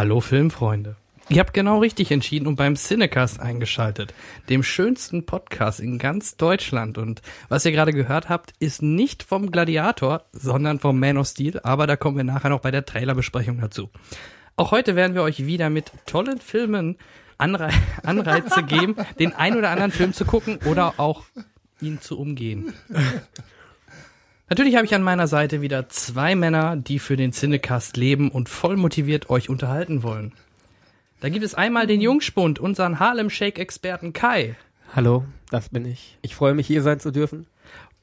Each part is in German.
Hallo Filmfreunde. Ihr habt genau richtig entschieden und beim Cinecast eingeschaltet, dem schönsten Podcast in ganz Deutschland. Und was ihr gerade gehört habt, ist nicht vom Gladiator, sondern vom Man of Steel, aber da kommen wir nachher noch bei der Trailerbesprechung dazu. Auch heute werden wir euch wieder mit tollen Filmen Anre Anreize geben, den ein oder anderen Film zu gucken oder auch ihn zu umgehen. Natürlich habe ich an meiner Seite wieder zwei Männer, die für den Cinecast leben und voll motiviert euch unterhalten wollen. Da gibt es einmal den Jungspund, unseren Harlem Shake-Experten Kai. Hallo, das bin ich. Ich freue mich, hier sein zu dürfen.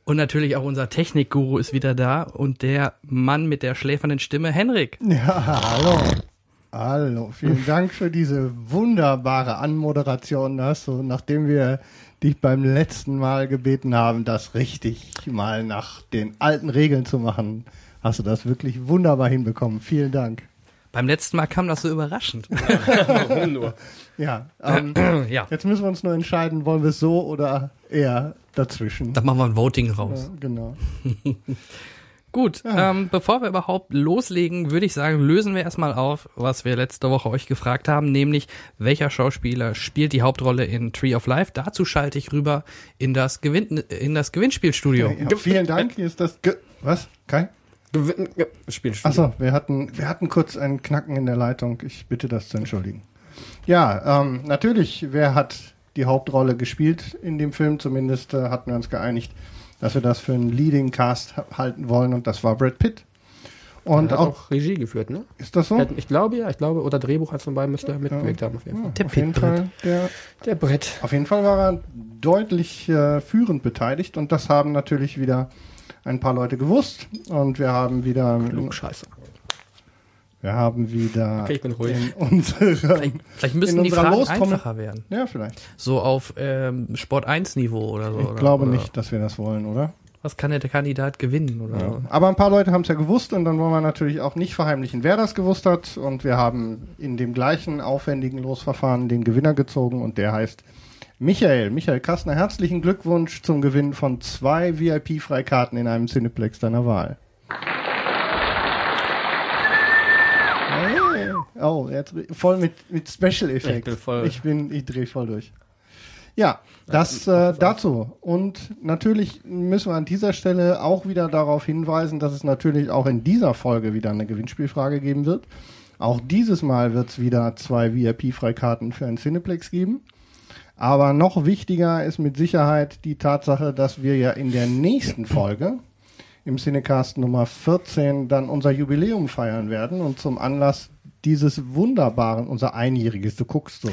Und natürlich auch unser Technikguru ist wieder da und der Mann mit der schläfernden Stimme, Henrik. Ja, hallo. Hallo, vielen Dank für diese wunderbare Anmoderation. Hast du, nachdem wir dich beim letzten Mal gebeten haben, das richtig mal nach den alten Regeln zu machen, hast du das wirklich wunderbar hinbekommen. Vielen Dank. Beim letzten Mal kam das so überraschend. Ja, ähm, ja, jetzt müssen wir uns nur entscheiden, wollen wir es so oder eher dazwischen. da machen wir ein Voting Ja, raus. genau. Gut, ähm, bevor wir überhaupt loslegen, würde ich sagen, lösen wir erstmal auf, was wir letzte Woche euch gefragt haben, nämlich welcher Schauspieler spielt die Hauptrolle in Tree of Life. Dazu schalte ich rüber in das, Gewinn in das Gewinnspielstudio. Ja, vielen Dank. Hier ist das. Ge Was? Kai? Gewinn, ja, Spiel, Achso, wir hatten, wir hatten kurz einen Knacken in der Leitung. Ich bitte das zu entschuldigen. Ja, ähm, natürlich, wer hat die Hauptrolle gespielt in dem Film? Zumindest äh, hatten wir uns geeinigt, dass wir das für einen Leading Cast ha- halten wollen und das war Brad Pitt. Und hat auch, auch Regie geführt, ne? ist das so? Hat- Ich glaube ja, ich glaube, oder Drehbuch als von beiden müsste er mitgewirkt haben. Auf jeden, Fall. Ja, auf jeden Fall, der, Der Brett. auf jeden Fall war er deutlich äh, führend beteiligt und das haben natürlich wieder ein paar Leute gewusst und wir haben wieder Scheiße. Wir haben wieder Okay, ich bin ruhig. in unserem Vielleicht, vielleicht müssen die unserer Fragen Lostrommel- einfacher werden. ja vielleicht So auf ähm, Sport 1 Niveau oder so. Ich oder, glaube oder nicht, dass wir das wollen, oder? Was kann der Kandidat gewinnen oder so? Aber ein paar Leute haben es ja gewusst und dann wollen wir natürlich auch nicht verheimlichen, wer das gewusst hat. Und wir haben in dem gleichen aufwendigen Losverfahren den Gewinner gezogen und der heißt Michael. Michael Kastner, herzlichen Glückwunsch zum Gewinn von zwei VIP-Freikarten in einem Cineplex deiner Wahl. Oh, jetzt voll mit, mit Special Effekt. Ich voll- Ich bin, ich drehe voll durch. Ja, das äh, dazu. Und natürlich müssen wir an dieser Stelle auch wieder darauf hinweisen, dass es natürlich auch in dieser Folge wieder eine Gewinnspielfrage geben wird. Auch dieses Mal wird es wieder zwei VIP-Freikarten für ein Cineplex geben. Aber noch wichtiger ist mit Sicherheit die Tatsache, dass wir ja in der nächsten Folge im Cinecast Nummer 14 dann unser Jubiläum feiern werden und zum Anlass dieses wunderbaren, unser einjähriges, du guckst so.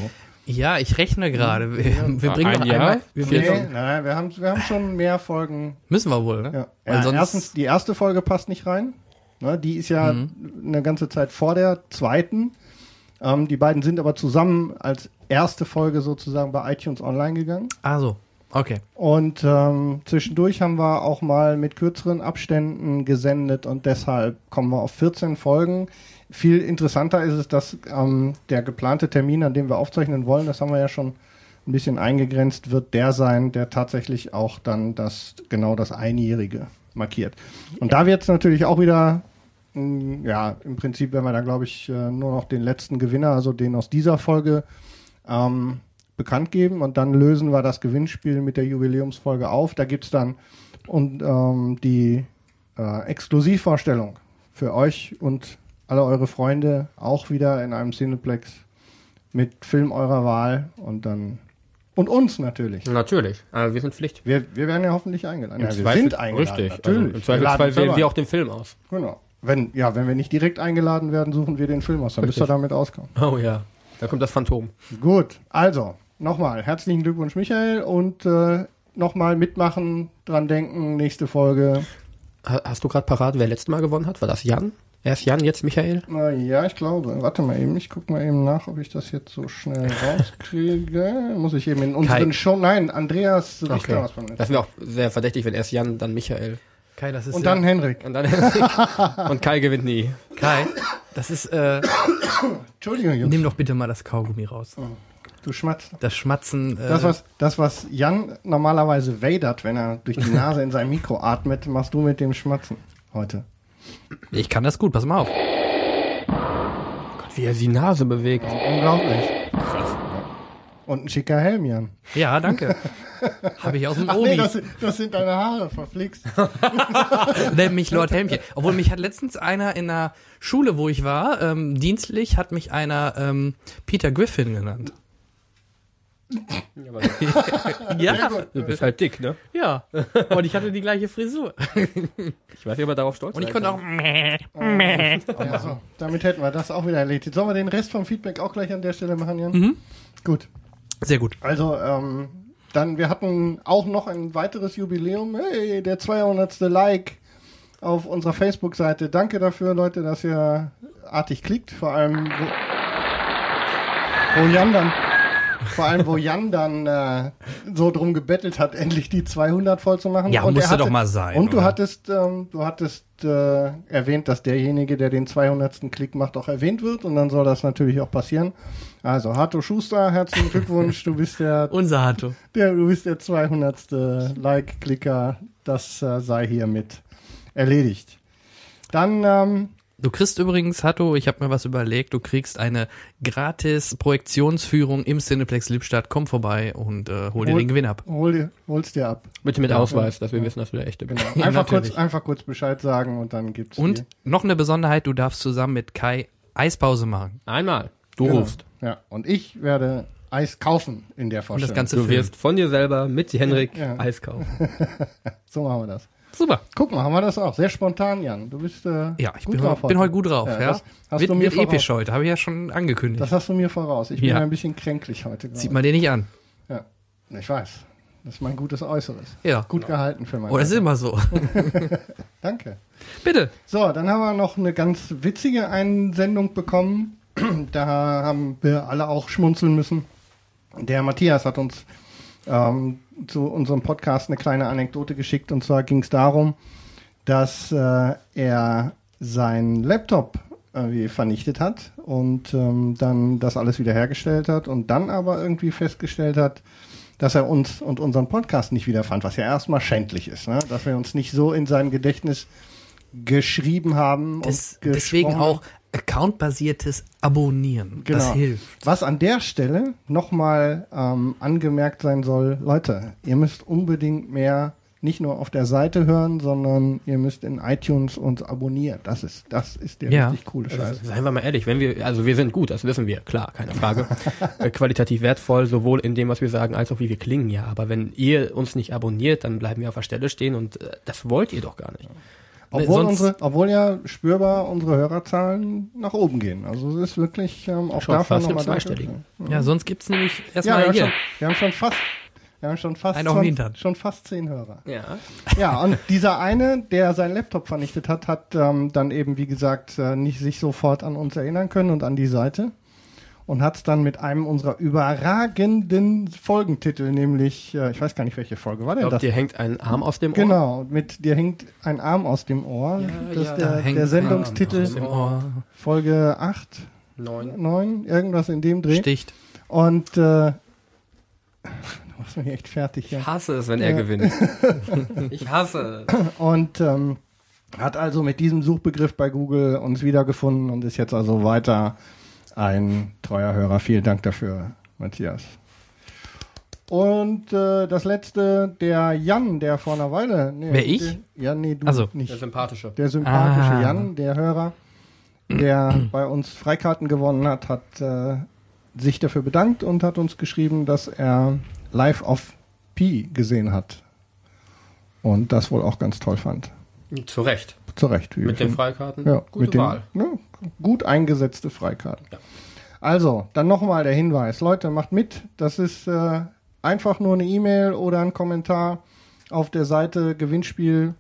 Ja, ich rechne gerade. Wir, wir Ah, bringen ein noch Jahr? einmal. Wir Nee, bringen, nein, wir haben, wir haben schon mehr Folgen. müssen wir wohl, ne? Ja. Weil Ja, sonst, erstens, die erste Folge passt nicht rein. Ne, die ist ja eine ganze Zeit vor der zweiten. Ähm, die beiden sind aber zusammen als erste Folge sozusagen bei iTunes online gegangen. Ah, so. Okay. Und ähm, zwischendurch haben wir auch mal mit kürzeren Abständen gesendet und deshalb kommen wir auf 14 Folgen. Viel interessanter ist es, dass ähm, der geplante Termin, an dem wir aufzeichnen wollen, das haben wir ja schon ein bisschen eingegrenzt, wird der sein, der tatsächlich auch dann das genau das Einjährige markiert. Und da wird es natürlich auch wieder, mh, ja, im Prinzip werden wir da, glaube ich, äh, nur noch den letzten Gewinner, also den aus dieser Folge, ähm, bekannt geben und dann lösen wir das Gewinnspiel mit der Jubiläumsfolge auf. Da gibt's dann und ähm, die äh, Exklusivvorstellung für euch und alle eure Freunde auch wieder in einem Cineplex mit Film eurer Wahl und dann und uns natürlich. Natürlich. Aber wir sind Pflicht. Wir, wir werden ja hoffentlich eingeladen. Im Ja, wir Zweifel- sind eingeladen. Richtig. Natürlich. Also Im Zweifelsfall wählen wir auch den Film aus. Genau. Wenn, ja, wenn wir nicht direkt eingeladen werden, suchen wir den Film aus. Dann müsst ihr Richtig. damit auskommen. Oh ja. Da kommt das Phantom. Gut, also nochmal herzlichen Glückwunsch, Michael, und äh, nochmal mitmachen, dran denken, nächste Folge. Ha- Hast du gerade parat, wer letztes Mal gewonnen hat? War das Jan? Erst Jan, jetzt Michael? Na ja, ich glaube. Warte mal eben, ich gucke mal eben nach, ob ich das jetzt so schnell rauskriege. Muss ich eben in unseren Kai. Show. Nein, Andreas Richter letzten Das wäre auch sehr verdächtig, wenn erst Jan, dann Michael. Kai, das ist Und ja, dann Henrik. Und dann Und Kai gewinnt nie. Kai, das ist, äh, Entschuldigung, Jungs. nimm doch bitte mal das Kaugummi raus. Du schmatzt. Das Schmatzen, äh, Das was, das, was Jan normalerweise wadert, wenn er durch die Nase in sein Mikro atmet, machst du mit dem Schmatzen heute. Ich kann das gut, pass mal auf. Wie er die Nase bewegt. Unglaublich. Und ein schicker Helm, Jan. Ja, danke. Habe ich aus dem Ach nee, Obi. das, sind- das sind deine Haare, verflixt. Nennt mich Lord Helmchen. Obwohl mich hat letztens einer in der Schule, wo ich war, ähm, dienstlich, hat mich einer ähm, Peter Griffin genannt. Ja, Du bist halt dick, ne? ja. Und ich hatte die gleiche Frisur. Ich weiß nicht, ob er darauf stolz Und ich konnte auch. Ja, so. Damit hätten wir das auch wieder erledigt. Sollen wir den Rest vom Feedback auch gleich an der Stelle machen, Jan? Gut. Sehr gut. Also, ähm, dann, wir hatten auch noch ein weiteres Jubiläum. Hey, der 200. Like auf unserer Facebook-Seite. Danke dafür, Leute, dass ihr artig klickt. Vor allem, wo, wo Jan dann, vor allem, wo Jan dann äh, so drum gebettelt hat, endlich die 200 voll zu machen. Ja, Und er musste doch mal sein, Und du oder? hattest, ähm, du hattest äh, erwähnt, dass derjenige, der den 200. Klick macht, auch erwähnt wird. Und dann soll das natürlich auch passieren. Also, Hato Schuster, herzlichen Glückwunsch. Du bist der Unser Hatto. der, du bist der 200. Like-Klicker. Das äh, sei hiermit erledigt. Dann, ähm, Du kriegst übrigens, Hatto, ich habe mir was überlegt, du kriegst eine gratis Projektionsführung im Cineplex Lippstadt. Komm vorbei und äh, hol dir Hol- den Gewinn ab. hol dir, hol's dir ab. Bitte mit Ausweis, dass wir wissen, dass du der echte bist. Genau. Einfach, kurz, einfach kurz Bescheid sagen und dann gibt's Und die. noch eine Besonderheit, du darfst zusammen mit Kai Eispause machen. Einmal. Du Genau. rufst. Ja, und ich werde Eis kaufen in der Und Vorstellung. das ganze Du wirst von dir selber mit Henrik Ja. Eis kaufen. so machen wir das. Super. Guck mal, haben wir das auch. Sehr spontan, Jan. Du bist äh, Ja, ich gut bin, drauf bin heute gut drauf. Ja, Ja, das hast wird du mir wird voraus. episch heute, habe ich ja schon angekündigt. Das hast du mir voraus. Ich bin Ja. ein bisschen kränklich heute. Sieht man den nicht an. Ja, ich weiß. Das ist mein gutes Äußeres. Ja. Gut gehalten für mein Oh, das ist immer so. Danke. Bitte. So, dann haben wir noch eine ganz witzige Einsendung bekommen. Da haben wir alle auch schmunzeln müssen. Der Matthias hat uns ähm, zu unserem Podcast eine kleine Anekdote geschickt. Und zwar ging es darum, dass äh, er seinen Laptop irgendwie vernichtet hat und ähm, dann das alles wiederhergestellt hat und dann aber irgendwie festgestellt hat, dass er uns und unseren Podcast nicht wiederfand, was ja erstmal schändlich ist, ne? dass wir uns nicht so in sein Gedächtnis geschrieben haben. Und deswegen auch accountbasiertes Abonnieren. Genau. Das hilft. Was an der Stelle nochmal ähm, angemerkt sein soll, Leute, ihr müsst unbedingt mehr nicht nur auf der Seite hören, sondern ihr müsst in iTunes uns abonnieren. Das ist, das ist der Ja. richtig coole Scheiß. Also, seien wir mal ehrlich, wenn wir, also wir sind gut, das wissen wir, klar, keine Frage. äh, qualitativ wertvoll, sowohl in dem, was wir sagen, als auch wie wir klingen, ja. Aber wenn ihr uns nicht abonniert, dann bleiben wir auf der Stelle stehen und äh, das wollt ihr doch gar nicht. Obwohl, unsere, obwohl ja spürbar unsere Hörerzahlen nach oben gehen. Also es ist wirklich ähm, auch Schon im nochmal danke. Zweistelligen. Ja, sonst gibt's nämlich Ja, erstmal wir haben, hier. schon, wir haben schon fast, wir haben schon fast, Einen auf den 20 Hintern. schon fast zehn Hörer. Ja. Ja, und dieser eine, der seinen Laptop vernichtet hat, hat ähm, dann eben, wie gesagt, äh, nicht sich sofort an uns erinnern können und an die Seite. Und hat es dann mit einem unserer überragenden Folgentitel, nämlich, äh, ich weiß gar nicht, welche Folge war Ich denn glaube, das? dir hängt ein Arm aus dem Ohr. Genau, mit dir hängt ein Arm aus dem Ohr. das ist ja, Da der, hängt der ein Sendungstitel, Arm aus dem Ohr. Folge 8, Neun. 9, irgendwas in dem Dreh. Sticht. Und äh, du machst mich echt fertig, ja. Ich hasse es, wenn er Ja. gewinnt. ich hasse es. Und ähm, hat also mit diesem Suchbegriff bei Google uns wiedergefunden und ist jetzt also weiter ein treuer Hörer. Vielen Dank dafür, Matthias. Und äh, das letzte, der Jan, der vor einer Weile. Nee, Wer, ich? Der, ja, nee, du Ach so. Der nicht. sympathische. Der sympathische Ah. Jan, der Hörer, der bei uns Freikarten gewonnen hat, hat äh, sich dafür bedankt und hat uns geschrieben, dass er Live of Pi gesehen hat. Und das wohl auch ganz toll fand. Zu Recht. Zu Recht. Mit den finden. Freikarten. Ja, Gute mit den, Wahl. Ne, gut eingesetzte Freikarten. Ja. Also, dann nochmal der Hinweis. Leute, macht mit. Das ist äh, einfach nur eine E-Mail oder ein Kommentar auf der Seite Gewinnspiel,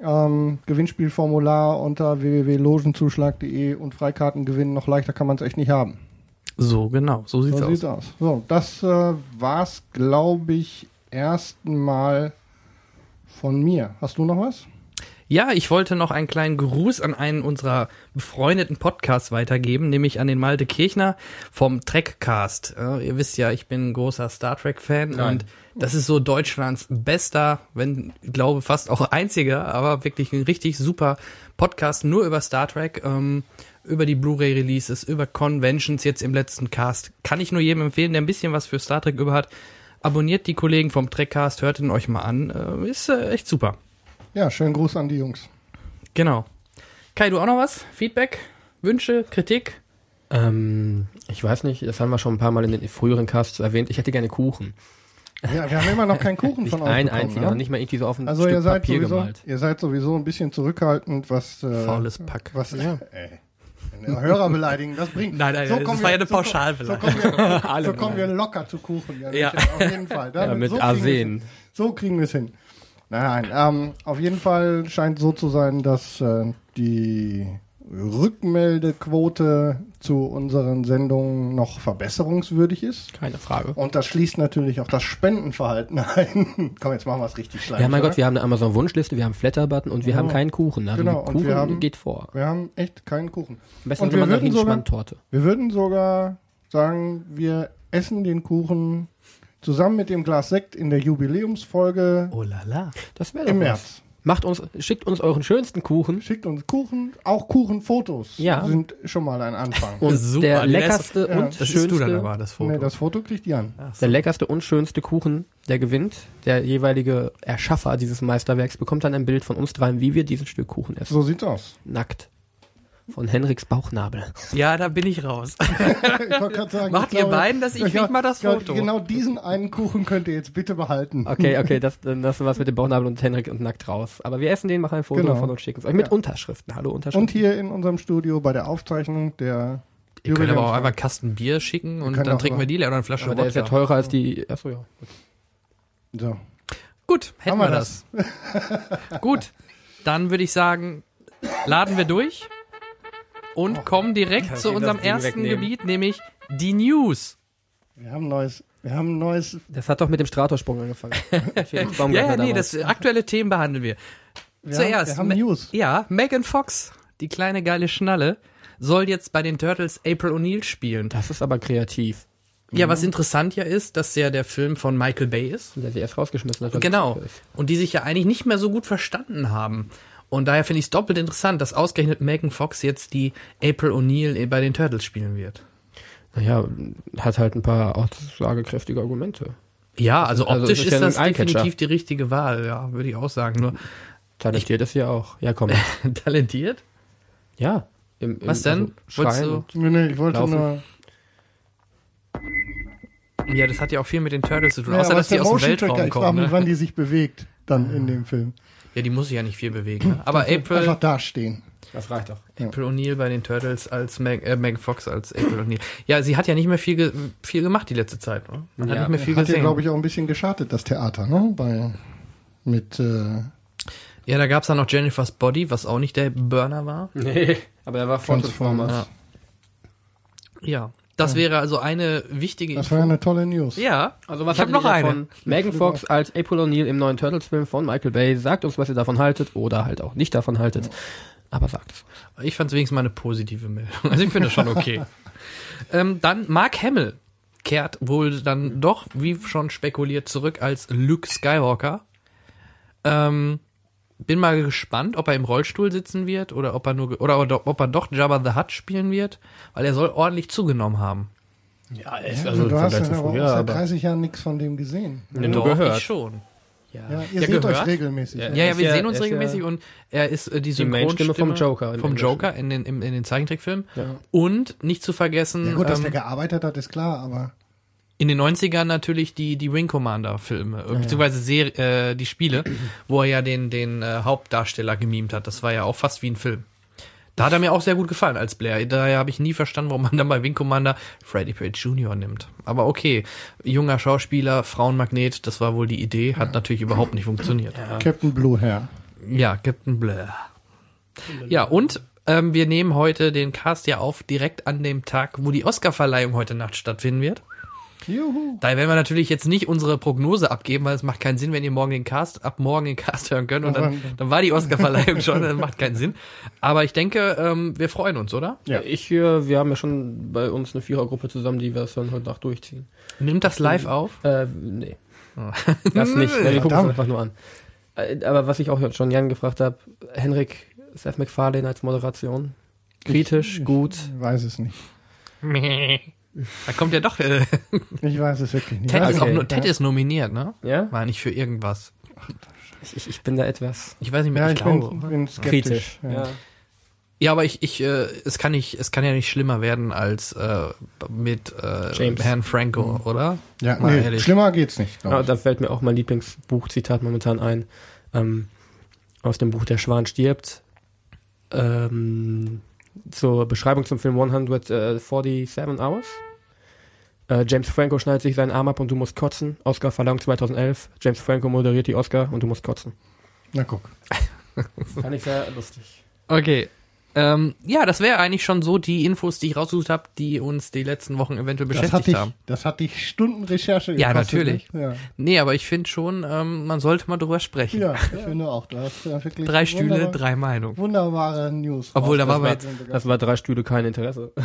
ähm, Gewinnspielformular unter www.logenzuschlag.de und Freikarten gewinnen. Noch leichter kann man es echt nicht haben. So, genau. So sieht's So aus. sieht's aus. So, das äh, war's, glaube ich, erstmal von mir. Hast du noch was? Ja, ich wollte noch einen kleinen Gruß an einen unserer befreundeten Podcasts weitergeben, nämlich an den Malte Kirchner vom Trekcast. Ja, ihr wisst ja, ich bin ein großer Star Trek-Fan und das ist so Deutschlands bester, wenn, ich glaube, fast auch einziger, aber wirklich ein richtig super Podcast nur über Star Trek. Ähm, über die Blu-ray-Releases, über Conventions jetzt im letzten Cast. Kann ich nur jedem empfehlen, der ein bisschen was für Star Trek über hat. Abonniert die Kollegen vom Trekcast, hört ihn euch mal an. Äh, ist äh, echt super. Ja, schönen Gruß an die Jungs. Genau. Kai, du auch noch was? Feedback? Wünsche? Kritik? Ähm, ich weiß nicht, das haben wir schon ein paar Mal in den früheren Casts erwähnt. Ich hätte gerne Kuchen. Ja, wir haben immer noch keinen Kuchen Nicht von euch ein bekommen, einziger, ne? und nicht mal irgendwie so auf ein Also Stück ihr seid Papier sowieso, gemalt. ihr seid sowieso ein bisschen zurückhaltend, was äh, Faules Pack. was ja. ey, Hörer beleidigen, das bringt. Nein, nein, das kommen war ja wir- eine so kommen- Pauschalbeleidigung. So kommen wir, so kommen wir locker zu Kuchen. Ja, Ja. auf jeden Fall. Ja, mit so kriegen. Arsen. So kriegen wir es hin. Nein, nein. Ähm, auf jeden Fall scheint so zu sein, dass äh, die Rückmeldequote zu unseren Sendungen noch verbesserungswürdig ist. Keine Frage. Und das schließt natürlich auch das Spendenverhalten ein. Komm, jetzt machen wir es richtig schlecht. Ja, mein oder? Gott, wir haben eine Amazon-Wunschliste, wir haben Flatter-Button und wir Ja. haben keinen Kuchen. Also Genau, und Kuchen wir haben- geht vor. wir haben echt keinen Kuchen. Am besten und eine wir würden sogar-. Wir würden sogar sagen, wir essen den Kuchen zusammen mit dem Glas Sekt in der Jubiläumsfolge Oh la la. Das wäre doch im was. März. Macht uns, schickt uns euren schönsten Kuchen. Schickt uns Kuchen, auch Kuchenfotos Ja. sind schon mal ein Anfang. Und Super, der den leckerste Ja. und Das schönste, du dann aber, das Foto. Nee, das Foto kriegt Jan. Der leckerste und schönste Kuchen, der gewinnt, der jeweilige Erschaffer dieses Meisterwerks, bekommt dann ein Bild von uns dreien, wie wir dieses Stück Kuchen essen. So sieht's aus. Nackt. Von Henriks Bauchnabel. Ja, da bin ich raus. Ich wollte gerade sagen, Macht ich ihr glaube, beiden das? Ich krieg mal das ja, Foto. Genau diesen einen Kuchen könnt ihr jetzt bitte behalten. Okay, okay, das, dann lassen wir was mit dem Bauchnabel und Henrik und nackt raus. Aber wir essen den, machen ein Foto Genau. davon und schicken es euch mit Ja. Unterschriften. Hallo Unterschriften. Und hier in unserem Studio bei der Aufzeichnung der Ihr könnt aber auch einfach einen Kasten Bier schicken und dann trinken wir die leer oder eine Flasche Aber der ist ja Wodka. teurer als die. Achso, ja. Gut. So. Gut, hätten Haben wir wir das. Gut, dann würde ich sagen, laden wir durch und kommen direkt zu unserem ersten. Gebiet, nämlich die News. Wir haben ein neues, wir haben ein neues Das hat doch mit dem Stratorsprung angefangen. Ja, ja, nee, das aktuelle Themen behandeln wir. wir Zuerst, haben, wir haben News. Ja, Megan Fox, die kleine geile Schnalle, soll jetzt bei den Turtles April O'Neil spielen. Das ist aber kreativ. Ja, was interessant ja ist, dass ja der Film von Michael Bay ist. Der sie erst rausgeschmissen hat. Genau. Und die sich ja eigentlich nicht mehr so gut verstanden haben. Und daher finde ich es doppelt interessant, dass ausgerechnet Megan Fox jetzt die April O'Neil bei den Turtles spielen wird. Naja, hat halt ein paar aussagekräftige Argumente. Ja, also Also, optisch es ist ist, das definitiv die richtige Wahl, ja, würde ich auch sagen. Nur Talentiert ist sie auch. Ja, komm. talentiert? ja. Im, im, Was denn? Also, Wolltest du- Nee, nee, ich wollte Laufen. nur. Ja, das hat ja auch viel mit den Turtles zu tun, Ja, außer dass die der aus dem Motion Tracker. Weltraum Ich frage kommen. mich, Ne? wann die sich bewegt dann in dem Film. Ja, die muss sich ja nicht viel bewegen. Ne? Aber April, Einfach dastehen. Das reicht doch. April O'Neil bei den Turtles als Meg, äh, Megan Fox als April O'Neil. Ja, sie hat ja nicht mehr viel, ge viel gemacht die letzte Zeit. Ne? Man Ja, hat nicht mehr viel Hat ja, gesehen. glaube ich, auch ein bisschen geschadet, das Theater, ne? Bei, mit, äh, ja, da gab's dann noch Jennifer's Body, was auch nicht der Burner war. Nee, aber er war Transformers. Ja. Ja, das wäre also eine wichtige das war ja eine tolle News. Ja, Also was ich hab haltet noch eine. Megan Fox als April O'Neil im neuen Turtles-Film von Michael Bay. Sagt uns, was ihr davon haltet oder halt auch nicht davon haltet. Aber sagt es. Ich fand es wenigstens mal eine positive Meldung. Also ich finde das schon okay. ähm, dann Mark Hamill kehrt wohl dann doch, wie schon spekuliert, zurück als Luke Skywalker. Ähm, bin mal gespannt, ob er im Rollstuhl sitzen wird oder ob er nur ge- oder ob er doch Jabba the Hutt spielen wird, weil er soll ordentlich zugenommen haben. Ja, ist Also du hast ja seit 30 Jahren nichts von dem gesehen. Nur Doch, gehört. ich schon. Ja, Ja. ihr Ja, seht gehört? euch regelmäßig. Ja. Ja, ja, wir ja- sehen uns ja regelmäßig und er ist äh, die Synchronstimme vom Joker vom. Joker in den, im, in den Zeichentrickfilmen. Ja. Und nicht zu vergessen, Ja, gut, dass ähm, der gearbeitet hat, ist klar, aber in den 90ern natürlich die, die Wing Commander Filme, äh, beziehungsweise Serie, äh, die Spiele, wo er ja den, den äh, Hauptdarsteller gemimt hat. Das war ja auch fast wie ein Film. Da hat er mir auch sehr gut gefallen als Blair. Daher habe ich nie verstanden, warum man dann bei Wing Commander Freddie Page Jr. nimmt. Aber okay, junger Schauspieler, Frauenmagnet, das war wohl die Idee, hat natürlich überhaupt nicht funktioniert. Captain Blue Hair. Ja, Captain Blair. Ja, und ähm, wir nehmen heute den Cast ja auf direkt an dem Tag, wo die Oscarverleihung heute Nacht stattfinden wird. Juhu. Da werden wir natürlich jetzt nicht unsere Prognose abgeben, weil es macht keinen Sinn, wenn ihr morgen den Cast, ab morgen den Cast hören könnt und dann, dann war die Oscarverleihung schon, das macht keinen Sinn. Aber ich denke, ähm, wir freuen uns, oder? Ja. Ich, äh, wir haben ja schon bei uns eine Vierergruppe zusammen, die wir das dann heute Nacht durchziehen. Nimmt das live auf? Äh, nee. Das nicht. Nee, wir gucken es einfach nur an. Äh, Aber was ich auch schon Jan gefragt habe, Henrik Seth MacFarlane als Moderation. Kritisch, gut. Ich weiß es nicht. Da kommt ja doch. Äh, Ich weiß es wirklich nicht. Ted, Weiß ist auch. Ted ist nominiert, ne? Ja? War nicht für irgendwas. Ich, ich, ich bin da etwas Ich weiß nicht mehr. ja, ich, ich glaube. bin, bin skeptisch. kritisch. Ja. Ja. Ja, aber ich, ich, äh, es kann nicht, es kann ja nicht schlimmer werden als äh, mit äh, James. Herrn Franco, oder? Ja, Mal nee, ehrlich. schlimmer geht's nicht. Ja, ich. da fällt mir auch mein Lieblingsbuchzitat momentan ein. Ähm, aus dem Buch Der Schwan stirbt. Ähm, zur Beschreibung zum Film 147 Hours. Äh, James Franco schneidet sich seinen Arm ab und du musst kotzen. Oscar verlangt 2011. James Franco moderiert die Oscar und du musst kotzen. Na guck. Fand ich sehr lustig. Okay. Ähm, ja, das wäre eigentlich schon so die Infos, die ich rausgesucht habe, die uns die letzten Wochen eventuell Das beschäftigt hat, dich, haben. das hat dich Stunden Recherche Ja, gekostet. natürlich. Ne? Nee, aber ich finde schon, ähm, man sollte mal drüber sprechen. Ja, ja, ich finde auch. Du hast ja wirklich Drei Stühle, drei Meinungen. Wunderbare News. Obwohl, da war wir jetzt- Das war drei Stühle, kein Interesse.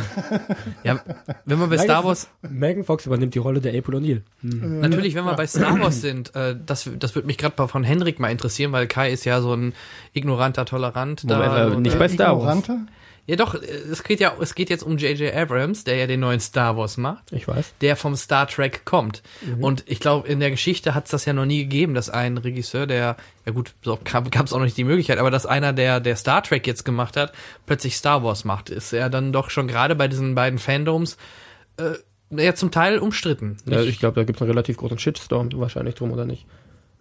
Ja, wenn wir bei Star Wars, Megan Fox übernimmt die Rolle der April O'Neil. Hm. natürlich, wenn wir bei Star Wars sind, äh, das, das würde mich gerade von Henrik mal interessieren, weil Kai ist ja so ein ignoranter Tolerant. Moment, äh, und, nicht äh, bei Star Wars. Ignoranter? Ja, doch, es geht ja, es geht jetzt um J.J. Abrams, der ja den neuen Star Wars macht. Ich weiß. der vom Star Trek kommt. Und ich glaube, in der Geschichte hat es das ja noch nie gegeben, dass ein Regisseur, der, ja gut, so gab es auch nicht die Möglichkeit, aber dass einer, der, der Star Trek jetzt gemacht hat, plötzlich Star Wars macht, ist er dann doch schon gerade bei diesen beiden Fandoms äh, ja zum Teil umstritten. Ja, ich glaube, da gibt es einen relativ großen Shitstorm wahrscheinlich drum, oder nicht?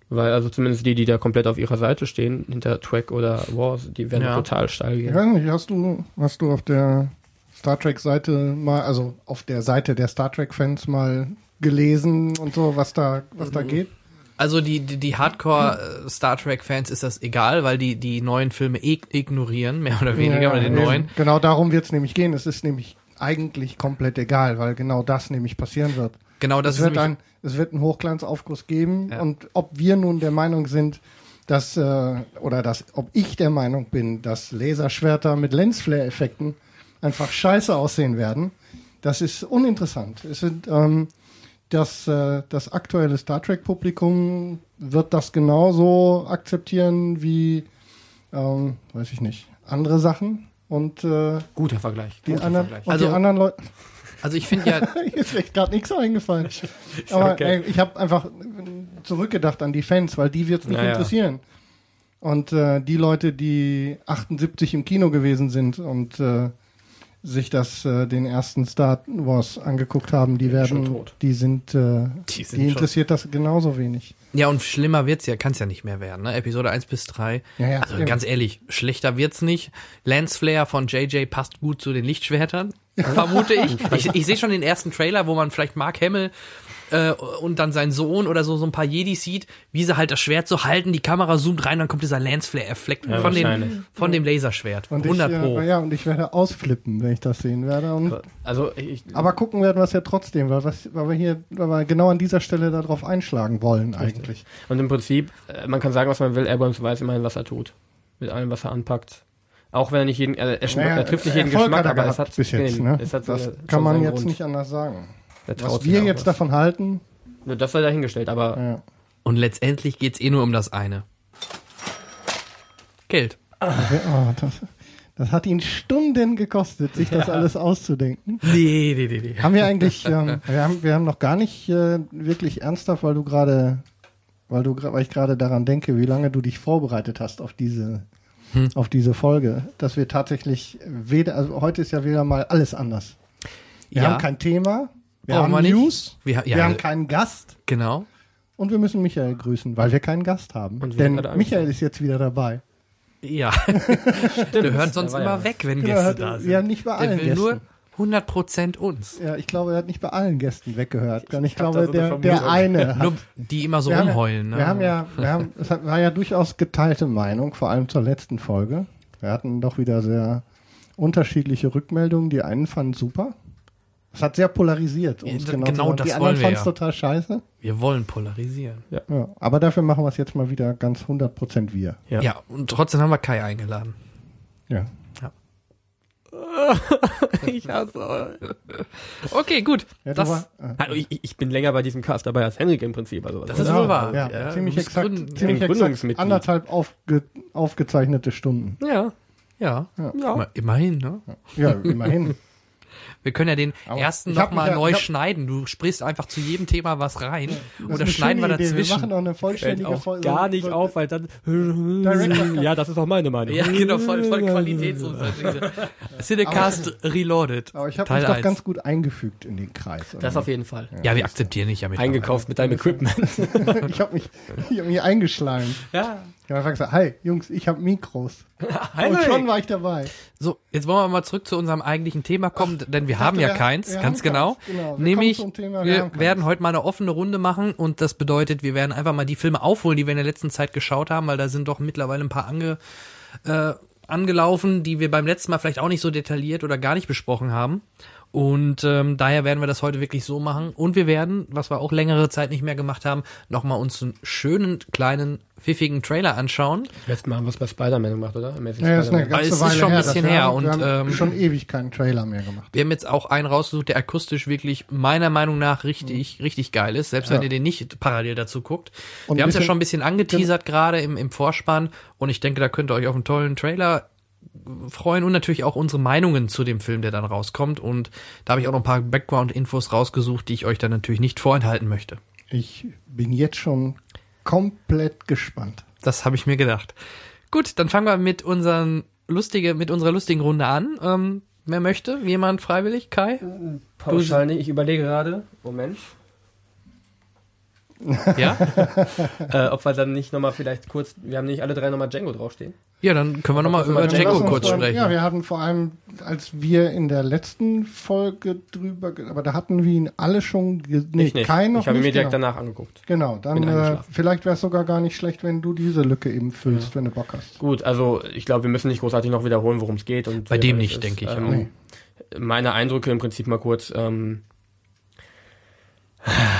Weil also zumindest die, die da komplett auf ihrer Seite stehen, hinter Track oder Wars, die werden Ja. total steil gehen. nicht, hast du, hast du auf der Star Trek Seite mal, also auf der Seite der Star Trek Fans mal gelesen und so, was da, was Mhm. da geht? Also die, die, die Hardcore äh, Star Trek Fans ist das egal, weil die die neuen Filme ignorieren, mehr oder weniger, Ja, oder den eben. neuen. Genau darum wird es nämlich gehen. Es ist nämlich eigentlich komplett egal, weil genau das nämlich passieren wird. Genau das es, ist wird ein, es wird einen Hochglanzaufguss geben Ja. und ob wir nun der Meinung sind, dass, äh, oder dass, ob ich der Meinung bin, dass Laserschwerter mit Lensflare-Effekten einfach scheiße aussehen werden, das ist uninteressant. Es sind, ähm, das, äh, das aktuelle Star Trek-Publikum wird das genauso akzeptieren wie, ähm, weiß ich nicht, andere Sachen und äh, Guter Vergleich. die, guter anderen, Vergleich. und Also- die anderen Leute. Also ich finde ja, Mir ist echt gerade nichts eingefallen. Aber okay. ey, ich habe einfach zurückgedacht an die Fans, weil die wird's nicht Ja, ja. interessieren. Und äh, die Leute, die 78 im Kino gewesen sind und äh, sich das äh, den ersten Star Wars angeguckt haben, die Schon werden, tot. die sind, äh, Die die, sind schon- interessiert das genauso wenig. ja und schlimmer wird's ja, kann's ja nicht mehr werden, ne? Episode 1 bis 3. Ja, ja, Also eben. ganz ehrlich, schlechter wird's nicht. Lance Flare von JJ passt gut zu den Lichtschwertern, vermute ich. ich. Ich sehe schon den ersten Trailer, wo man vielleicht Mark Hamill äh, und dann sein Sohn oder so so ein paar Jedis sieht, wie sie halt das Schwert so halten, die Kamera zoomt rein, dann kommt dieser Lance Flare Effekt Ja, von dem von dem Laserschwert. Und 100 ich, pro. äh, ja, und ich werde ausflippen, wenn ich das sehen werde. Und, Also ich, aber gucken werden wir es ja trotzdem, weil, was, weil wir hier, weil wir genau an dieser Stelle darauf einschlagen wollen eigentlich. und im Prinzip, äh, man kann sagen, was man will, Abrams weiß immerhin, was er tut. Mit allem, was er anpackt. Auch wenn er nicht jeden, er, er, Naja, er trifft nicht jeden Erfolg Geschmack, hat er aber es hat bis jetzt. nee, Ne? es hat das seine- kann man jetzt Grund. nicht anders sagen. Was wir jetzt was. davon halten, Nur Das sei dahingestellt, aber ja. Und letztendlich geht's eh nur um das eine. Geld. Oh, das, das hat ihn Stunden gekostet, sich das alles auszudenken. Nee, nee, nee, nee. Haben wir eigentlich, ähm, wir, haben, wir haben noch gar nicht äh, wirklich ernsthaft, weil du gerade, weil du, weil ich gerade daran denke, wie lange du dich vorbereitet hast auf diese, Hm. auf diese Folge, dass wir tatsächlich weder, also heute ist ja wieder mal alles anders. Wir Ja. haben kein Thema, wir Brauchen haben wir. News, Wir, ja, wir haben keinen Gast genau. und wir müssen Michael grüßen, weil wir keinen Gast haben. Und Denn Michael ist jetzt wieder dabei. Ja. Wir hören sonst immer ja weg, wenn Gäste hat- da sind. ja, nicht bei Der allen will Gästen. nur 100% uns. Ja, ich glaube, er hat nicht bei allen Gästen weggehört. Ich, hab glaube, so der, der eine hat. Nur die immer so rumheulen. Ja, ne? wir haben ja, wir haben, es hat- war ja durchaus geteilte Meinung, vor allem zur letzten Folge. Wir hatten doch wieder sehr unterschiedliche Rückmeldungen. Die einen fanden super. Es hat sehr polarisiert. um Ja, genau genau das die wollen anderen wir fanden es ja. total scheiße. Wir wollen polarisieren. Ja, aber dafür machen wir es jetzt mal wieder ganz 100% wir. Ja. Ja. und trotzdem haben wir Kai eingeladen. Ja. ich hasse Okay, gut. ja das, war, äh, Also ich, ich bin länger bei diesem Cast dabei als Henrik im Prinzip. Also Das ist ja, wohl wahr. Ja, Ja, ziemlich exakt, Gründ- ziemlich exakt Gründungsmitglied. anderthalb aufge, aufgezeichnete Stunden. ja. Ja. Ja. Immer- Immerhin, ne? Ja, immerhin. Wir können ja den Aber ersten nochmal ja- neu hab- schneiden. Du sprichst einfach zu jedem Thema was rein Das oder schneiden wir schöne Idee. Wir machen dazwischen. auch eine vollständige auch Folge. gar nicht auf, weil dann ja, das ist auch meine Meinung. Ja, genau, voll, voll Qualitätsunterschiede. Cinecast Reloaded. Aber ich habe mich doch 1. ganz gut eingefügt in den Kreis. Das auf jeden Fall. Ja, wir akzeptieren dich ja mit. Eingekauft mit deinem Equipment. ich habe mich, ich hab mich eingeschleimt. ja. Ich habe einfach gesagt, hi, Jungs, ich habe Mikros. Hi, Und schon war ich dabei. So, jetzt wollen wir mal zurück zu unserem eigentlichen Thema kommen, denn wir haben ja wir- keins, wir ganz haben genau. keins, genau. Wir Nämlich, Thema, wir keins. werden heute mal eine offene Runde machen und das bedeutet, wir werden einfach mal die Filme aufholen, die wir in der letzten Zeit geschaut haben, weil da sind doch mittlerweile ein paar ange, äh, angelaufen, die wir beim letzten Mal vielleicht auch nicht so detailliert oder gar nicht besprochen haben. Und ähm, daher werden wir das heute wirklich so machen. Und wir werden, was wir auch längere Zeit nicht mehr gemacht haben, nochmal uns einen schönen, kleinen, pfiffigen Trailer anschauen. Letztes Mal haben wir es bei Spider-Man gemacht, oder? Amazing Ja, das ist eine ganze es ist Weile schon ein bisschen her haben, und, wir haben ähm, schon ewig keinen Trailer mehr gemacht. Wir haben jetzt auch einen rausgesucht, der akustisch wirklich meiner Meinung nach richtig, richtig geil ist, selbst wenn Ja. ihr den nicht parallel dazu guckt. Und wir haben es ja schon ein bisschen angeteasert gerade im, im Vorspann und ich denke, da könnt ihr euch auf einen tollen Trailer freuen und natürlich auch unsere Meinungen zu dem Film, der dann rauskommt. Und da habe ich auch noch ein paar Background-Infos rausgesucht, die ich euch dann natürlich nicht vorenthalten möchte. Ich bin jetzt schon komplett gespannt. Das habe ich mir gedacht. Gut, dann fangen wir mit unseren lustige, mit unserer lustigen Runde an. Ähm, wer möchte? Jemand freiwillig? Kai? Pauschal nicht, ich überlege gerade. Moment. Ja? Äh, ob wir dann nicht nochmal vielleicht kurz, wir haben nicht alle drei nochmal Django draufstehen. Ja, dann können wir nochmal über Django kurz sprechen. Ja, wir hatten vor allem, als wir in der letzten Folge drüber, aber da hatten wir ihn alle schon, nee, Ich nicht. kein noch ich habe ihn mir direkt genau. danach angeguckt. Genau, dann äh, vielleicht wäre es sogar gar nicht schlecht, wenn du diese Lücke eben füllst, wenn du Bock hast. Gut, also ich glaube, wir müssen nicht großartig noch wiederholen, worum es geht. Und Bei wer dem nicht, denke ich Ähm. Nee. Meine Eindrücke im Prinzip mal kurz. Ähm,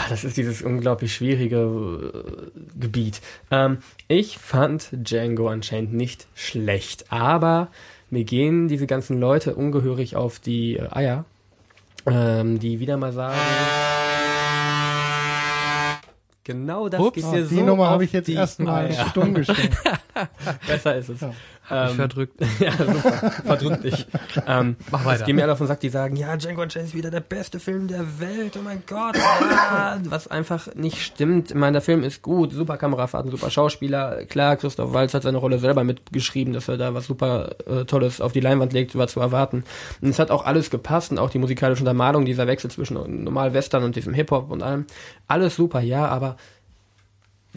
das ist dieses unglaublich schwierige äh, Gebiet. Ähm, ich fand Django Unchained nicht schlecht, aber mir gehen diese ganzen Leute ungehörig auf die äh, Eier, ähm, die wieder mal sagen. Genau das Ups. geht Ah, dir die so Nummer auf habe ich jetzt die erstmal stumm gestellt. Besser ist es. Ja. Ähm, verdrückt. ja, super. Verdrückt dich. Ähm, Mach Es weiter. gehen mir alle auf den Sack, die sagen, ja, Django Unchained ist wieder der beste Film der Welt, oh mein Gott. Ja, was einfach nicht stimmt. Ich meine, der Film ist gut, super Kamerafahrten, super Schauspieler. Klar, Christoph Waltz hat seine Rolle selber mitgeschrieben, dass er da was super äh, Tolles auf die Leinwand legt, war zu erwarten. Und es hat auch alles gepasst und auch die musikalische Untermalung, dieser Wechsel zwischen normal Western und diesem Hip-Hop und allem. Alles super, ja, aber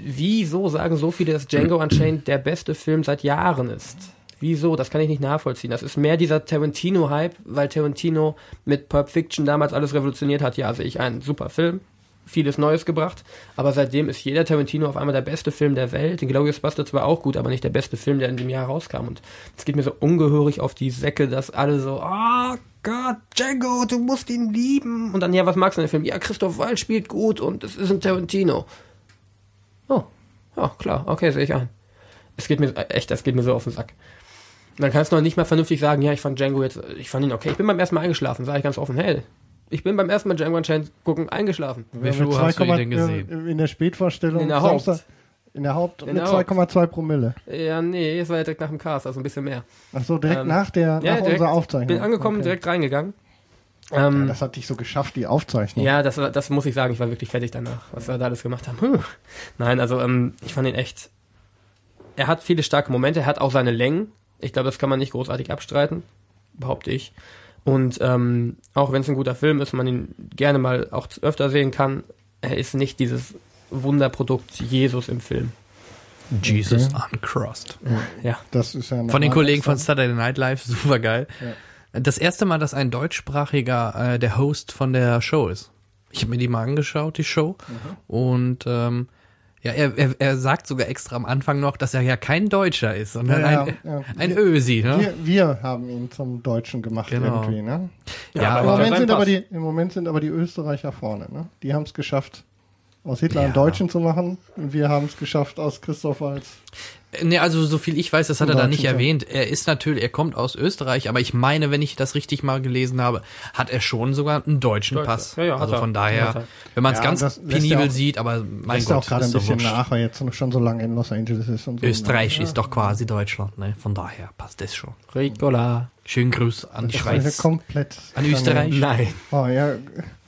wieso sagen so viele, dass Django Unchained der beste Film seit Jahren ist? Wieso? Das kann ich nicht nachvollziehen. Das ist mehr dieser Tarantino-Hype, weil Tarantino mit Pulp Fiction damals alles revolutioniert hat. Ja, sehe ich einen super Film, vieles Neues gebracht, aber seitdem ist jeder Tarantino auf einmal der beste Film der Welt. Inglourious Basterds war auch gut, aber nicht der beste Film, der in dem Jahr rauskam. Und es geht mir so ungehörig auf die Säcke, dass alle so, oh Gott, Django, du musst ihn lieben. Und dann, ja, was magst du an dem Film? Ja, Christoph Waltz spielt gut und es ist ein Tarantino. Oh, ja, klar, okay, sehe ich ein. Es geht mir echt, es geht mir so auf den Sack. Man kann es noch nicht mal vernünftig sagen, ja, ich fand Django jetzt, ich fand ihn okay. Ich bin beim ersten Mal eingeschlafen, sage ich ganz offen. Hey, ich bin beim ersten Mal Django Unchained gucken eingeschlafen. Wie viel Uhr hast du ihn denn gesehen? äh, In der Spätvorstellung. In der Haupt. du- In der Haupt In mit der Haupt. 2,2 Promille. Ja, nee, es war ja direkt nach dem Cast, also ein bisschen mehr. Ach so, direkt Ähm, nach der ja, nach direkt, unserer Aufzeichnung. Bin angekommen, Okay. direkt reingegangen. Ja, Ähm, das hat dich so geschafft, die Aufzeichnung. Ja, das, war- das muss ich sagen, ich war wirklich fertig danach, was wir da alles gemacht haben. Puh. Nein, also ähm, ich fand ihn echt. Er hat viele starke Momente, er hat auch seine Längen. Ich glaube, das kann man nicht großartig abstreiten, behaupte ich. Und ähm, auch wenn es ein guter Film ist, man ihn gerne mal auch öfter sehen kann, er ist nicht dieses Wunderprodukt Jesus im Film. Jesus Uncrossed. Ja, Das ist ja Von den Kollegen von Saturday Night Live, super geil. Das erste Mal, dass ein deutschsprachiger äh, der Host von der Show ist. Ich habe mir die mal angeschaut, die Show. Und ähm, ja, er, er, er sagt sogar extra am Anfang noch, dass er ja kein Deutscher ist, sondern Ja, ein, ja. ein Ösi. Ne? Wir, wir haben ihn zum Deutschen gemacht Genau. irgendwie, ne? Ja, Im aber- aber, Moment, sind aber die, Im Moment sind aber die Österreicher vorne, ne? Die haben es geschafft, aus Hitler Ja. einen Deutschen zu machen. Und wir haben es geschafft, aus Christoph als Ne, also so viel ich weiß, das hat er da nicht erwähnt. Er ist natürlich, er kommt aus Österreich, aber ich meine, wenn ich das richtig mal gelesen habe, hat er schon sogar einen deutschen Deutscher. Pass. Ja, ja, also von daher, er. wenn man es Ja, ganz penibel auch- sieht, aber mein er Gott, auch gerade ist ein bisschen nach, weil jetzt schon so lange in Los Angeles ist und so. Österreich ist doch quasi Deutschland, ne? Von daher passt das schon. Ricola. Schönen Gruß an die Das Schweiz. komplett. An Österreich? Nein. Oh, ja,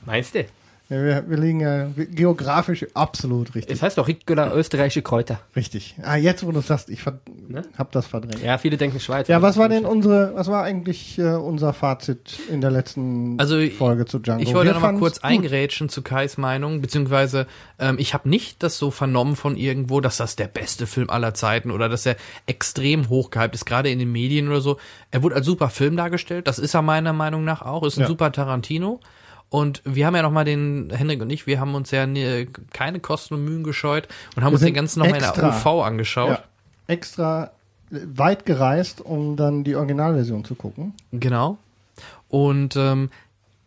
Meinst du? Ja wir, wir liegen ja geografisch absolut richtig. Es heißt doch Ricola österreichische Kräuter. Richtig. Ah, jetzt, wo du sagst, ich Ne? hab das verdrängt. Ja, viele denken Schweiz. Ja, was war denn unsere, was war eigentlich äh, unser Fazit in der letzten Also, Folge zu Django? Ich wollte Wir noch mal fanden's kurz gut. eingrätschen zu Kais Meinung, beziehungsweise ähm, ich habe nicht das so vernommen von irgendwo, dass das der beste Film aller Zeiten oder dass er extrem hochgehypt ist, gerade in den Medien oder so. Er wurde als super Film dargestellt, das ist er meiner Meinung nach auch, ist ein Ja. super Tarantino. Und wir haben ja noch mal den, Henrik und ich, wir haben uns ja ne, keine Kosten und Mühen gescheut und haben Wir uns den ganzen nochmal in der UV angeschaut. Ja, extra weit gereist, um dann die Originalversion zu gucken. Genau. Und ähm,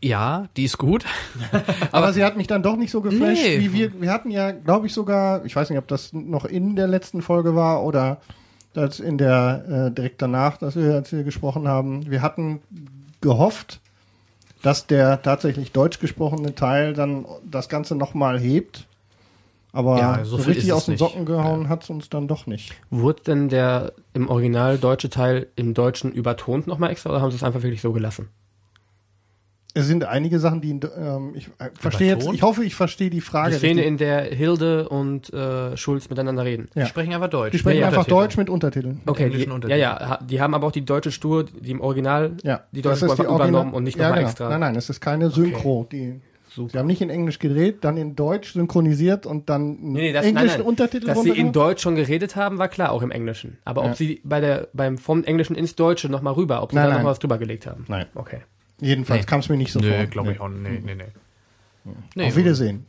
ja, die ist gut. Aber, sie hat mich dann doch nicht so geflasht, Nee. wie wir. Wir hatten ja, glaube ich, sogar, ich weiß nicht, ob das noch in der letzten Folge war oder das in der äh, direkt danach, dass wir, als wir gesprochen haben. Wir hatten gehofft, dass der tatsächlich deutsch gesprochene Teil dann das Ganze nochmal hebt. Aber Ja, so so richtig es aus den nicht. Socken gehauen hat's uns dann doch nicht. Wurde denn der im Original deutsche Teil im Deutschen übertont nochmal extra oder haben sie es einfach wirklich so gelassen? Es sind einige Sachen, die ähm, ich äh, verstehe jetzt, ich hoffe, ich verstehe die Frage. Die Szene, richtig. in der Hilde und äh, Schulz miteinander reden. Ja. Die sprechen einfach Deutsch. die sprechen Ja, ja, einfach Untertitel. Deutsch mit Untertiteln. Okay, die, englischen ja, Untertiteln. ja, ha- die haben aber auch die deutsche Stur, die im Original, Ja, die deutsche Sprache Original- übernommen und nicht ja, nochmal genau. extra. Nein, nein, es ist keine Synchro. Die, Super. sie haben nicht in Englisch gedreht, dann in Deutsch synchronisiert und dann einen Nee, nee, das, englischen nein, nein. Untertitel Dass sie in. Deutsch schon geredet haben, war klar, auch im Englischen. Aber Ja. ob sie bei der, beim, vom Englischen ins Deutsche nochmal rüber, ob sie Nein, da nochmal was drüber gelegt haben. Nein. Okay. Jedenfalls Nee. kam es mir nicht so vor. Nö, glaube ich auch nicht. Nee, nee, nee. nee. Auf Wiedersehen.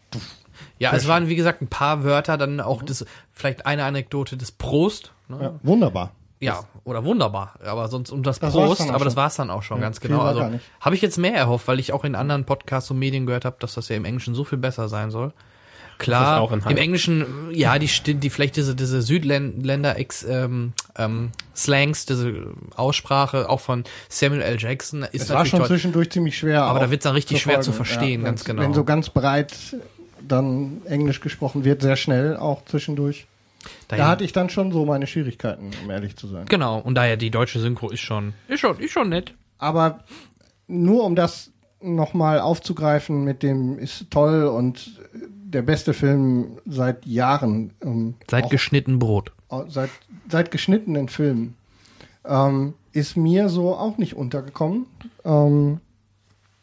Ja, es waren wie gesagt ein paar Wörter, dann auch das, vielleicht eine Anekdote des Prost. Ne? Ja, wunderbar. Ja, oder wunderbar. Aber sonst um das, Das Prost, aber das schon. war's dann auch schon, Ja, ganz genau. war Also habe ich jetzt mehr erhofft, weil ich auch in anderen Podcasts und Medien gehört habe, dass das ja im Englischen so viel besser sein soll. Klar, im Englischen, ja, die, die vielleicht diese, diese Südländer ex, ähm, ähm, Slangs, diese Aussprache auch von Samuel L. Jackson ist Es war schon toll. zwischendurch ziemlich schwer. Aber da wird's dann richtig schwer zu folgen. verstehen, ganz wenn's- genau. Wenn so ganz breit dann Englisch gesprochen wird, sehr schnell auch zwischendurch. Dahin- Da hatte ich dann schon so meine Schwierigkeiten, um ehrlich zu sein. Genau, und daher die deutsche Synchro ist schon, ist schon, ist schon nett. Aber nur um das nochmal aufzugreifen mit dem ist toll und der beste Film seit Jahren. ähm, Seit geschnitten Brot. seit, seit geschnittenen Filmen. Ähm, ist mir so auch nicht untergekommen. Ähm,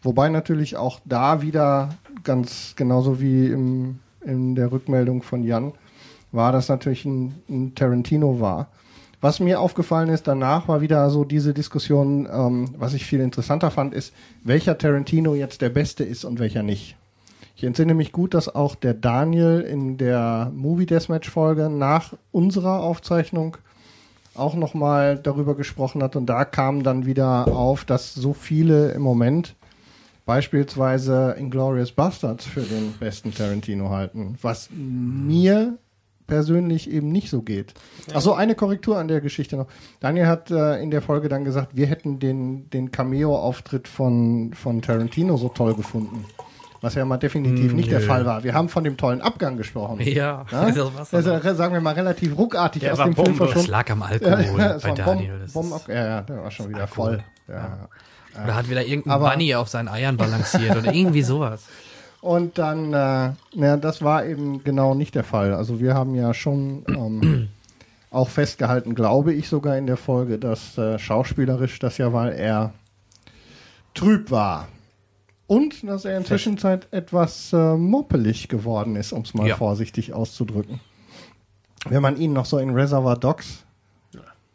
wobei natürlich auch da wieder ganz genauso wie im, in der Rückmeldung von Jan war, dass natürlich ein, ein Tarantino war. Was mir aufgefallen ist danach, war wieder so diese Diskussion, ähm, was ich viel interessanter fand, ist, welcher Tarantino jetzt der beste ist und welcher nicht. Ich entsinne mich gut, dass auch der Daniel in der Movie Deathmatch Folge nach unserer Aufzeichnung auch nochmal darüber gesprochen hat und da kam dann wieder auf, dass so viele im Moment beispielsweise Inglourious Bastards für den besten Tarantino halten, was mir persönlich eben nicht so geht. Achso, eine Korrektur an der Geschichte noch. Daniel hat äh, in der Folge dann gesagt, wir hätten den, den Cameo-Auftritt von, von Tarantino so toll gefunden. Was ja mal definitiv nicht der Nö. Fall war. Wir haben von dem tollen Abgang gesprochen. Ja, Ja? das ja, sagen wir mal, relativ ruckartig Der aus dem Film Bombe. Das verschwunden. lag am Alkohol es bei Daniel. Bomb, Das Bomb, ist, ja, ja, der war schon wieder Alkohol. voll. Ja. oder hat wieder irgendein Aber- Bunny auf seinen Eiern balanciert oder irgendwie sowas. Und dann, äh, naja, das war eben genau nicht der Fall. Also wir haben ja schon ähm, auch festgehalten, glaube ich sogar in der Folge, dass äh, schauspielerisch das ja, weil er trüb war. Und dass er in Zwischenzeit etwas äh, moppelig geworden ist, um es mal Ja. vorsichtig auszudrücken. Wenn man ihn noch so in Reservoir Dogs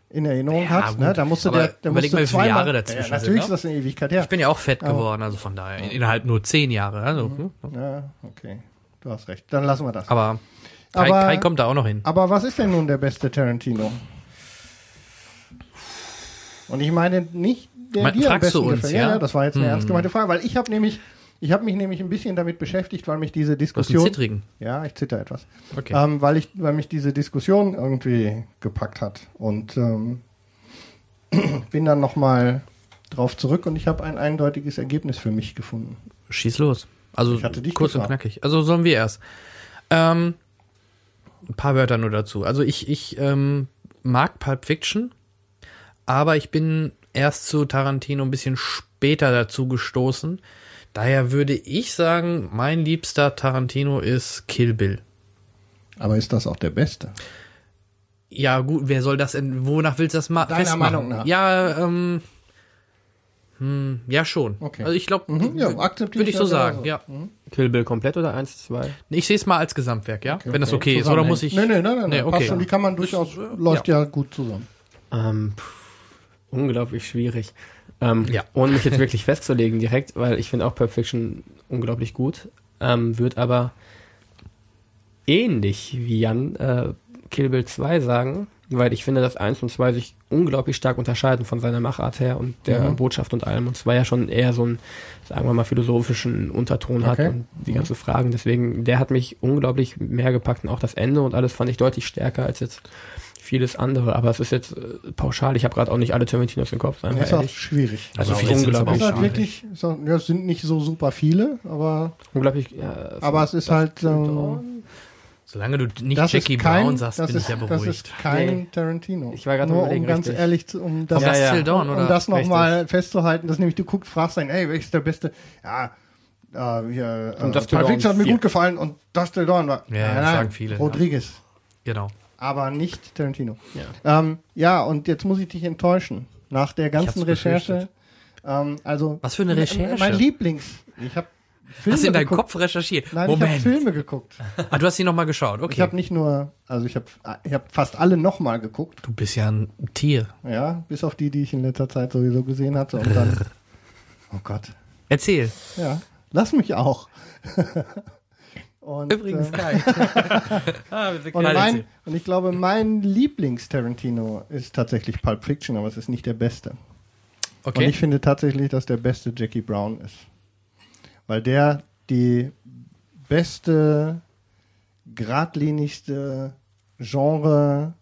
in Erinnerung Ja, hat, ne, da musste Aber der, der überleg musste mal, wie viele Jahre dazwischen ja, sind, natürlich ne? ist das eine Ewigkeit her. Ich bin ja auch fett geworden, also von daher. in- Innerhalb nur zehn Jahre. Also, hm. Ja, okay. Du hast recht. Dann lassen wir das. Aber Kai, Aber- Kai kommt da auch noch hin. Aber was ist denn nun der beste Tarantino? Und ich meine nicht, der Me- dir am besten uns, gefällt. ja? Ja, das war jetzt eine Hm. ernst gemeinte Frage, weil ich habe nämlich Ich habe mich nämlich ein bisschen damit beschäftigt, weil mich diese Diskussion. zittrigen. Ja, ich zitter etwas. Okay. Ähm, weil, ich, weil mich diese Diskussion irgendwie gepackt hat. Und ähm, bin dann nochmal drauf zurück und ich habe ein eindeutiges Ergebnis für mich gefunden. Schieß los. Also kurz und gefragt. knackig. Also sollen wir erst. Ähm, ein paar Wörter nur dazu. Also ich, ich ähm, mag Pulp Fiction, aber ich bin erst zu Tarantino ein bisschen später dazu gestoßen. Daher würde ich sagen, mein liebster Tarantino ist Kill Bill. Aber ist das auch der beste? Ja, gut, wer soll das denn, wonach willst du das ma Deiner festmachen? Meinung nach. Ja, ähm, hm, ja schon. Okay. Also ich glaube, Mhm, ja, würde ich ich so das sagen, genauso. ja. Kill Bill komplett oder eins, zwei? Ich sehe es mal als Gesamtwerk, ja? Wenn das okay. okay ist. Oder muss ich. Nee, nee, nein, nein, Nee, nee, okay. passt schon. Die kann man durchaus, läuft ja. gut zusammen. Ähm, pff, unglaublich schwierig. Ähm, Ja. Ohne mich jetzt wirklich festzulegen direkt, weil ich finde auch Pulp Fiction unglaublich gut. Ähm, Würde aber ähnlich wie Jan äh, Kill Bill 2 sagen, weil ich finde, dass 1 und 2 sich unglaublich stark unterscheiden von seiner Machart her und der Mhm. Botschaft und allem. Und 2 ja schon eher so einen, sagen wir mal, philosophischen Unterton hat Okay. und die ganzen Fragen. Deswegen, der hat mich unglaublich mehr gepackt und auch das Ende und alles fand ich deutlich stärker als jetzt vieles andere. Aber es ist jetzt äh, pauschal. Ich habe gerade auch nicht alle Tarantinos im Kopf. Seien wir ist auch schwierig. Also es aber unglaublich halt wirklich, auch, ja, es sind nicht so super viele, aber, Unglaublich, ja, aber es ist halt, ähm, Solange du nicht das Jackie kein, Brown sagst, das bin ist, ich ja das beruhigt. ist kein Nee. Tarantino. Ich war gerade Nur um ganz richtig. ehrlich, zu, um das, Ja, ja. Dawn, um das nochmal festzuhalten, dass nämlich du guckst, fragst dann, ey, welches ist der beste? Ja, äh, hier, äh, Und Pulp Fiction hat mir gut gefallen und Till Dawn war, Ja, das sagen viele, ja. Rodriguez, Genau. Aber nicht Tarantino. Ja. Ähm, ja, und jetzt muss ich dich enttäuschen. Nach der ganzen Recherche, ähm, also Was für eine Recherche? Mein Lieblings, ich habe Filme Hast du in deinem geguckt. Kopf recherchiert? Nein, ich habe Moment. Filme geguckt. ah, du hast sie nochmal geschaut. Ich Okay. habe nicht nur, also ich habe ich hab fast alle nochmal geguckt. du bist ja ein Tier. Ja, bis auf die, die ich in letzter Zeit sowieso gesehen hatte. Und dann. Oh Gott. Erzähl. Ja, lass mich auch. und, Übrigens, äh, Kai. ah, und, mein, und ich glaube, mein Lieblings-Tarantino ist tatsächlich Pulp Fiction, aber es ist nicht der beste. Und Okay. ich finde tatsächlich, dass der beste Jackie Brown ist. Weil der die beste, geradlinigste Genre,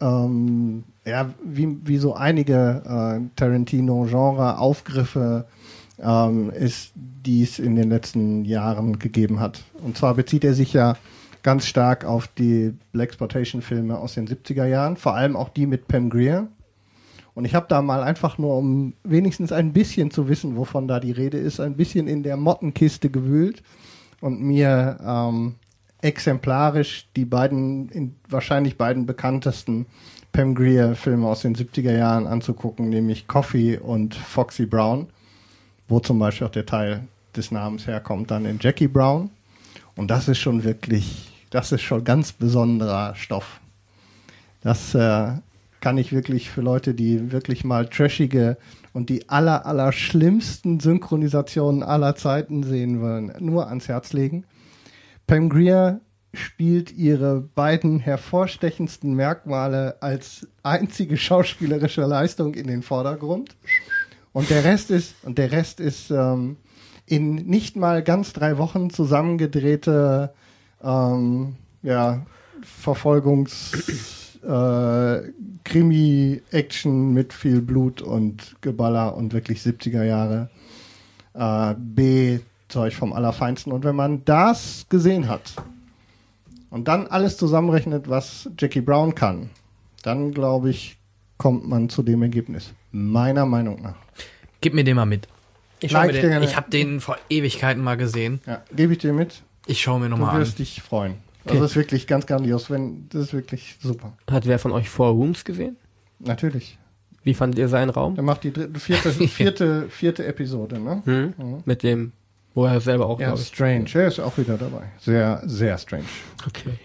ähm, ja, wie, wie so einige äh, Tarantino-Genre-Aufgriffe ähm, ist, die es in den letzten Jahren gegeben hat. Und zwar bezieht er sich ja ganz stark auf die Blaxploitation-Filme aus den 70er Jahren, vor allem auch die mit Pam Grier. Und ich habe da mal einfach nur, um wenigstens ein bisschen zu wissen, wovon da die Rede ist, ein bisschen in der Mottenkiste gewühlt und mir ähm, exemplarisch die beiden, in, wahrscheinlich beiden bekanntesten Pam Grier-Filme aus den 70er Jahren anzugucken, nämlich Coffee und Foxy Brown, wo zum Beispiel auch der Teil des Namens herkommt, dann in Jackie Brown. Und das ist schon wirklich, das ist schon ganz besonderer Stoff. Das äh, kann ich wirklich für Leute, die wirklich mal trashige und die aller, aller schlimmsten Synchronisationen aller Zeiten sehen wollen, nur ans Herz legen. Pam Grier spielt ihre beiden hervorstechendsten Merkmale als einzige schauspielerische Leistung in den Vordergrund. Und der Rest ist, und der Rest ist ähm, in nicht mal ganz drei Wochen zusammengedrehte ähm, ja, Verfolgungs äh, Krimi-Action mit viel Blut und Geballer und wirklich 70er Jahre äh, B-Zeug vom Allerfeinsten. Und wenn man das gesehen hat und dann alles zusammenrechnet, was Jackie Brown kann, dann glaube ich, kommt man zu dem Ergebnis. Meiner Meinung nach. Gib mir den mal mit. Ich, mir dir den, gerne. ich habe den vor Ewigkeiten mal gesehen. Ja, gebe ich dir mit. Ich schaue mir Du nochmal an. wirst dich freuen. Also das ist wirklich ganz grandios. Wenn, das ist wirklich super. Hat wer von euch Four Rooms gesehen? Natürlich. Wie fandet ihr seinen Raum? Der macht die dritte, vierte, vierte, vierte Episode, ne? Hm? Mhm. Mit dem, wo er selber auch, Ja, ich. strange. Er ist auch wieder dabei. Sehr, sehr strange. Okay.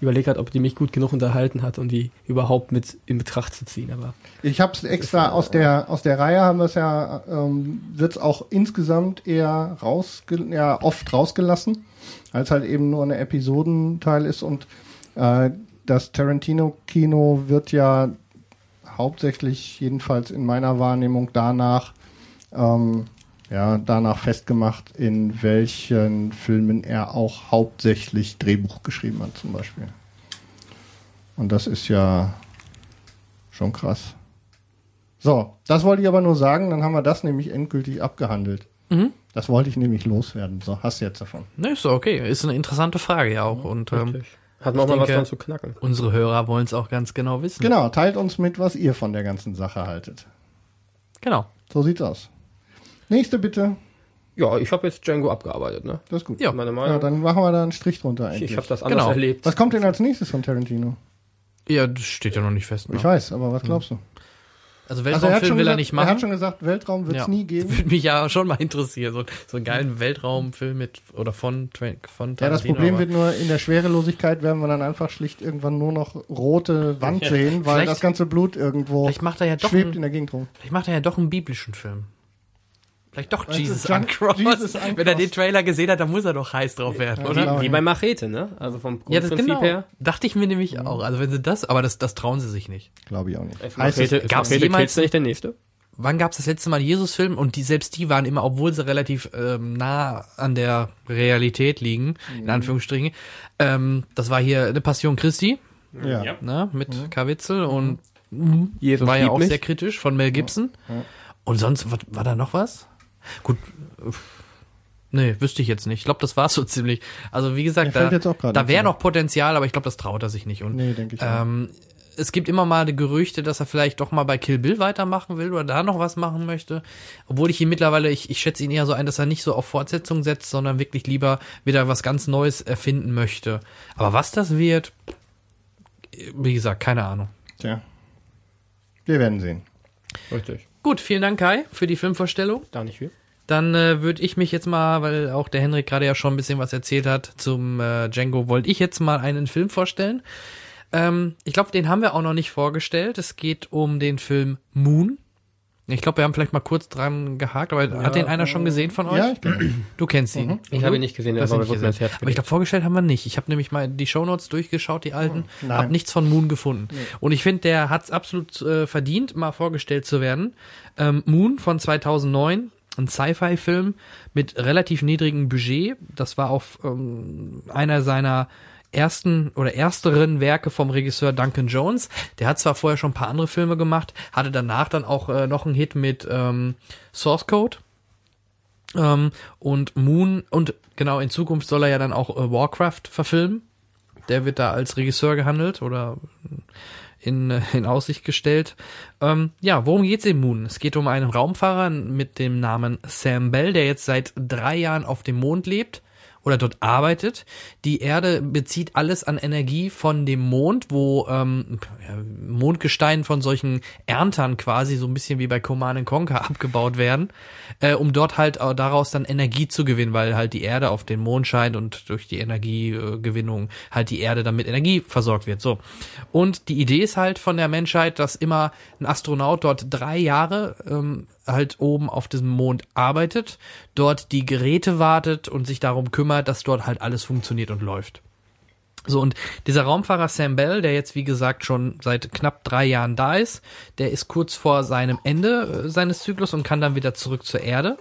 Ich überlege gerade, ob die mich gut genug unterhalten hat, um die überhaupt mit in Betracht zu ziehen, aber Ich habe es extra aus der aus der Reihe haben wir es ja ähm, wird es auch insgesamt eher rausge ja oft rausgelassen, als halt eben nur eine Episodenteil ist und äh, das Tarantino Kino wird ja hauptsächlich jedenfalls in meiner Wahrnehmung danach ähm, ja, danach festgemacht, in welchen Filmen er auch hauptsächlich Drehbuch geschrieben hat, zum Beispiel. Und das ist ja schon krass. So, das wollte ich aber nur sagen, dann haben wir das nämlich endgültig abgehandelt. Mhm. Das wollte ich nämlich loswerden. So, hast du jetzt davon. Ne, ist doch okay. Ist eine interessante Frage ja auch. Und ähm. Hat man auch mal was denke- dran zu knacken. unsere Hörer wollen es auch ganz genau wissen. Genau, teilt uns mit, was ihr von der ganzen Sache haltet. Genau. So sieht's aus. Nächste bitte. Ja, ich habe jetzt Django abgearbeitet, ne? Das ist gut. Ja. Meine Ja, Meinung. dann machen wir da einen Strich drunter ich eigentlich. ich habe das anders Genau. erlebt. was kommt denn als nächstes von Tarantino? Ja, das steht ja noch nicht fest. Ne? Ich weiß, aber was glaubst du? Also Also er hat, Weltraumfilm schon will er gesagt, nicht er hat machen. schon gesagt, Weltraum wird es Ja. nie geben. Würde mich ja schon mal interessieren. So, so einen geilen Weltraumfilm mit oder von, von Ja, das Tarantino, Problem wird nur, in der Schwerelosigkeit werden wir dann einfach schlicht irgendwann nur noch rote Wand sehen, weil Vielleicht- das ganze Blut irgendwo er ja doch schwebt einen, in der Gegend rum. vielleicht macht er ja doch einen biblischen Film. Vielleicht doch Weißt du, Jesus Uncrossed. Jesus Uncrossed. Wenn er den Trailer gesehen hat, dann muss er doch heiß drauf werden, Ja, oder? klar. Wie bei Machete, ne? Also vom Ja, das Grundprinzip genau. her. Dachte ich mir nämlich auch. Also wenn sie das, aber das, das trauen sie sich nicht. Glaube ich auch nicht. Heißt Machete, gab's Machete jemals- nicht der nächste? Wann gab es das letzte Mal einen Jesus-Film? Und die selbst die waren immer, obwohl sie relativ ähm, nah an der Realität liegen, in Anführungsstrichen. Ähm, das war hier eine Passion Christi, ja. Ja. ne, mit Karwitzel und Jesus war ja auch mich. sehr kritisch von Mel Gibson. Und sonst, was, war da noch was? Gut. Nee, wüsste ich jetzt nicht. Ich glaube, das war's so ziemlich. Also wie gesagt, da, da wäre noch Potenzial, aber ich glaube, das traut er sich nicht. Und Nee, denke ich ähm, es gibt immer mal die Gerüchte, dass er vielleicht doch mal bei Kill Bill weitermachen will oder da noch was machen möchte. Obwohl ich ihn mittlerweile, ich, ich schätze ihn eher so ein, dass er nicht so auf Fortsetzung setzt, sondern wirklich lieber wieder was ganz Neues erfinden möchte. Aber was das wird, wie gesagt, keine Ahnung. Tja. Wir werden sehen. Richtig. Gut, vielen Dank Kai für die Filmvorstellung. Da nicht viel. Dann äh, würde ich mich jetzt mal, weil auch der Henrik gerade ja schon ein bisschen was erzählt hat zum äh, Django, wollte ich jetzt mal einen Film vorstellen. Ähm, ich glaube, den haben wir auch noch nicht vorgestellt. Es geht um den Film Moon. Ich glaube, wir haben vielleicht mal kurz dran gehakt, aber hat den einer schon gesehen von euch? Ja, ich bin. Du kennst ihn. Ich habe ihn nicht gesehen, Das ins gesehen. Herz Aber ich glaube, vorgestellt haben wir nicht. Ich habe nämlich mal die Shownotes durchgeschaut, die alten, Nein. hab nichts von Moon gefunden. Und ich finde, der hat es absolut äh, verdient, mal vorgestellt zu werden. Ähm, Moon von 2009, ein Sci-Fi-Film mit relativ niedrigem Budget. Das war auch ähm, einer seiner ersten oder ersteren Werke vom Regisseur Duncan Jones. Der hat zwar vorher schon ein paar andere Filme gemacht, hatte danach dann auch äh, noch einen Hit mit ähm, Source Code. Ähm, und Moon, und genau, in Zukunft soll er ja dann auch äh, Warcraft verfilmen. Der wird da als Regisseur gehandelt oder in, äh, in Aussicht gestellt. Ähm, ja, worum geht's in Moon? Es geht um einen Raumfahrer mit dem Namen Sam Bell, der jetzt seit drei Jahren auf dem Mond lebt oder dort arbeitet. Die Erde bezieht alles an Energie von dem Mond, wo ähm, Mondgestein von solchen Erntern quasi so ein bisschen wie bei Command Conquer abgebaut werden, äh, um dort halt auch daraus dann Energie zu gewinnen, weil halt die Erde auf den Mond scheint und durch die Energiegewinnung halt die Erde dann mit Energie versorgt wird. So. Und die Idee ist halt von der Menschheit, dass immer ein Astronaut dort drei Jahre ähm, halt oben auf diesem Mond arbeitet, dort die Geräte wartet und sich darum kümmert, dass dort halt alles funktioniert und läuft. So, und dieser Raumfahrer Sam Bell, der jetzt wie gesagt schon seit knapp drei Jahren da ist, der ist kurz vor seinem Ende äh, seines Zyklus und kann dann wieder zurück zur Erde.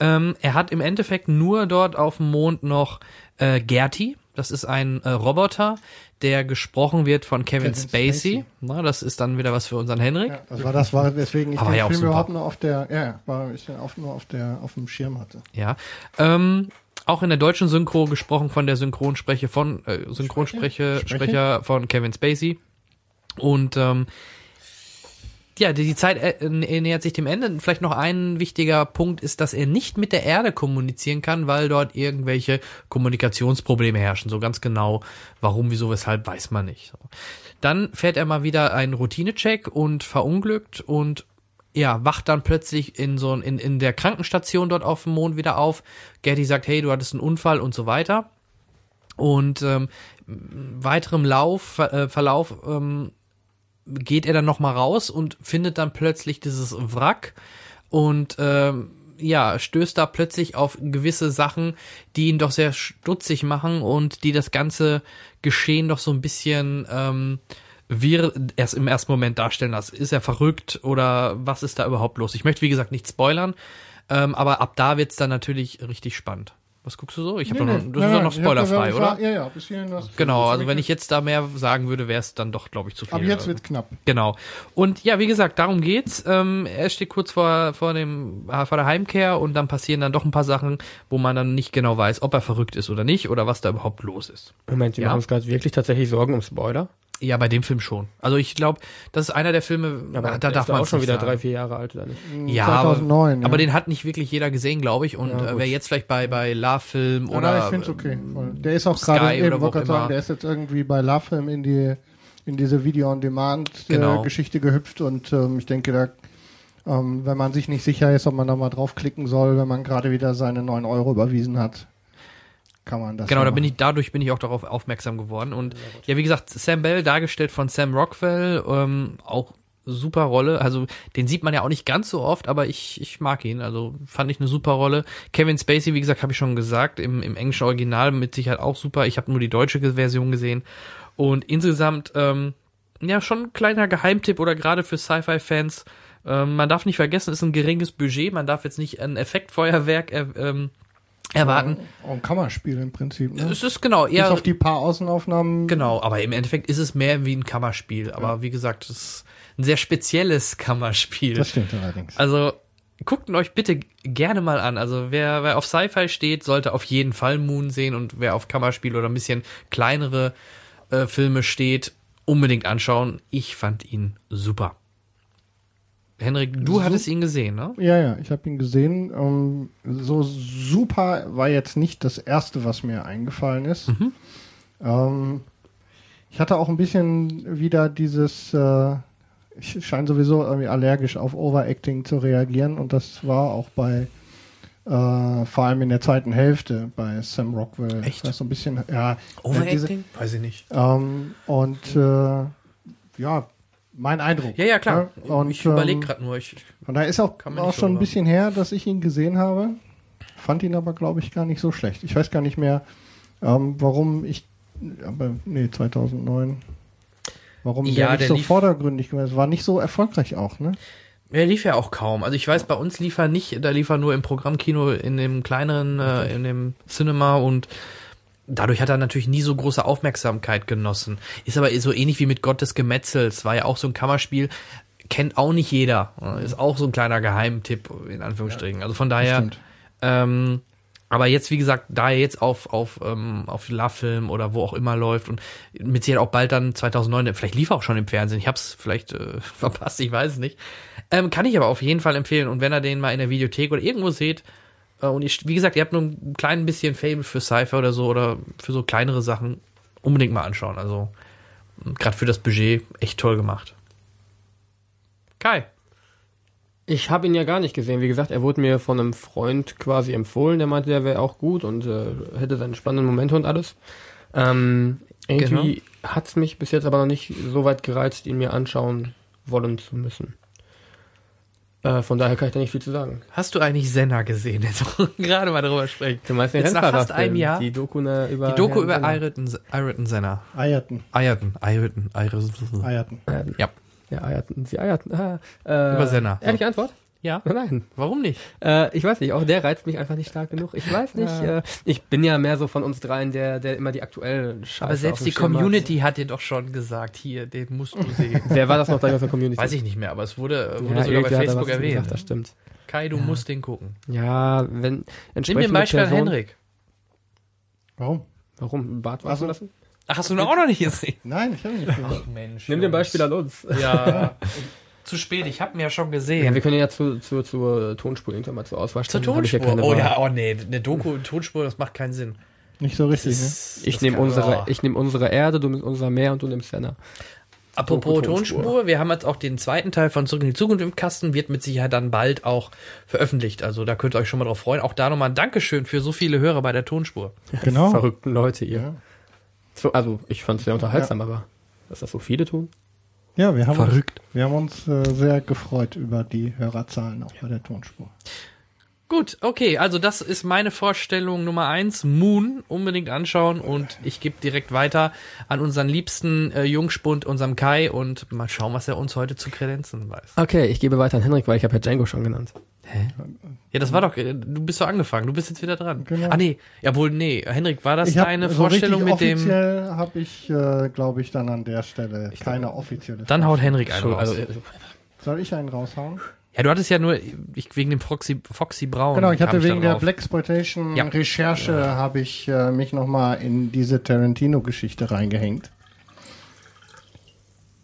Ähm, er hat im Endeffekt nur dort auf dem Mond noch äh, Gerti. Das ist ein äh, Roboter, der gesprochen wird von Kevin, Kevin Spacey. Spacey. Na, das ist dann wieder was für unseren Henrik. Ja, das war das, war weswegen ich Aber den ja auch Film überhaupt nur auf der, ja, war ich den auf, nur auf der, auf dem Schirm hatte. Ja. Ähm, auch in der deutschen Synchro gesprochen von der Synchronsprecher von äh, Synchronsprecher Sprecher? Sprecher von Kevin Spacey. Und ähm, ja, die, Zeit äh, nähert sich dem Ende. Vielleicht noch ein wichtiger Punkt ist, dass er nicht mit der Erde kommunizieren kann, weil dort irgendwelche Kommunikationsprobleme herrschen. So ganz genau, warum, wieso, weshalb, weiß man nicht. Dann fährt er mal wieder einen Routinecheck und verunglückt und ja, wacht dann plötzlich in so in, in der Krankenstation dort auf dem Mond wieder auf. Gertie sagt, hey, du hattest einen Unfall und so weiter. Und ähm, weiterem Lauf, äh, Verlauf ähm, geht er dann noch mal raus und findet dann plötzlich dieses Wrack und ähm, ja, stößt da plötzlich auf gewisse Sachen, die ihn doch sehr stutzig machen und die das ganze Geschehen doch so ein bisschen ähm, wir erst im ersten Moment darstellen lassen. Ist er verrückt oder was ist da überhaupt los? Ich möchte, wie gesagt, nicht spoilern. Ähm, aber ab da wird's dann natürlich richtig spannend. Was guckst du so? Ich habe Nee, noch, nee, das nein, ist doch noch spoilerfrei, oder? Ja, ja, bis hierhin was. Genau, also wenn ich jetzt da mehr sagen würde, wäre es dann doch, glaube ich, zu viel. Ab jetzt wird's knapp. Genau. Und ja, wie gesagt, darum geht's. Ähm, er steht kurz vor, vor dem, äh, vor der Heimkehr und dann passieren dann doch ein paar Sachen, wo man dann nicht genau weiß, ob er verrückt ist oder nicht oder was da überhaupt los ist. Moment, wir Ja. machen uns gerade wirklich tatsächlich Sorgen um Spoiler. Ja, bei dem Film schon. Also ich glaube, das ist einer der Filme, Aber da darf man auch schon wieder sagen. drei, vier Jahre alt, oder nicht? Ja, 2009. aber, aber den hat nicht wirklich jeder gesehen, glaube ich. Und Ja, äh, wer jetzt vielleicht bei bei Love Film Ja, oder nein, ich finde es okay. Voll. Der ist auch Sky gerade, oder eben, wollte sagen, der ist jetzt irgendwie bei Lovefilm in die in diese Genau. Video-on-Demand-Geschichte gehüpft und ähm, ich denke, da, ähm, wenn man sich nicht sicher ist, ob man da mal draufklicken soll, wenn man gerade wieder seine 9 Euro überwiesen hat, kann man das. Genau, da bin ich, dadurch bin ich auch darauf aufmerksam geworden. Und ja, wie gesagt, Sam Bell, dargestellt von Sam Rockwell, ähm, auch super Rolle. Also den sieht man ja auch nicht ganz so oft, aber ich, ich mag ihn. Also fand ich eine super Rolle. Kevin Spacey, wie gesagt, habe ich schon gesagt, im, im englischen Original mit Sicherheit auch super. Ich habe nur die deutsche Version gesehen. Und insgesamt, ähm, ja, schon ein kleiner Geheimtipp oder gerade für Sci-Fi-Fans. Ähm, man darf nicht vergessen, es ist ein geringes Budget. Man darf jetzt nicht ein Effektfeuerwerk er, ähm, erwarten. Auch ein Kammerspiel im Prinzip. Ne? Es ist genau Bis eher auf die paar Außenaufnahmen. Genau, aber im Endeffekt ist es mehr wie ein Kammerspiel. Aber wie gesagt, es ist ein sehr spezielles Kammerspiel. Das stimmt allerdings. Also guckt ihn euch bitte gerne mal an. Also wer, wer auf Sci-Fi steht, sollte auf jeden Fall Moon sehen und wer auf Kammerspiel oder ein bisschen kleinere äh, Filme steht, unbedingt anschauen. Ich fand ihn super. Henrik, du So- hattest ihn gesehen, ne? Ja, ja, ich habe ihn gesehen. Ähm, so super war jetzt nicht das erste, was mir eingefallen ist. Mhm. Ähm, ich hatte auch ein bisschen wieder dieses, äh, ich scheine sowieso irgendwie allergisch auf Overacting zu reagieren und das war auch bei äh, vor allem in der zweiten Hälfte bei Sam Rockwell. Echt? Das so ein bisschen, ja. äh, diese- Weiß ich nicht. Ähm, und äh, ja, mein Eindruck. Ja, ja, klar. Ja, und, ich überlege ähm, gerade nur. Ich, Und da ist auch, auch schon ein bisschen her, dass ich ihn gesehen habe. Fand ihn aber, glaube ich, gar nicht so schlecht. Ich weiß gar nicht mehr, ähm, warum ich, aber nee, 2009. Warum Ja, der nicht der so lief- vordergründig gewesen ist. War nicht so erfolgreich auch, ne? Er lief ja auch kaum. Also ich weiß, bei uns lief er nicht, da lief er nur im Programmkino in dem kleineren, äh, in dem Cinema und dadurch hat er natürlich nie so große Aufmerksamkeit genossen. Ist aber so ähnlich wie mit Gott des Gemetzels, war ja auch so ein Kammerspiel, kennt auch nicht jeder. Ist auch so ein kleiner Geheimtipp, in Anführungsstrichen. Also von daher, ähm, aber jetzt, wie gesagt, da er jetzt auf, auf, ähm, auf Love-Film oder wo auch immer läuft und mit Sicherheit auch bald dann 2009, vielleicht lief er auch schon im Fernsehen, ich hab's vielleicht äh, verpasst, ich weiß es nicht. Ähm, kann ich aber auf jeden Fall empfehlen und wenn ihr den mal in der Videothek oder irgendwo seht, und ich, wie gesagt, ihr habt nur ein klein bisschen Fable für Cypher oder so oder für so kleinere Sachen, unbedingt mal anschauen. Also gerade für das Budget echt toll gemacht. Kai. Ich habe ihn ja gar nicht gesehen. Wie gesagt, er wurde mir von einem Freund quasi empfohlen. Der meinte, der wäre auch gut und äh, hätte seine spannenden Momente und alles. Ähm, irgendwie hat's mich bis jetzt aber noch nicht so weit gereizt, ihn mir anschauen wollen zu müssen. Äh, von daher kann ich da nicht viel zu sagen. Hast du eigentlich Senna gesehen? Jetzt gerade mal darüber sprechen. Du meinst den Jetzt nach fast einem Jahr? Die Doku, ne, über Die Doku Herrn über Senna. Ayrton, Ayrton Senna. Eierten. Ayrton, Ayrton, Ayrton. Eierten. Ayrton. Ja. Ja, eierten. Sie eierten. Ah, äh, Über Senna. Ehrliche Antwort? Ja. Nein. Warum nicht? Äh, ich weiß nicht, auch der reizt mich einfach nicht stark genug. Ich weiß nicht. Ja. Äh, ich bin ja mehr so von uns dreien, der, der immer die aktuellen Scheiße Aber selbst die Schirm hat. Community hat dir doch schon gesagt, hier, den musst du sehen. Wer war das noch aus der Community? Weiß ich nicht mehr, aber es wurde, wurde Ja, sogar bei hat Facebook erwähnt. Gesagt, das stimmt. Kai, du Ja. musst den gucken. Ja, wenn Nimm dir ein Beispiel an Person, Henrik. Warum? Warum? Bart Also- lassen? Ach, hast du noch auch noch nicht gesehen? Nein, ich habe ihn nicht gesehen. Mensch. Nimm dir ein Beispiel an uns. Ja. Zu spät, ich habe ihn ja schon Ja, gesehen. wir können ja zu, zu, zur Tonspur irgendwann mal zur Auswahl Zur stellen. Ich ja Tonspur. keine Oh Wahl. ja, oh nee, eine Doku, Tonspur, das macht keinen Sinn. Nicht so richtig, ne? Das- Ich das nehme unsere, oh. ich nehme unsere Erde, du nimmst unser Meer und du nimmst Senna. Apropos Tonspur. Tonspur, wir haben jetzt auch den zweiten Teil von Zurück in die Zukunft im Kasten, wird mit Sicherheit dann bald auch veröffentlicht. Also da könnt ihr euch schon mal drauf freuen. Auch da nochmal ein Dankeschön für so viele Hörer bei der Tonspur. Genau. Verrückten Leute, ihr. Ja. So, also, ich fand es sehr unterhaltsam, aber dass das so viele tun. Ja, wir haben Verrückt. uns, wir haben uns äh, sehr gefreut über die Hörerzahlen auch bei der Tonspur. Gut, okay, also das ist meine Vorstellung Nummer eins. Moon unbedingt anschauen und ich gebe direkt weiter an unseren liebsten äh, Jungspund, unserem Kai und mal schauen, was er uns heute zu kredenzen weiß. Okay, ich gebe weiter an Henrik, weil ich habe ja Django schon genannt. Ja, das war doch, äh, du bist so angefangen, du bist jetzt wieder dran. Genau. Ah nee, ja wohl, nee, Henrik, war das Ich hab deine so Vorstellung mit dem... Offiziell habe ich, äh, glaube ich, dann an der Stelle keine offizielle. Dann haut Henrik einen raus. Also, Soll ich einen raushauen? ja, du hattest ja nur, ich, wegen dem Foxy, Foxy Braun. Genau, ich hatte wegen der drauf. Blaxploitation Ja. Recherche habe ich äh, mich nochmal in diese Tarantino-Geschichte reingehängt.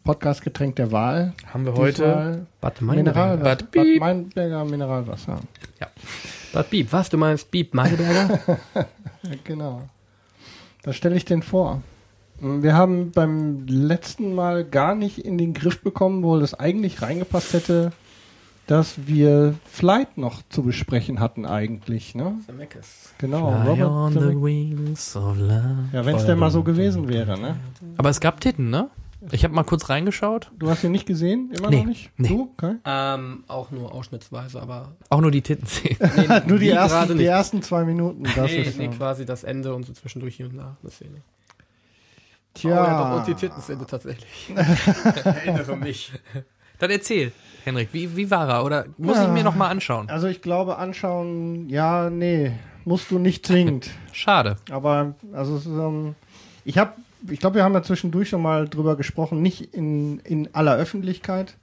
Podcast-Getränk der Wahl. Haben wir heute... Bad Meinberger. Mineralwasser. Bad Bad. Meinberger Mineralwasser. Bad Bieb. Was, du meinst Bieb Meidelberger? Genau. Da stelle ich den vor. Wir haben beim letzten Mal gar nicht in den Griff bekommen, wo es eigentlich reingepasst hätte, dass wir Flight noch zu besprechen hatten eigentlich. Ne? Genau, Fly on Robert the Zemeckis. wings of love. Ja, wenn es denn mal so gewesen wäre, ne? Aber es gab Titten, ne? Ich habe mal kurz reingeschaut. Du hast ihn nicht gesehen? Immer Nee, noch nicht? nee. Du? Okay. ähm, auch nur ausschnittsweise, aber Auch nur die Titten sehen. nee, Nur die, gerade ersten, die ersten zwei Minuten. Das nee, ist, nee, quasi das Ende und so zwischendurch hier und da eine Szene. tja. Oh, ja, doch, und die Tittenszene tatsächlich. Ich erinnere mich. Dann erzähl, Henrik, wie, wie war er? Oder muss ich mir noch mal anschauen? Also ich glaube, anschauen, ja, nee, musst du nicht zwingend. Schade. Aber also es ist, ähm, ich habe, ich glaube, wir haben ja zwischendurch schon mal drüber gesprochen, nicht in, in aller Öffentlichkeit,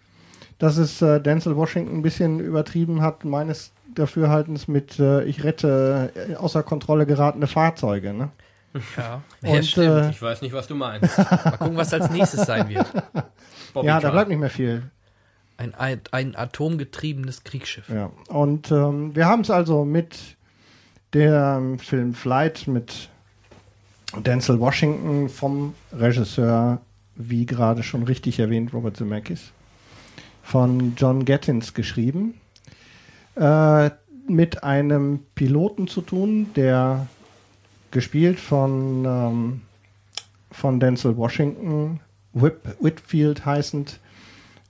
dass es äh, Denzel Washington ein bisschen übertrieben hat, meines Dafürhaltens mit äh, ich rette äh, außer Kontrolle geratene Fahrzeuge. Ne? Ja. Und, äh, Ich weiß nicht, was du meinst. Mal gucken, was als nächstes sein wird. Bobby ja, da Car. bleibt nicht mehr viel. Ein, ein, ein atomgetriebenes Kriegsschiff. Ja. Und ähm, wir haben es also mit dem Film Flight mit Denzel Washington vom Regisseur, wie gerade schon richtig erwähnt, Robert Zemeckis, von John Gattins geschrieben, äh, mit einem Piloten zu tun, der gespielt von, ähm, von Denzel Washington, Whip, Whitfield heißend,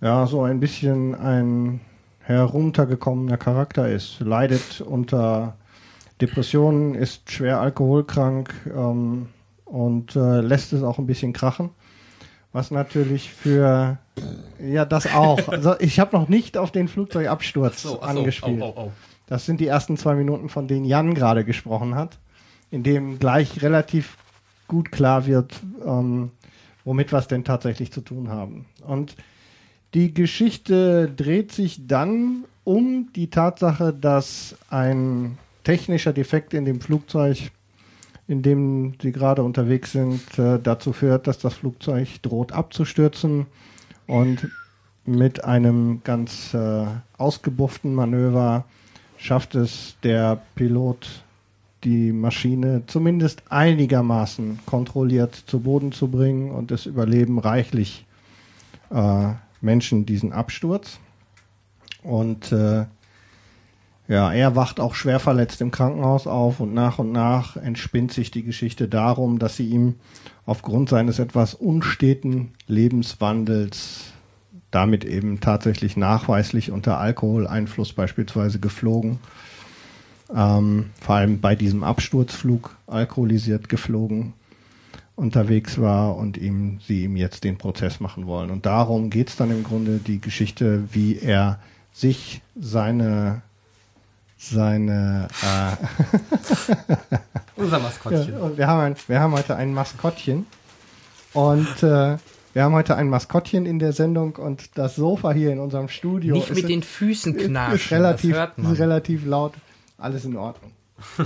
ja, so ein bisschen ein heruntergekommener Charakter ist, leidet unter Depressionen, ist schwer alkoholkrank ähm, und äh, lässt es auch ein bisschen krachen. Was natürlich für ja das auch. Also ich habe noch nicht auf den Flugzeugabsturz So, so, angespielt. Oh, oh, oh. Das sind die ersten zwei Minuten, von denen Jan gerade gesprochen hat, in dem gleich relativ gut klar wird, ähm, womit wir es denn tatsächlich zu tun haben. Und die Geschichte dreht sich dann um die Tatsache, dass ein technischer Defekt in dem Flugzeug, in dem sie gerade unterwegs sind, äh, dazu führt, dass das Flugzeug droht abzustürzen und mit einem ganz äh, ausgebufften Manöver schafft es der Pilot, die Maschine zumindest einigermaßen kontrolliert zu Boden zu bringen und es überleben reichlich äh, Menschen diesen Absturz. Und äh, ja, er wacht auch schwer verletzt im Krankenhaus auf und nach und nach entspinnt sich die Geschichte darum, dass sie ihm aufgrund seines etwas unsteten Lebenswandels damit eben tatsächlich nachweislich unter Alkoholeinfluss beispielsweise geflogen, ähm, vor allem bei diesem Absturzflug alkoholisiert geflogen unterwegs war und ihm sie ihm jetzt den Prozess machen wollen. Und darum geht's dann im Grunde die Geschichte, wie er sich seine seine äh, Unser ja, Maskottchen. und wir haben ein, wir haben heute ein Maskottchen und äh, wir haben heute ein Maskottchen in der Sendung und das Sofa hier in unserem Studio Nicht mit den Füßen ist, knatschen, ist relativ das hört man. ist relativ laut. Alles in Ordnung.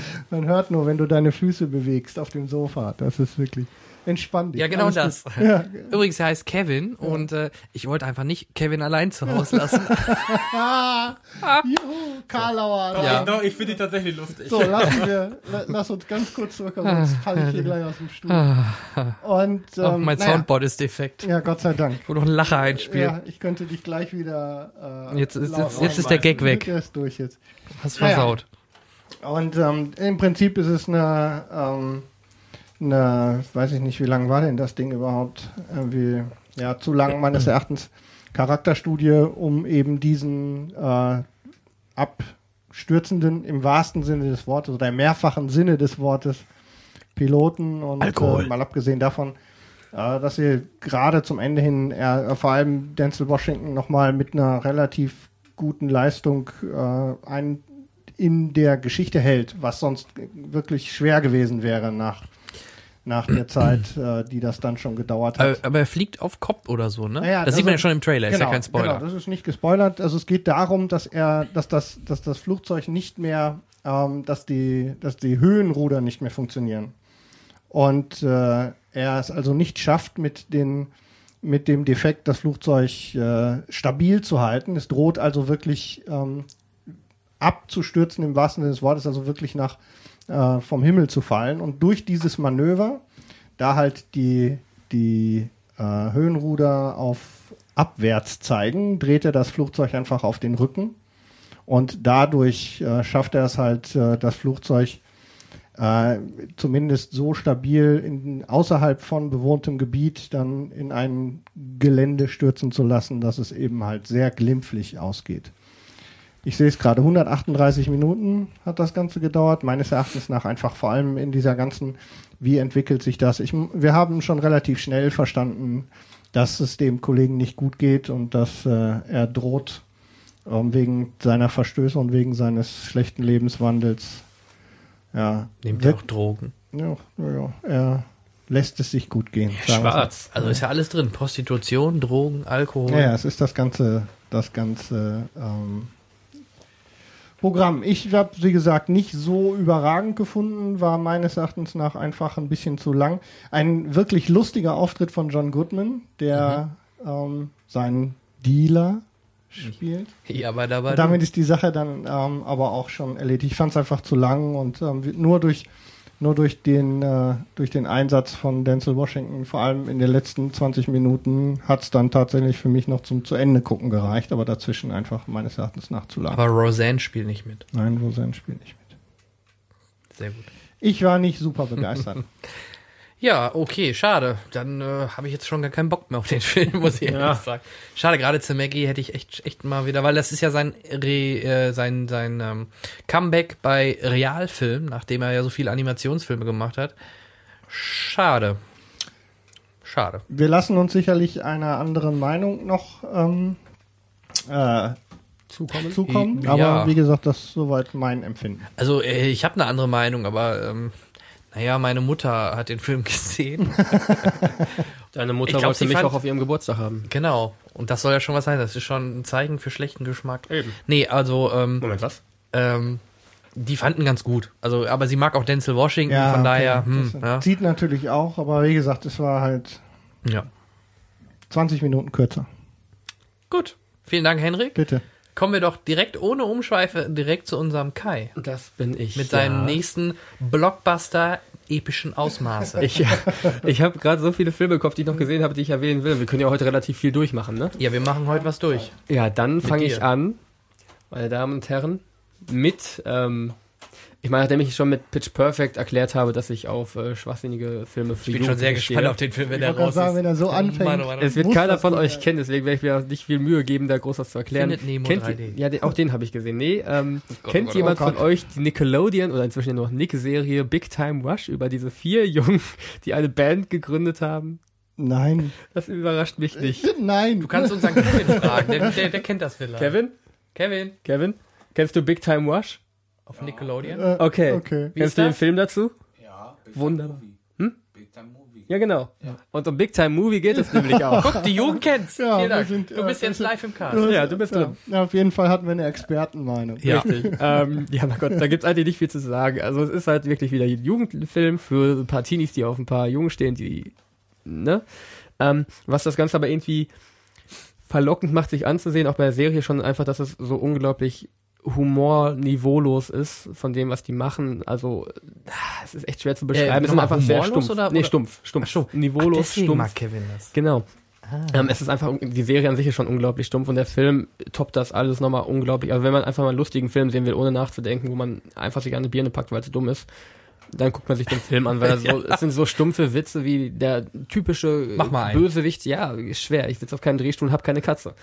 Man hört nur, wenn du deine Füße bewegst auf dem Sofa. Das ist wirklich entspannt. dich. Ja, genau Alles das. Ja, Übrigens, er heißt Kevin und äh, ich wollte einfach nicht Kevin allein zu Hause lassen. Juhu, Karlauer. Ja. Doch, ich finde die tatsächlich lustig. So, lassen wir, la- lass uns ganz kurz zurückkommen, sonst falle ich hier gleich aus dem Stuhl. Und, ähm, oh, mein naja, Soundboard ist defekt. Ja, Gott sei Dank. Ich wollte noch einen Lacher einspielen. Ja, ich könnte dich gleich wieder. Äh, Jetzt ist- jetzt- jetzt ist der Gag weg. Der ist durch jetzt. Hast versaut. Und ähm, im Prinzip ist es eine, ähm, eine, weiß ich nicht, wie lang war denn das Ding überhaupt? Irgendwie, ja, zu lang meines Erachtens. Charakterstudie, um eben diesen äh, abstürzenden, im wahrsten Sinne des Wortes oder im mehrfachen Sinne des Wortes, Piloten und. Äh, mal abgesehen davon, äh, dass sie gerade zum Ende hin, vor allem Denzel Washington nochmal mit einer relativ guten Leistung äh, einen in der Geschichte hält, was sonst wirklich schwer gewesen wäre nach, nach der Zeit, äh, die das dann schon gedauert hat. Aber, er fliegt auf Kopf oder so, ne? Naja, das sieht man ja schon im Trailer, ist ja Genau, kein Spoiler. Genau, das ist nicht gespoilert. Also es geht darum, dass er, dass das, dass das Flugzeug nicht mehr, ähm, dass die, dass die Höhenruder nicht mehr funktionieren. Und äh, er es also nicht schafft, mit den mit dem Defekt das Flugzeug äh, stabil zu halten. Es droht also wirklich ähm, abzustürzen im wahrsten Sinne des Wortes, also wirklich nach äh, vom Himmel zu fallen. Und durch dieses Manöver, da halt die, die äh, Höhenruder auf abwärts zeigen, dreht er das Flugzeug einfach auf den Rücken. Und dadurch äh, schafft er es halt, äh, das Flugzeug äh, zumindest so stabil in, außerhalb von bewohntem Gebiet dann in ein Gelände stürzen zu lassen, dass es eben halt sehr glimpflich ausgeht. Ich sehe es gerade, 138 Minuten hat das Ganze gedauert, meines Erachtens nach einfach vor allem in dieser ganzen, wie entwickelt sich das? Ich, wir haben schon relativ schnell verstanden, dass es dem Kollegen nicht gut geht und dass äh, er droht, ähm, wegen seiner Verstöße und wegen seines schlechten Lebenswandels. Ja, ihr wirk- auch Drogen? ja, ja, ja, er lässt es sich gut gehen. wir's Schwarz. Also ist ja alles drin. Prostitution, Drogen, Alkohol. Ja, ja, es ist das ganze, das ganze ähm, Programm. Ich habe, wie gesagt, nicht so überragend gefunden, war meines Erachtens nach einfach ein bisschen zu lang. Ein wirklich lustiger Auftritt von John Goodman, der ähm, seinen Dealer spielt. Ja, aber dabei. Und damit ist die Sache dann ähm, aber auch schon erledigt. Ich fand es einfach zu lang und ähm, nur durch nur durch den äh, durch den Einsatz von Denzel Washington, vor allem in den letzten 20 Minuten, hat es dann tatsächlich für mich noch zum zu Ende gucken gereicht, aber dazwischen einfach meines Erachtens nach zu lang. aber Roseanne spielt nicht mit. Nein, Roseanne spielt nicht mit. Sehr gut. Ich war nicht super begeistert. Ja, okay, schade. Dann äh, habe ich jetzt schon gar keinen Bock mehr auf den Film, muss ich Ja. ehrlich sagen. Schade, gerade zu Maggie hätte ich echt, echt mal wieder, weil das ist ja sein, Re, äh, sein, sein ähm, Comeback bei Realfilm, nachdem er ja so viele Animationsfilme gemacht hat. Schade. Schade. Wir lassen uns sicherlich einer anderen Meinung noch ähm, äh, Zukommen. zukommen, Ja. aber wie gesagt, das ist soweit mein Empfinden. Also äh, ich habe eine andere Meinung, aber ähm, naja, meine Mutter hat den Film gesehen. Deine Mutter Ich glaub, wollte sie mich fand- auch auf ihrem Geburtstag haben. genau. Und das soll ja schon was sein. Das ist schon ein Zeichen für schlechten Geschmack. Eben. Nee, also ähm, Moment, was? ähm, die fanden ganz gut. Also, aber sie mag auch Denzel Washington, Ja, von okay. daher, hm, das ja. zieht natürlich auch, aber wie gesagt, es war halt ja. 20 Minuten kürzer. Gut. Vielen Dank, Henrik. Bitte. Kommen wir doch direkt ohne Umschweife direkt zu unserem Kai. Das bin ich. Mit seinem ja. nächsten Blockbuster epischen Ausmaße. Ich, ich habe gerade so viele Filme im Kopf, die ich noch gesehen habe, die ich erwähnen will. Wir können ja heute relativ viel durchmachen, ne? ja, wir machen heute was durch. Ja, dann fange ich an, meine Damen und Herren, mit, ähm, ich meine, nachdem ich schon mit Pitch Perfect erklärt habe, dass ich auf äh, schwachsinnige Filme für Ich bin schon sehr Jugendliche gespannt stehe. auf den Film, wenn Ich gerade raus sagen, ist. wenn er so anfängt. Mann, oh Mann, oh Es wird keiner von euch kennen, deswegen werde ich mir auch nicht viel Mühe geben, da groß was zu erklären. Findet Nemo kennt 3D. Ja, den, auch den habe ich gesehen. Nee, ähm, Gott, kennt oh Gott, jemand oh von euch die Nickelodeon oder inzwischen nur noch Nick-Serie Big Time Rush über diese vier Jungen, die eine Band gegründet haben? Nein. Das überrascht mich nicht. Nein. Du kannst unseren Kevin fragen, der, der, der kennt das vielleicht. Kevin? Kevin. Kevin? Kennst du Big Time Rush? Auf Nickelodeon. Äh, Okay. Okay. Wie Kennst du den? Film dazu? Ja, Big Wunderbar. Time Hm? Movie. Big Time Movie. Ja, genau. Und um Big Time Movie geht es nämlich auch. Guck, die Jugend kennt's. Ja, Vielen wir Dank. sind, du äh, bist wir jetzt live im Cast. Ja, du bist ja. drin. ja, auf jeden Fall hatten wir eine Expertenmeinung. Ja. ähm, ja, mein Gott, da gibt's eigentlich nicht viel zu sagen. Also es ist halt wirklich wieder ein Jugendfilm für ein paar Teenies, die auf ein paar Jungen stehen, die, ne? Ähm, was das Ganze aber irgendwie verlockend macht, sich anzusehen, auch bei der Serie schon einfach, dass es so unglaublich humorniveaulos ist von dem, was die machen. Also ah, es ist echt schwer zu beschreiben. es ist einfach sehr stumpf. oder- nee, stumpf, stumpf. Ach so. Niveaulos, Deswegen stumpf. mag Kevin das. Genau. Ähm, es ist einfach, die Serie an sich ist schon unglaublich stumpf und der Film toppt das alles nochmal unglaublich. Also wenn man einfach mal einen lustigen Film sehen will, ohne nachzudenken, wo man einfach sich an die Birne packt, weil es dumm ist, Dann guckt man sich den Film an, weil er so, es sind so stumpfe Witze wie der typische Mach mal einen. Bösewicht. Ja, ist schwer. Ich sitze auf keinem Drehstuhl und habe keine Katze.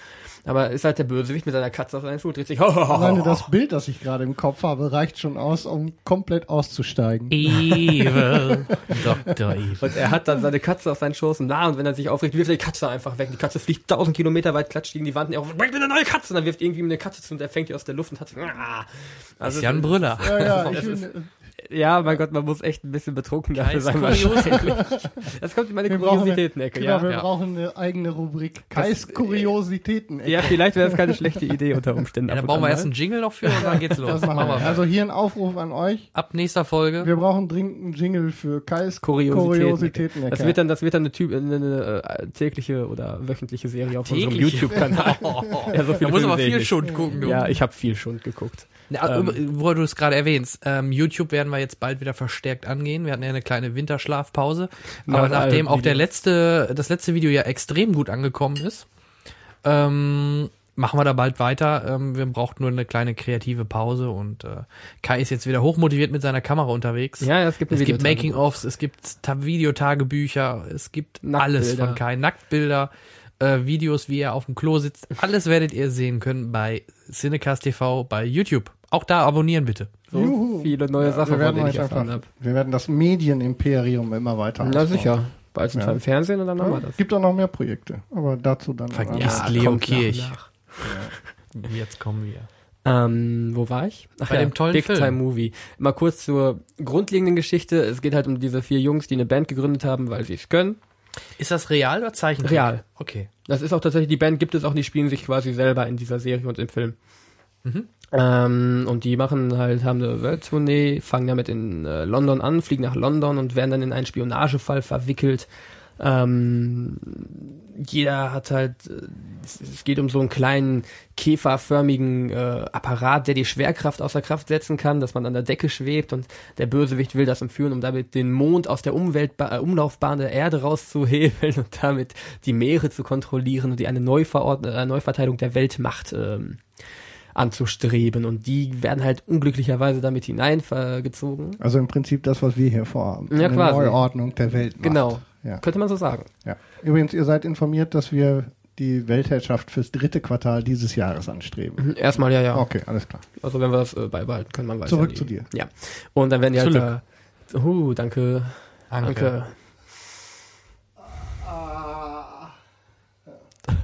Aber ist halt der Bösewicht mit seiner Katze auf seinen Stuhl, dreht sich. Alleine das Bild, das ich gerade im Kopf habe, reicht schon aus, um komplett auszusteigen. Evil. Dr. Evil. Und er hat dann seine Katze auf seinen Schoß und na, und wenn er sich aufregt, wirft er die Katze einfach weg. Die Katze fliegt tausend Kilometer weit, klatscht gegen die Wand und er ruft, bring mir eine neue Katze. Und dann wirft irgendwie ihm eine Katze zu und er fängt die aus der Luft und hat sie, ah. Also, Ist ja ein Brüller. Ja, ja, ich Das ja, mein Gott, man muss echt ein bisschen betrunken dafür sein. Das kommt in meine Kuriositäten-Ecke, genau, ja. wir Ja. brauchen eine eigene Rubrik. Kais Kuriositäten. Ja, vielleicht wäre das keine schlechte Idee unter Umständen. Ja, und brauchen wir erst einen Jingle noch für und dann geht's los. Das machen wir. Also hier ein Aufruf an euch. Ab nächster Folge. Wir brauchen dringend einen Jingle für Kais Kuriositäten. Kuriositäten. Das wird dann, das wird dann eine, typ, eine, eine äh, tägliche oder wöchentliche Serie auf unserem Tägliche? YouTube-Kanal. Ja, so Da muss aber viel. Schund gucken, du. Ja, ich habe viel schon geguckt. Ja, ähm, wo du es gerade erwähnst, ähm, YouTube werden wir jetzt bald wieder verstärkt angehen. Wir hatten ja eine kleine Winterschlafpause. Aber Nach nachdem auch der letzte, das letzte Video ja extrem gut angekommen ist, ähm, machen wir da bald weiter. Ähm, wir brauchen nur eine kleine kreative Pause und äh, Kai ist jetzt wieder hochmotiviert mit seiner Kamera unterwegs. Ja, es gibt es gibt. Making-ofs, es gibt Ta- Videotagebücher, es gibt alles von Kai. Nacktbilder, äh, Videos, wie er auf dem Klo sitzt. Alles werdet ihr sehen können bei Cinecast TV, bei YouTube. Auch da abonnieren bitte. So Juhu. viele neue Ja, Sachen, wir werden ich erfahren habe. wir werden das Medienimperium immer weiter Na ausbauen. sicher. Bald sind Ja. wir im Fernsehen und dann haben wir Ja, das. gibt auch noch mehr Projekte, aber dazu dann. Vergiss anders. Ja, Leo kommt nach und Kirch. Jetzt kommen wir. Ähm, wo war ich? Ach Bei dem tollen Big Film. Time Movie. Mal kurz zur grundlegenden Geschichte. Es geht halt um diese vier Jungs, die eine Band gegründet haben, weil sie es können. Ist das real oder Zeichentrick? Real. Okay. Das ist auch tatsächlich, die Band gibt es auch, die spielen sich quasi selber in dieser Serie und im Film. Mhm. Ähm, und die machen halt, haben eine Welttournee, fangen damit in äh, London an, fliegen nach London und werden dann in einen Spionagefall verwickelt. Ähm, jeder hat halt, es, geht um so einen kleinen käferförmigen äh, Apparat, der die Schwerkraft außer Kraft setzen kann, dass man an der Decke schwebt und der Bösewicht will das entführen, um damit den Mond aus der Umweltba äh, Umlaufbahn der Erde rauszuhebeln und damit die Meere zu kontrollieren und die eine Neuverordn äh, Neuverteilung der Weltmacht ähm, anzustreben und die werden halt unglücklicherweise damit hineingezogen. Also im Prinzip das, was wir hier vorhaben. Ja, Eine quasi. Neuordnung der Welt. macht. Genau. Ja. Könnte man so sagen. ja. Übrigens, ihr seid informiert, dass wir die Weltherrschaft fürs dritte Quartal dieses Jahres anstreben. Mhm, Erstmal ja, ja. Okay, alles klar. Also wenn wir das äh, beibehalten können, man weiß Zurück ja zu dir. Ja. Und dann werden die halt da, uh, danke, Danke. danke.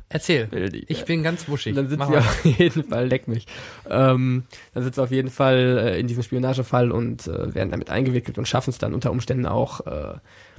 Erzähl. Wildi. Ich bin ganz wuschig. Dann sind Mach sie mal. auf jeden Fall, leck mich. Ähm, dann sind sie auf jeden Fall äh, in diesem Spionagefall und äh, werden damit eingewickelt und schaffen es dann unter Umständen auch, äh,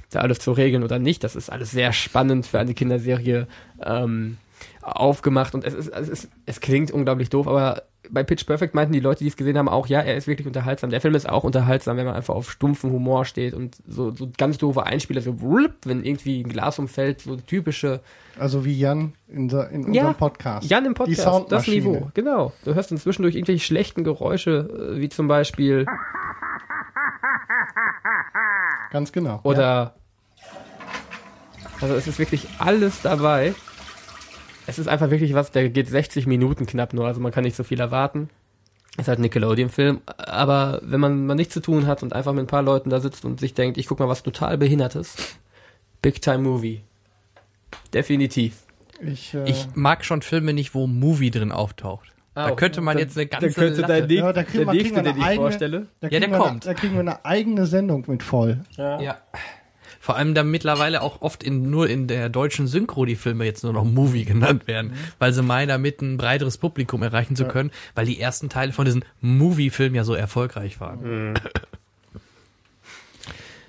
da alles zu regeln oder nicht. Das ist alles sehr spannend für eine Kinderserie ähm, aufgemacht und es ist, es ist, es klingt unglaublich doof, aber bei Pitch Perfect meinten die Leute, die es gesehen haben, auch, ja, er ist wirklich unterhaltsam. Der Film ist auch unterhaltsam, wenn man einfach auf stumpfen Humor steht und so, so ganz doofe Einspieler, so wlup, wenn irgendwie ein Glas umfällt, so typische Also wie Jan in, so- in Ja, unserem Podcast. Jan im Die Podcast, das Soundmaschine. Niveau, genau. Du hörst inzwischen durch irgendwelche schlechten Geräusche, äh, wie zum Beispiel, Ganz genau. oder, also es ist wirklich alles dabei. Es ist einfach wirklich was, der geht 60 Minuten knapp nur, also man kann nicht so viel erwarten. Ist halt ein Nickelodeon-Film, aber wenn man mal nichts zu tun hat und einfach mit ein paar Leuten da sitzt und sich denkt, ich guck mal was total Behindertes, Big Time Movie. Definitiv. Ja. Ich, äh, Ich mag schon Filme nicht, wo Movie drin auftaucht. Ah, da könnte man Dann- jetzt eine dann ganze könnte Latte. dein Nächst- Ja, da kriegen der wir- nächste, den ich eigene- vorstelle. Ja, der wir kommt. Eine, da kriegen wir eine eigene Sendung mit voll. Ja. Vor allem da mittlerweile auch oft in, nur in der deutschen Synchro die Filme jetzt nur noch Movie genannt werden, weil sie meinen, damit ein breiteres Publikum erreichen zu können, weil die ersten Teile von diesen Movie-Filmen ja so erfolgreich waren.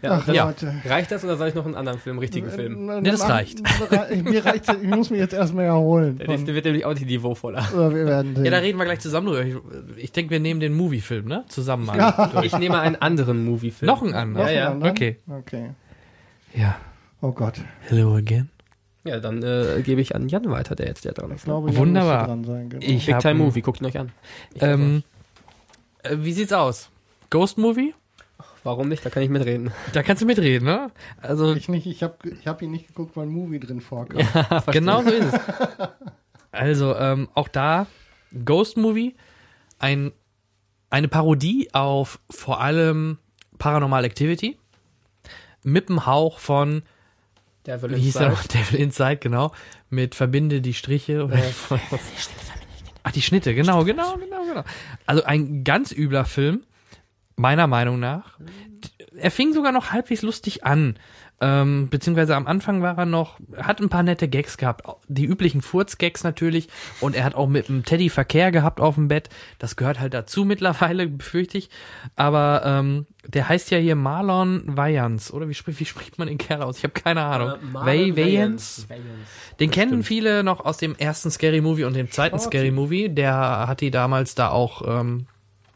Ja, Ach, Leute. Reicht das oder soll ich noch einen anderen Film, richtigen Film? Nee, das reicht. Mir reicht ich muss mich jetzt erstmal erholen. Der nächste wird nämlich auch nicht niveauvoller. Oder wir werden sehen. Ja, da reden wir gleich zusammen drüber. Ich, ich denke, wir nehmen den Movie-Film, ne? Zusammen mal. Ich nehme einen anderen Movie-Film. Noch einen anderen. Noch ja, ja. einen anderen? Okay. Okay. Ja. Oh Gott. Hello again. Ja, dann äh, gebe ich an Jan weiter, der jetzt der dran Ich ist. glaube, Jan Wunderbar. Dran sein, genau. Ich Big Time Movie, guckt ihn euch an. Ähm, äh, wie sieht's aus? Ghost Movie? Warum nicht? Da kann ich mitreden. Da kannst du mitreden, ne? Also ich nicht. Ich habe ich hab ihn nicht geguckt, weil ein Movie drin vorkam. Genau so ist es. Also, ähm, auch da, Ghost Movie, ein, eine Parodie auf vor allem Paranormal Activity mit dem Hauch von, Der will wie hieß der noch? Devil Inside, genau, mit Verbinde die Striche oder Ach, die Schnitte, genau, genau, genau, genau. Also ein ganz übler Film, meiner Meinung nach. Er fing sogar noch halbwegs lustig an. Ähm, beziehungsweise am Anfang war er noch, hat ein paar nette Gags gehabt. Die üblichen Furz-Gags natürlich. Und er hat auch mit dem Teddy Verkehr gehabt auf dem Bett. Das gehört halt dazu mittlerweile, befürchte ich. Aber ähm, der heißt ja hier Marlon Wayans, oder? Wie spricht, wie spricht man den Kerl aus? Ich habe keine Ahnung. Way Wayans? Den kennen viele noch aus dem ersten Scary Movie und dem zweiten Scary Movie. Der hat die damals da auch ähm,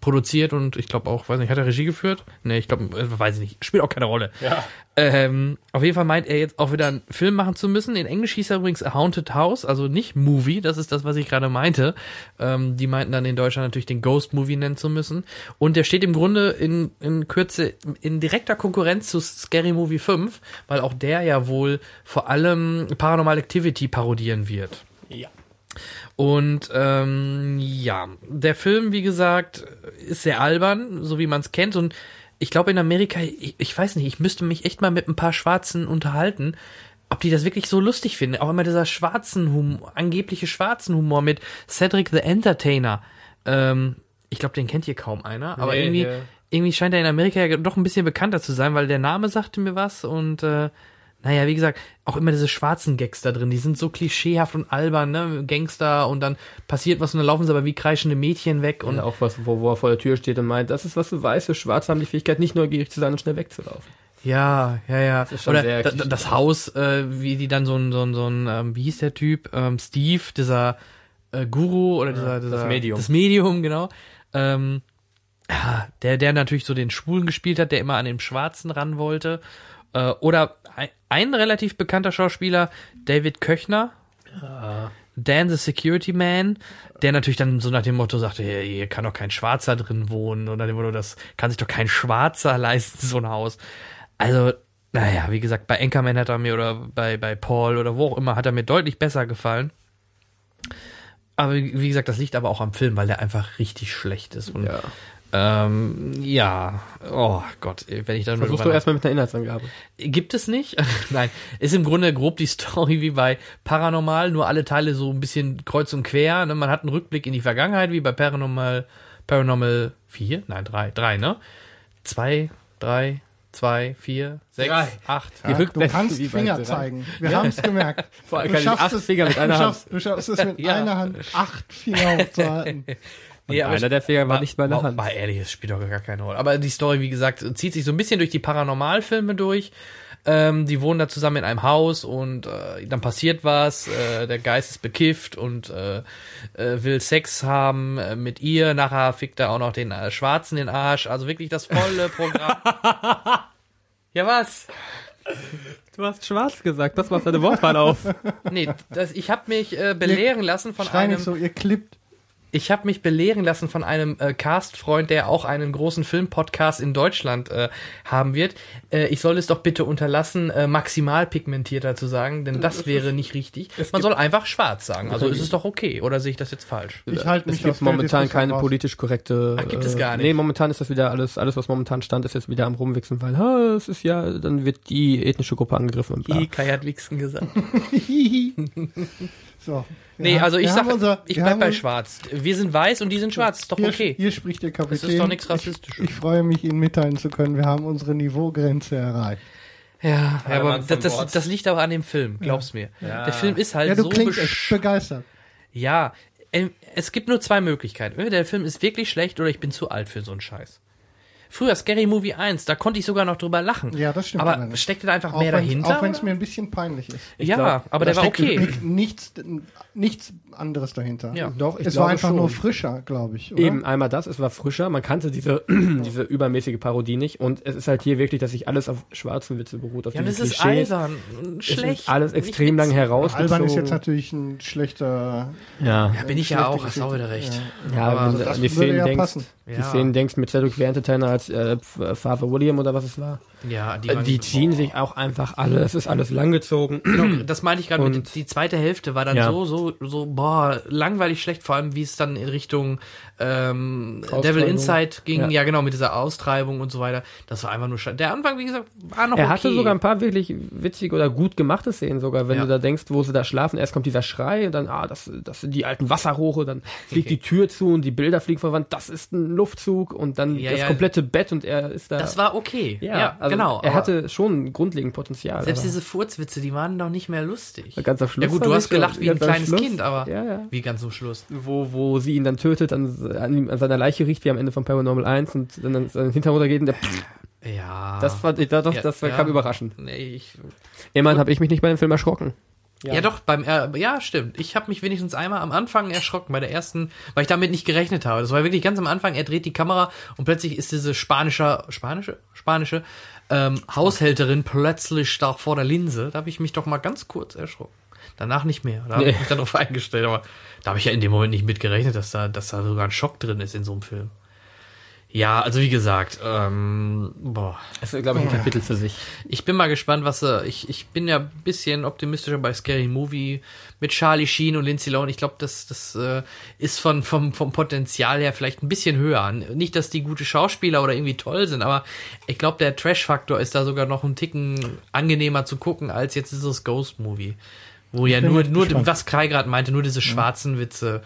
produziert und ich glaube auch, weiß nicht, hat er Regie geführt? Nee, ich glaube, äh, weiß ich nicht. Spielt auch keine Rolle. Ja. Ähm, auf jeden Fall meint er jetzt auch wieder einen Film machen zu müssen. In Englisch hieß er übrigens A Haunted House, also nicht Movie, das ist das, was ich gerade meinte. Ähm, die meinten dann in Deutschland natürlich den Ghost Movie nennen zu müssen. Und der steht im Grunde in, in Kürze in direkter Konkurrenz zu Scary Movie 5, weil auch der ja wohl vor allem Paranormal Activity parodieren wird. Ja. Und ähm, ja, der Film, wie gesagt, ist sehr albern, so wie man es kennt. Und ich glaube in Amerika, ich, ich weiß nicht, ich müsste mich echt mal mit ein paar Schwarzen unterhalten, ob die das wirklich so lustig finden. Auch immer dieser schwarzen Humor, angebliche schwarzen Humor mit Cedric the Entertainer. Ähm, ich glaube, den kennt hier kaum einer, aber Nee, irgendwie, nee. irgendwie scheint er in Amerika ja doch ein bisschen bekannter zu sein, weil der Name sagte mir was und äh, naja, wie gesagt, auch immer diese schwarzen Gags da drin, die sind so klischeehaft und albern, ne? Gangster und dann passiert was und dann laufen sie aber wie kreischende Mädchen weg und Und auch was, wo, wo er vor der Tür steht und meint, das ist was du weißt, wir Schwarze haben die Fähigkeit, nicht neugierig zu sein und schnell wegzulaufen. ja, ja, ja. ist schon Oder sehr da, das Haus, äh, wie die dann so ein, so ein, so ein, ähm, wie hieß der Typ? Ähm, Steve, dieser äh, Guru oder dieser, dieser Medium. Das Medium, genau. Ähm, ja, der, der natürlich so den Schwulen gespielt hat, der immer an den Schwarzen ran wollte. Äh, oder ein, relativ bekannter Schauspieler, David Köchner, Dan the Security Man, der natürlich dann so nach dem Motto sagte, hier, hier kann doch kein Schwarzer drin wohnen oder dem Motto, das kann sich doch kein Schwarzer leisten, so ein Haus. Also, naja, wie gesagt, bei Anchorman hat er mir oder bei, bei Paul oder wo auch immer hat er mir deutlich besser gefallen. Aber wie wie gesagt, das liegt aber auch am Film, weil der einfach richtig schlecht ist. Und, Ja. Ähm, ja, oh Gott, wenn ich dann Versuchst du erstmal mit einer Inhaltsangabe. Gibt es nicht? Nein, ist im Grunde grob die Story wie bei Paranormal, nur alle Teile so ein bisschen kreuz und quer. Ne? Man hat einen Rückblick in die Vergangenheit, wie bei Paranormal, Paranormal 4? Nein, 3, 3, ne? 2, 3, 2, 4, 6, Drei. 8. Die Ja, du kannst Finger zeigen. Wir haben es gemerkt. Vor allem Du kann ich schaffst acht es- Finger mit einer du Hand. Schaffst, du schaffst es mit Ja. einer Hand, acht Finger hochzuhalten. Nee, aber einer der Finger war nicht bei der mal, Hand. Mal ehrlich, es spielt doch gar keine Rolle. Aber die Story, wie gesagt, zieht sich so ein bisschen durch die Paranormalfilme durch. Ähm, die wohnen da zusammen in einem Haus und äh, dann passiert was. Äh, der Geist ist bekifft und äh, äh, will Sex haben äh, mit ihr. Nachher fickt er auch noch den äh, Schwarzen in den Arsch. Also wirklich das volle Programm. ja, was? Du hast schwarz gesagt, das macht deine Wortwahl auf. Nee, das, ich habe mich äh, belehren lassen von Schrei einem. nicht so, ihr klippt. Ich habe mich belehren lassen von einem äh, Cast-Freund, der auch einen großen Filmpodcast in Deutschland äh, haben wird. Äh, ich soll es doch bitte unterlassen, äh, maximal pigmentierter zu sagen, denn das wäre nicht richtig. Man soll einfach schwarz sagen. Also ist es doch okay. Oder sehe ich das jetzt falsch? Ich halte mich es gibt momentan keine raus. politisch korrekte. Ach, gibt es äh, gar nicht? Nee, momentan ist das wieder alles, alles was momentan stand, ist jetzt wieder am rumwichsen, weil, ha, es ist ja, dann wird die ethnische Gruppe angegriffen und bla. Hi, Kai hat Wichsen gesagt. so. Nee, haben- also ich sag, unser- ich bleib bei schwarz. Wir sind weiß und die sind schwarz. Ist doch Hier, okay. hier spricht der Kapitän. ist doch nichts Rassistisches. Ich, ich freue mich, Ihnen mitteilen zu können, wir haben unsere Niveaugrenze erreicht. Ja, der aber das, das, das liegt aber an dem Film, glaub's mir. Der Film ist halt Ja, du so klingst besch- echt begeistert. Ja, ähm, es gibt nur zwei Möglichkeiten. Entweder der Film ist wirklich schlecht oder ich bin zu alt für so einen Scheiß. Früher Scary Movie 1, da konnte ich sogar noch drüber lachen. Ja, das stimmt Aber allerdings. steckte da einfach Auch mehr dahinter? Auch wenn es mir ein bisschen peinlich ist. ja, glaub, aber Da der war steckt okay. ni- Nichts, nichts anderes dahinter. Ja. Doch, ich es war einfach schon. nur frischer, glaube ich. Oder? Eben, einmal das, es war frischer, man kannte diese, diese übermäßige Parodie nicht und es ist halt hier wirklich, dass sich alles auf schwarzen Witze beruht, auf Ja, das ist albern und Es ist schlecht. alles extrem lang herausgezogen. Alban ist jetzt natürlich ein schlechter. Ja, Ja, bin ich ja auch, hast auch wieder recht. ja Aber wenn du das an die Szenen ja denkst, passen. die Ja. Szenen denkst mit Cedric Entertainer als äh, Father William oder was es war. Ja, Die, äh, die ziehen sich auch einfach alle, es ist alles langgezogen. Genau, das meinte ich gerade. Die zweite Hälfte war dann Ja. so, so, so, boah, langweilig schlecht, vor allem wie es dann in Richtung ähm. Devil Inside ging. Ja. Ja. genau, mit dieser Austreibung und so weiter. Das war einfach nur schade. Der Anfang, wie gesagt, war noch Er okay. hatte sogar ein paar wirklich witzige oder gut gemachte Szenen sogar, wenn Ja. du da denkst, wo sie da schlafen, erst kommt dieser Schrei und dann, ah, das, das sind die alten Wasserrohre, dann fliegt die Tür zu und die Bilder fliegen vor Wand, das ist ein Luftzug und dann Ja, das komplette Bett und er ist da. das war okay. Ja, also genau. Er hatte schon grundlegend Potenzial. selbst diese Furzwitze, die waren doch nicht mehr lustig. ganz am Schluss. Ja gut, du hast gelacht wie ein kleines Schluss. Kind, aber Ja, ja. wie ganz zum Schluss. Wo, wo sie ihn dann tötet, an, an, ihm, an seiner Leiche riecht, wie am Ende von Paranormal 1 und dann an seinen Hintern runtergeht und der, Ja. das fand ich, da doch, Ja, das ja. kam überraschend. Nee, ich, Immerhin habe ich mich nicht bei dem Film erschrocken. Ja. doch, beim äh, ja, stimmt. Ich habe mich wenigstens einmal am Anfang erschrocken bei der ersten, weil ich damit nicht gerechnet habe. Das war wirklich ganz am Anfang, er dreht die Kamera und plötzlich ist diese spanische spanische spanische ähm, Haushälterin plötzlich da vor der Linse. Da habe ich mich doch mal ganz kurz erschrocken. Danach nicht mehr. Da habe ich mich darauf eingestellt, aber da habe ich ja in dem Moment nicht mit gerechnet, dass da dass da sogar ein Schock drin ist in so einem Film. Ja, also wie gesagt, ähm, boah. Das ist, glaube ich, ein Kapitel für sich. Ich bin mal gespannt, was er. Ich, ich bin ja ein bisschen optimistischer bei Scary Movie mit Charlie Sheen und Lindsay Lohan. Ich glaube, das, das äh, ist von, vom, vom Potenzial her vielleicht ein bisschen höher. Nicht, dass die gute Schauspieler oder irgendwie toll sind, aber ich glaube, der Trash-Faktor ist da sogar noch ein Ticken angenehmer zu gucken als jetzt dieses Ghost-Movie. Wo ja nur, nur gespannt. was Kai gerade meinte, nur diese schwarzen Witze.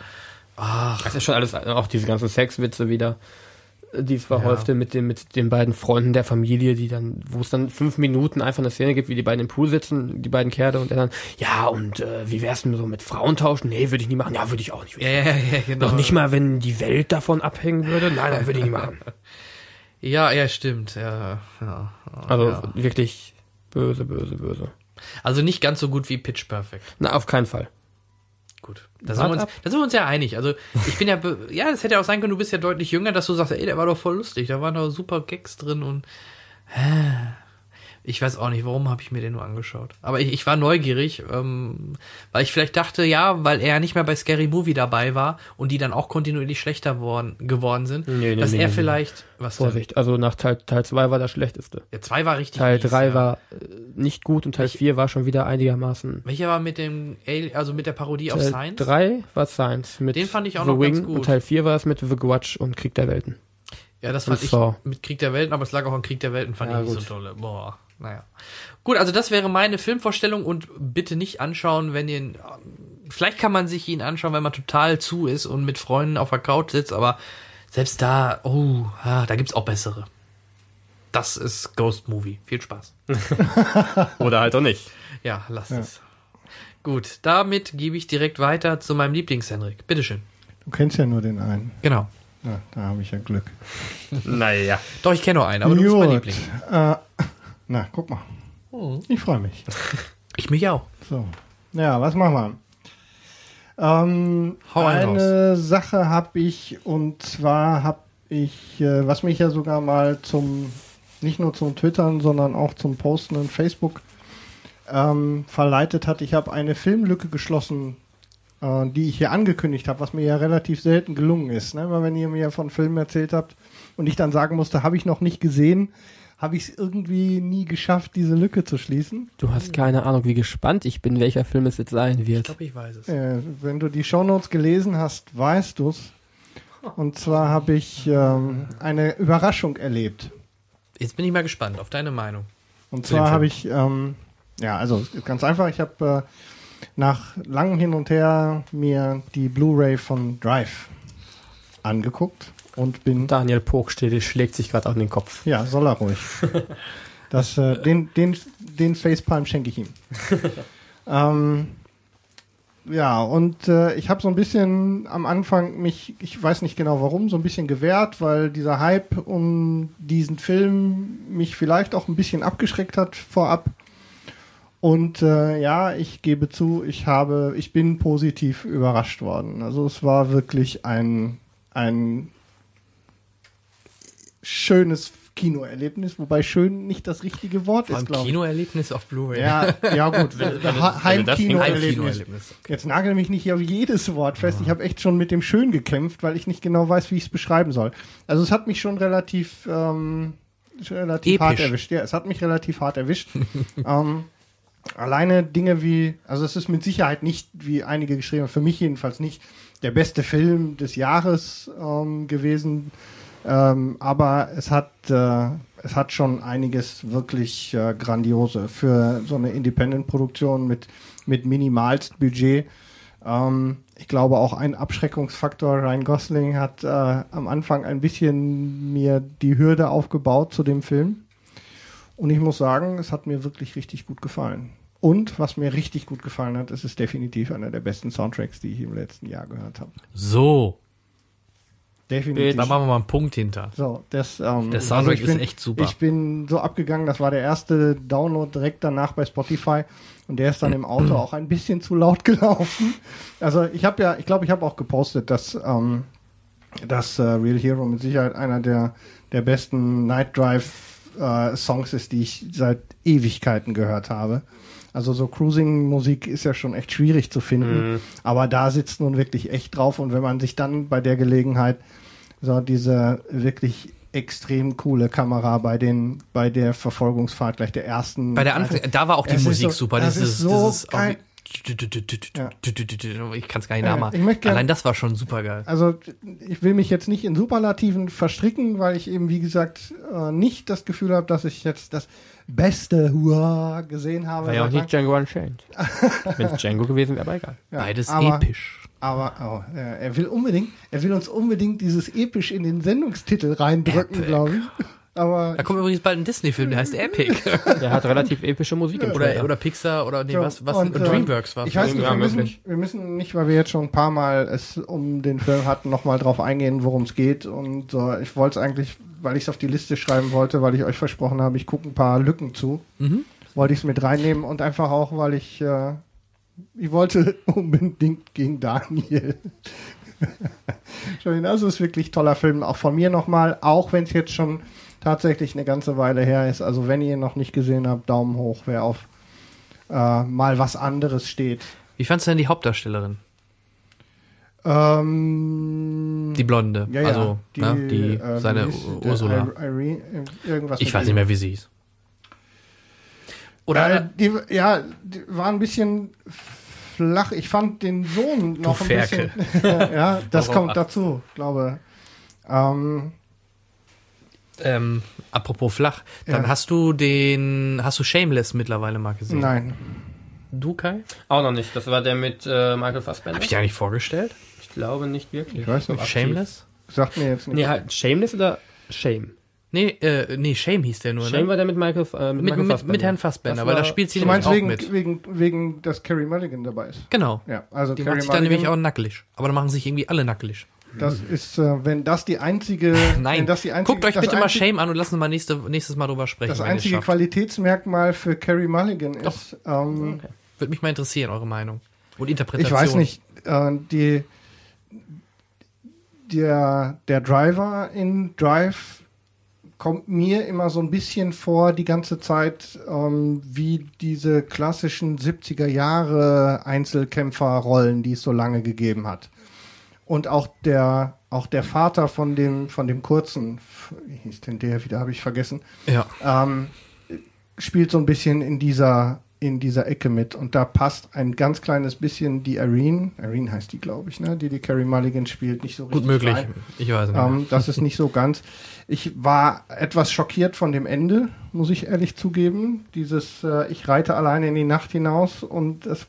Ach, Das ist schon alles, auch diese ganzen Sexwitze wieder, die es verhäufte mit den, mit den beiden Freunden der Familie, die dann, wo es dann fünf Minuten einfach eine Szene gibt, wie die beiden im Pool sitzen, die beiden Kerle und er dann, ja, und äh, wie wär's denn so mit Frauen tauschen? Nee, würde ich nie machen. Ja, würde ich auch nicht. Ja, ja, ja, genau. Noch nicht mal, wenn die Welt davon abhängen würde? Nein, nein, würde ich nie machen. Ja, ja, stimmt. Ja, ja, Also ja. wirklich böse, böse, böse. Also nicht ganz so gut wie Pitch Perfect. Na, auf keinen Fall. Gut. Da sind, wir uns, da sind wir uns ja einig. Also ich bin ja, ja, das hätte ja auch sein können, du bist ja deutlich jünger, dass du sagst, ey, der war doch voll lustig, da waren doch super Gags drin und hä? Ich weiß auch nicht, warum habe ich mir den nur angeschaut. Aber ich, ich war neugierig, ähm, weil ich vielleicht dachte, ja, weil er nicht mehr bei Scary Movie dabei war und die dann auch kontinuierlich schlechter worden, geworden sind, Nee, nee, dass nee, er vielleicht, was denn? Vorsicht. Also nach Teil, Teil 2 war das schlechteste. Der 2 war richtig Teil mies, 3 ja. war äh, nicht gut und Teil 4 war schon wieder einigermaßen Welcher war mit dem, also mit der Parodie auf Teil Science? 3 war Science mit Den fand ich auch The noch ganz Wing gut. und Teil 4 war es mit The Grudge und Krieg der Welten. Ja, das fand ich mit Krieg der Welten, aber es lag auch an Krieg der Welten, fand Ja, ich nicht gut. so tolle. Boah, naja. Gut, also das wäre meine Filmvorstellung und bitte nicht anschauen, wenn ihr. Vielleicht kann man sich ihn anschauen, wenn man total zu ist und mit Freunden auf der Couch sitzt, aber selbst da, oh, ah, da gibt's auch bessere. Das ist Ghost Movie. Viel Spaß. Oder halt auch nicht. Ja, lasst es. Gut, damit gebe ich direkt weiter zu meinem Lieblings-Henrik. Bitteschön. Du kennst ja nur den einen. Genau. Ja, da habe ich ja Glück. Naja. Doch, ich kenne noch einen, aber du bist mein Liebling. Äh, na, guck mal. Ich freue mich. Ich mich auch. So. Ja, was machen wir? Ähm, Hau eine Sache habe ich und zwar habe ich, äh, was mich ja sogar mal zum, nicht nur zum Twittern, sondern auch zum Posten in Facebook ähm, verleitet hat. Ich habe eine Filmlücke geschlossen, äh, die ich hier angekündigt habe, was mir ja relativ selten gelungen ist. Ne? Weil wenn ihr mir von Filmen erzählt habt und ich dann sagen musste, habe ich noch nicht gesehen, habe ich es irgendwie nie geschafft, diese Lücke zu schließen. Du hast keine Ahnung, wie gespannt ich bin, welcher Film es jetzt sein Ich wird. glaube, ich weiß es. Äh, wenn du die Shownotes gelesen hast, weißt du's. Und zwar habe ich ähm, eine Überraschung erlebt. Jetzt bin ich mal gespannt auf deine Meinung. Und zwar habe ich, ähm, ja, also es ganz einfach, ich habe äh, nach langem Hin und Her mir die Blu-ray von Drive angeguckt und bin Daniel Pog steht, schlägt sich gerade auf den Kopf. Ja, soll er ruhig. Das, äh, den, den, den Facepalm schenke ich ihm. ähm, ja, und äh, ich habe so ein bisschen am Anfang mich, ich weiß nicht genau warum, so ein bisschen gewehrt, weil dieser Hype um diesen Film mich vielleicht auch ein bisschen abgeschreckt hat vorab. Und äh, ja, ich gebe zu, ich habe, ich bin positiv überrascht worden. Also es war wirklich ein, ein schönes Heimkinoerlebnis, wobei schön nicht das richtige Wort Vor ist, glaube ich. Kinoerlebnis auf Blu-ray. Ja, ja gut, Heimkinoerlebnis. Okay. Jetzt nagel mich nicht auf jedes Wort fest. Ich habe echt schon mit dem Schön gekämpft, weil ich nicht genau weiß, wie ich es beschreiben soll. Also es hat mich schon relativ, ähm, relativ Episch. hart erwischt. Ja, es hat mich relativ hart erwischt. ähm, alleine Dinge wie, also es ist mit Sicherheit nicht, wie einige geschrieben haben, für mich jedenfalls nicht der beste Film des Jahres ähm, gewesen. Ähm, aber es hat, äh, es hat schon einiges wirklich äh, grandiose für so eine Independent-Produktion mit, mit minimalst Budget. Ähm, ich glaube auch ein Abschreckungsfaktor. Ryan Gosling hat äh, am Anfang ein bisschen mir die Hürde aufgebaut zu dem Film. Und ich muss sagen, es hat mir wirklich richtig gut gefallen. Und was mir richtig gut gefallen hat, es ist definitiv einer der besten Soundtracks, die ich im letzten Jahr gehört habe. So, Definitiv. da machen wir mal einen Punkt hinter. So, das, ähm, Der Soundtrack ich bin, ist echt super. Ich bin so abgegangen, das war der erste Download direkt danach bei Spotify und der ist dann im Auto auch ein bisschen zu laut gelaufen. Also ich habe ja, ich glaube, ich habe auch gepostet, dass, ähm, dass äh, Real Hero mit Sicherheit einer der, der besten Night Drive äh, Songs ist, die ich seit Ewigkeiten gehört habe. Also so Cruising-Musik ist ja schon echt schwierig zu finden, aber da sitzt nun wirklich echt drauf und wenn man sich dann bei der Gelegenheit so diese wirklich extrem coole Kamera bei den bei der Verfolgungsfahrt gleich der ersten Bei der Anfang, da war auch die Musik so- super. das Dieses, ist so dieses geil. Ja. Ich kann es gar nicht Ja, nachmachen. gern- Allein das war schon super geil. Also ich will mich jetzt nicht in Superlativen verstricken, weil ich eben, wie gesagt, äh, nicht das Gefühl habe, dass ich jetzt das beste Hua gesehen habe. War ja auch nicht Django Unchained. Wenn es Django gewesen wäre, aber egal. Ja, Beides aber, episch. Aber oh, er will unbedingt, er will uns unbedingt dieses episch in den Sendungstitel reindrücken, glaube ich. Aber Da kommt übrigens bald ein Disney-Film, der heißt Epic. Der hat relativ epische Musik im oder, Trailer. oder Pixar oder nee, So, was, was und, äh, Dreamworks war. ich weiß nicht, wir müssen, wir müssen nicht, weil wir jetzt schon ein paar Mal es um den Film hatten, nochmal drauf eingehen, worum es geht. Und äh, ich wollte es eigentlich, weil ich es auf die Liste schreiben wollte, weil ich euch versprochen habe, ich gucke ein paar Lücken zu, Mhm. wollte ich es mit reinnehmen und einfach auch, weil ich, äh, ich wollte unbedingt gegen Daniel. Schön, also es ist wirklich ein toller Film, auch von mir nochmal, auch wenn es jetzt schon tatsächlich eine ganze Weile her ist. Also wenn ihr ihn noch nicht gesehen habt, Daumen hoch, wer auf äh, mal was anderes steht. Wie fandst du denn die Hauptdarstellerin? Ähm, Die Blonde. ja, ja, also, die, ne, die äh, seine sie? Ursula. Irene, irgendwas Ich weiß nicht mehr, wie sie hieß. Oder Äh, die, ja, die war ein bisschen flach. Ich fand den Sohn noch ein Ferkel. bisschen. ja, das Warum kommt dazu, glaube. Ähm, ähm, apropos flach, dann Ja. hast du den, hast du Shameless mittlerweile mal gesehen? nein. Du, Kai? Auch noch nicht. Das war der mit äh, Michael Fassbender. Hab ich dir eigentlich vorgestellt? Ich glaube nicht wirklich. Ich weiß nicht. Shameless? Sagt mir jetzt nicht. Nee, halt Shameless oder Shame? Nee, äh, nee, Shame hieß der nur, Shame ne? war der mit Michael, äh, Mit, mit, Michael mit, Fassbender. mit Herrn Fassbender, Das weil da spielt sie du nämlich meinst auch wegen, mit. wegen, wegen, dass Carrie Mulligan dabei ist. Genau. Ja, also Die Carrie macht sich dann nämlich auch nackelig. Aber dann machen sich irgendwie alle nackelig. Das ist, äh, wenn das die einzige, Nein, das die einzige, guckt euch bitte mal einzige, Shame an und lasst uns mal nächste, nächstes Mal drüber sprechen. Das einzige. Qualitätsmerkmal für Carrie Mulligan ist, ähm, Würde mich mal interessieren, eure Meinung. Und Interpretation. Ich weiß nicht, äh, die, der, der Driver in Drive kommt mir immer so ein bisschen vor, die ganze Zeit, ähm, wie diese klassischen 70er Jahre Einzelkämpferrollen, die es so lange gegeben hat. Und auch der, auch der Vater von dem, von dem kurzen, wie hieß denn der wieder, habe ich vergessen, Ja. ähm, spielt so ein bisschen in dieser in dieser Ecke mit und da passt ein ganz kleines bisschen die Irene, Irene heißt die, glaube ich, ne, die die Carrie Mulligan spielt, nicht so richtig Gut möglich. rein. Ich weiß nicht. Ähm, das ist nicht so ganz. Ich war etwas schockiert von dem Ende, muss ich ehrlich zugeben. Dieses, äh, ich reite alleine in die Nacht hinaus und es,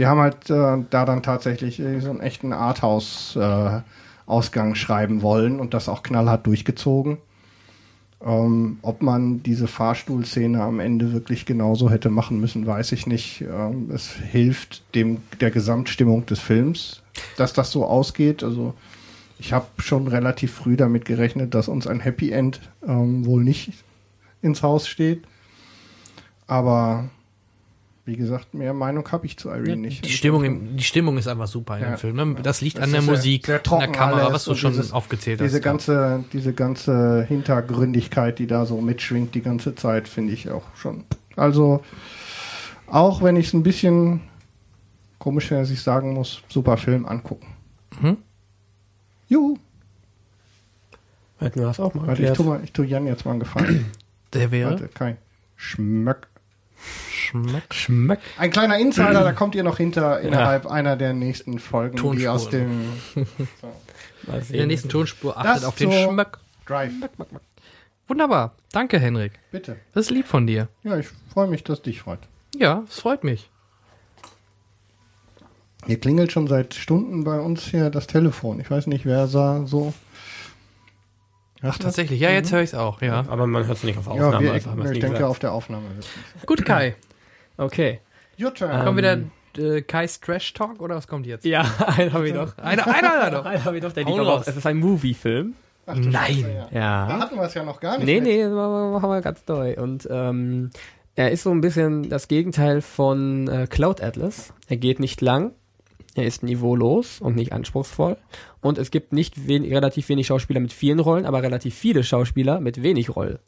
sie haben halt äh, da dann tatsächlich äh, so einen echten Arthouse-Ausgang schreiben wollen und das auch knallhart durchgezogen. Ähm, ob man diese Fahrstuhlszene am Ende wirklich genauso hätte machen müssen, weiß ich nicht. Ähm, es hilft dem der Gesamtstimmung des Films, dass das so ausgeht. Also ich habe schon relativ früh damit gerechnet, dass uns ein Happy End ähm, wohl nicht ins Haus steht. Aber Wie gesagt, mehr Meinung habe ich zu Irene nicht. Die Stimmung, im, die Stimmung ist einfach super in Ja. dem Film. Ne? Das liegt Das an der sehr- Musik, sehr an trocken der Kamera, was du schon dieses- aufgezählt Diese hast. ganze, diese ganze Hintergründigkeit, die da so mitschwingt die ganze Zeit, finde ich auch schon. Also, auch wenn ich es ein bisschen komisch, dass ich sagen muss, super Film angucken. Mhm. Juhu. Hätten wir das auch mal Warte, ich erklärt. tu, mal, ich tu Jan jetzt mal einen Gefallen. Der wäre Warte, kein Schmöck. Schmeck. Schmeck. Ein kleiner Insider, da kommt ihr noch hinter innerhalb einer der nächsten Folgen, die Tonspuren. aus dem Mal In der nächsten Tonspur Das achtet auf den so- Schmeck. Drive. Wunderbar. Danke, Henrik. Bitte. Das ist lieb von dir. Ja, ich freue mich, dass dich freut. Ja, es freut mich. Hier klingelt schon seit Stunden bei uns hier das Telefon. Ich weiß nicht, wer sah so. Ach, tatsächlich. Ja, jetzt höre ich es auch. Ja. Aber man hört es nicht auf Ja, Aufnahme. wir, also haben wir es ich denke, gesagt. auf der Aufnahme wird es. Gut, Kai. Okay. Your turn. Ähm, Kommt wieder äh, Kai's Trash Talk oder was kommt jetzt? Ja, einen habe ich noch. Einer, einer, einer doch. Einen habe ich noch, der Hau liegt raus. Es ist ein Movie-Film. Ach, du Nein. Scheiße, ja. Da Ja. hatten wir es ja noch gar nicht. Nee, mit. nee, das machen wir ganz neu. Und ähm, er ist so ein bisschen das Gegenteil von äh, Cloud Atlas. Er geht nicht lang, er ist niveaulos und nicht anspruchsvoll. Und es gibt nicht wen relativ wenig Schauspieler mit vielen Rollen, aber relativ viele Schauspieler mit wenig Rollen.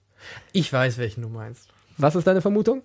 Ich weiß, welchen du meinst. Was ist deine Vermutung?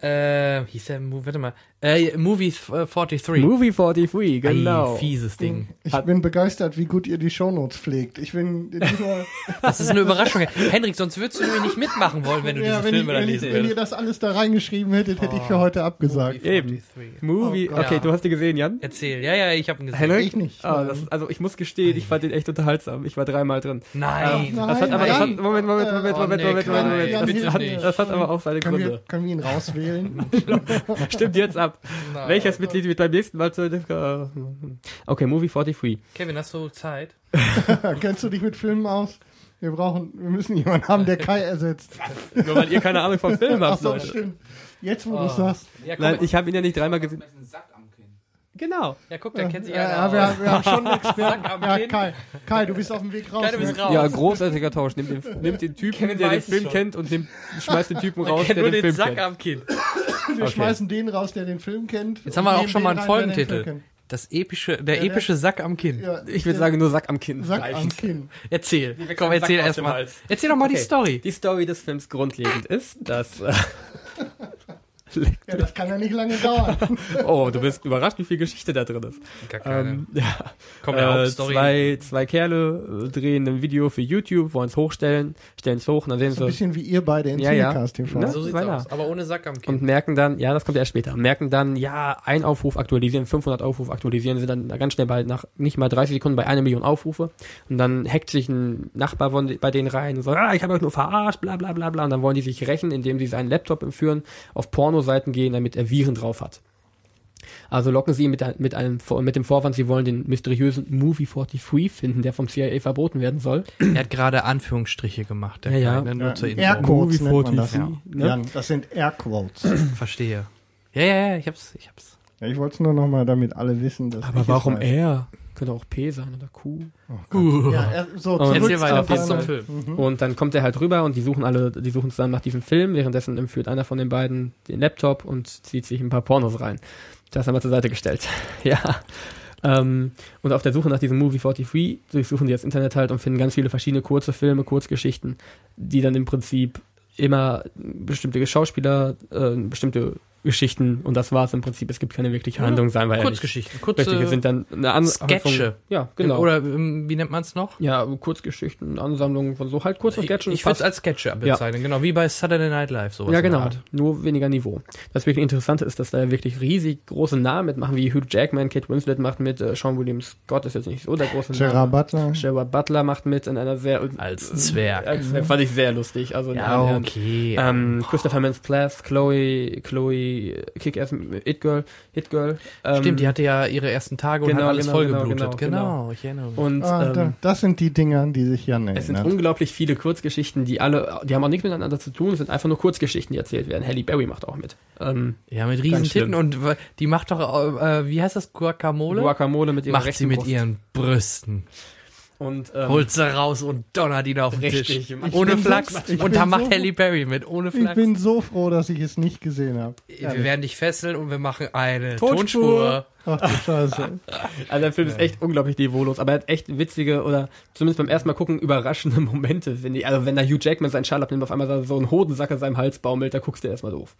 Äh, hieß der, warte mal, äh, Movie äh, 43. Movie 43, genau. Ei, fieses Ding. Ich Hat- bin begeistert, wie gut ihr die Shownotes pflegt. Ich bin Das ist eine Überraschung. Henrik, sonst würdest du nämlich nicht mitmachen wollen, wenn du ja, diese wenn, ich, Filme da wenn, ich, lesen wenn ihr würdest. das alles da reingeschrieben hättet, hätte ich für heute abgesagt. Movie Eben. 43. Movie, Oh okay, Ja. du hast die gesehen, Jan? Erzähl. Ja, ja, ich habe ihn gesehen. Henrik? Ich nicht. Ah, das, also ich muss gestehen, ich fand den echt unterhaltsam. Ich war dreimal drin. Nein. Nein. Das hat aber, das hat, Nein. Moment, Moment, Moment, Oh, Moment, Moment, Moment, Moment. auch seine Können wir, Gründe. können wir ihn rauswählen? Stimmt jetzt ab. Nein. Welches Mitglied wird beim nächsten Mal zu Okay, Movie 43. Kevin, hast du Zeit? Kennst du dich mit Filmen aus? Wir brauchen, wir müssen jemanden haben, der Kai ersetzt. Nur weil ihr keine Ahnung vom Film Ach habt, so, Leute. stimmt. Jetzt, wo du Oh. es sagst. Ja, Nein, ich habe ihn ja nicht dreimal gesehen. Genau. ja, guck, der kennt sich Ja, einer ja, wir, wir haben schon einen Experten. Sack am Ja, Kinn. Kai, Kai, du bist auf dem Weg raus. Kai, du bist raus. Ja, großartiger Tausch. Nimmt den, nimmt den Typen, Kevin der den weiß es Film schon. kennt und nimmt, schmeißt den Typen raus, kennt der nur den den Film Sack kennt. am Kinn. Wir Okay. schmeißen den raus, der den Film kennt. Jetzt haben wir und auch nehmen schon mal den einen rein, der den Film Folgentitel. Das epische, der Ja, der- epische Sack am Kinn. Ja, Ich würde sagen, nur Sack am Kinn. Sack reicht. am Kinn. Erzähl. wechseln Komm, erzähl aus dem erstmal. Hals. Erzähl doch mal die Okay. Story. Die Story des Films grundlegend ist, dass... Äh, Ja, das kann ja nicht lange dauern. oh, du bist überrascht, wie viel Geschichte da drin ist. Gar keine. Ähm, ja. Komm, Äh, Hauptstory. zwei, zwei Kerle äh, drehen ein Video für YouTube, wollen es hochstellen, stellen es hoch und dann sehen So ein sie bisschen wie ihr beide in Ja, ja. Cinecast TV. Ne? so sieht's aus. Aber ohne Sack am Kinn. und merken dann, ja, das kommt erst später, merken dann, ja, ein Aufruf aktualisieren, 500 Aufrufe aktualisieren, sind dann ganz schnell bei, nach nicht mal 30 Sekunden bei einer Million Aufrufe und dann hackt sich ein Nachbar von, bei denen rein und sagt, ah, ich habe euch nur verarscht, bla bla bla bla und dann wollen die sich rächen, indem sie seinen Laptop entführen, auf Pornoseiten gehen, damit er Viren drauf hat. Also locken sie ihn mit, mit, einem, mit dem Vorwand, sie wollen den mysteriösen Movie 43 finden, der vom CIA verboten werden soll. Er hat gerade Anführungsstriche gemacht. Der Ja, ja. Nur Ja, zur. Airquotes Movie nennt man das. 43, ne? Jan, das sind Airquotes. Verstehe. Ja, ja, ja, ich hab's, ich hab's. Ja, ich wollte es nur noch mal, damit alle wissen, dass Aber warum er? Könnte auch P sein oder Q. Ja, so, Oh, zurück Erzähl weiter, auf passt zum Film. Mhm. Und dann kommt er halt rüber und die suchen alle, die suchen zusammen nach diesem Film. Währenddessen entführt einer von den beiden den Laptop und zieht sich ein paar Pornos rein. Das haben wir zur Seite gestellt. ja. Ähm, und auf der Suche nach diesem Movie 43 durchsuchen die das Internet halt und finden ganz viele verschiedene kurze Filme, Kurzgeschichten, die dann im Prinzip immer bestimmte Schauspieler, äh, bestimmte Geschichten und das war's im Prinzip. Es gibt keine wirkliche Handlung, seien wir ehrlich. Kurzgeschichten. Kurze Richtig, es sind dann eine An Sketche. Ja, genau. Oder ähm, wie nennt man's noch? ja, Kurzgeschichten, Ansammlungen von so halt kurzen Ich, Sketchen. ich würde es als Sketche bezeichnen, genau, wie bei Saturday Night Live sowas. ja, genau. Nur weniger Niveau. Das wirklich Interessante ist, dass da ja wirklich riesig große Namen mitmachen, wie Hugh Jackman, Kate Winslet macht mit, äh, Sean William Scott ist jetzt nicht so der große Name. Gerard Butler. Gerard Butler macht mit in einer sehr, Als Zwerg. äh, fand ich sehr lustig. Also Ja, okay. Ähm, Christopher Mintz-Plasse, Chloe, Chloe, Kick-Ass, It Girl, Hit Girl. Ähm, Stimmt, die hatte ja ihre ersten Tage und genau, hat alles genau, vollgeblutet. genau, Genau, genau, ich erinnere mich. Und Ah, ähm, da, das sind die Dinger, an die sich Jan Es sind erinnert. unglaublich viele Kurzgeschichten, die alle, die haben auch nichts miteinander zu tun, es sind einfach nur Kurzgeschichten, die erzählt werden. Halle Berry macht auch mit. Ähm, Ja, mit riesen. Titten und die macht doch, äh, wie heißt das, Guacamole? Guacamole mit ihrer Macht sie mit Brust. ihren Brüsten. Und ähm, Holt sie raus und donnert ihn auf den Richtig. Tisch. Ich Ohne bin so- Flachs. ich und da macht so- Halle Berry mit. Ohne Ich Flachs. bin so froh, dass ich es nicht gesehen habe. Wir werden dich fesseln und wir machen eine Tonspur. Tonspur. Ach du Scheiße. Also der Film ist echt unglaublich niveaulos, aber er hat echt witzige oder zumindest beim ersten Mal gucken überraschende Momente, finde ich. Also wenn da Hugh Jackman seinen Schal abnimmt, auf einmal so ein Hodensack an seinem Hals baumelt, da guckst du erstmal doof.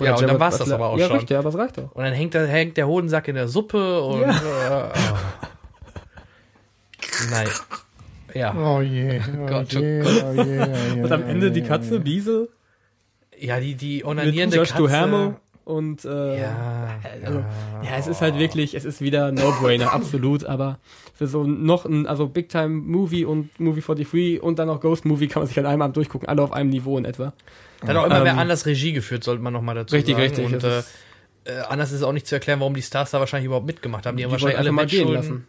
Ja, und dann Gerard war's das Butler- aber auch ja, schon. richtig, aber es reicht doch. Und dann hängt, da, hängt der Hodensack in der Suppe und. Äh, oh. Nein. Ja. Oh je, oh Gott, oh je, oh je, oh je, Und am oh Ende die oh Katze. Liese, Ja, die, die mit onanierende Josh Katze. Duhamel und äh, Ja. also, ja, es ist halt wirklich, es ist wieder No-Brainer, absolut, aber für so noch ein, also Big Time Movie und Movie 43 und dann noch Ghost Movie kann man sich an einem Abend durchgucken, alle auf einem Niveau in etwa. Da hat auch immer wer Ähm, anders Regie geführt, sollte man nochmal dazu Richtig, sagen. richtig, Und das äh, äh, anders ist auch nicht zu erklären, warum die Stars da wahrscheinlich überhaupt mitgemacht haben. Die, haben Die wahrscheinlich wollten alle mal gehen lassen.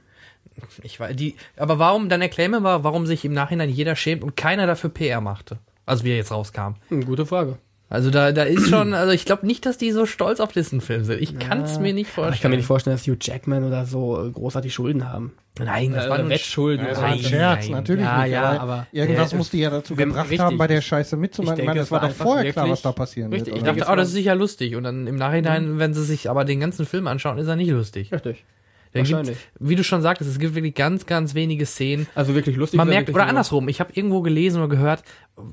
Ich weiß, die, aber warum, dann erklär mir mal, warum sich im Nachhinein jeder schämt und keiner dafür PR machte. Also wie er jetzt rauskam. Hm, gute Frage. Also da, da ist schon, also ich glaube nicht, dass die so stolz auf diesen Film sind. Ich kann es mir nicht vorstellen. ich kann mir nicht vorstellen, dass Hugh Jackman oder so äh, großartig Schulden haben. Nein, das Äh, war nur ein Wettschulden. Sch- Das war ein Scherz, nein. natürlich Ja, nicht. ja, aber, irgendwas Ja, musste ja dazu gebracht richtig. haben, bei der Scheiße mitzumachen. Ich Ich, meine, denke, das war doch vorher klar, was da passieren Richtig, wird. ich Ich dachte, oh, das ist sicher lustig. Und dann im Nachhinein, wenn sie sich aber den ganzen Film anschauen, ist er nicht lustig. Richtig. Dann Wahrscheinlich. wie du schon sagtest, es gibt wirklich ganz, ganz wenige Szenen. Also wirklich lustig. Man er merkt, oder andersrum, ich habe irgendwo gelesen oder gehört,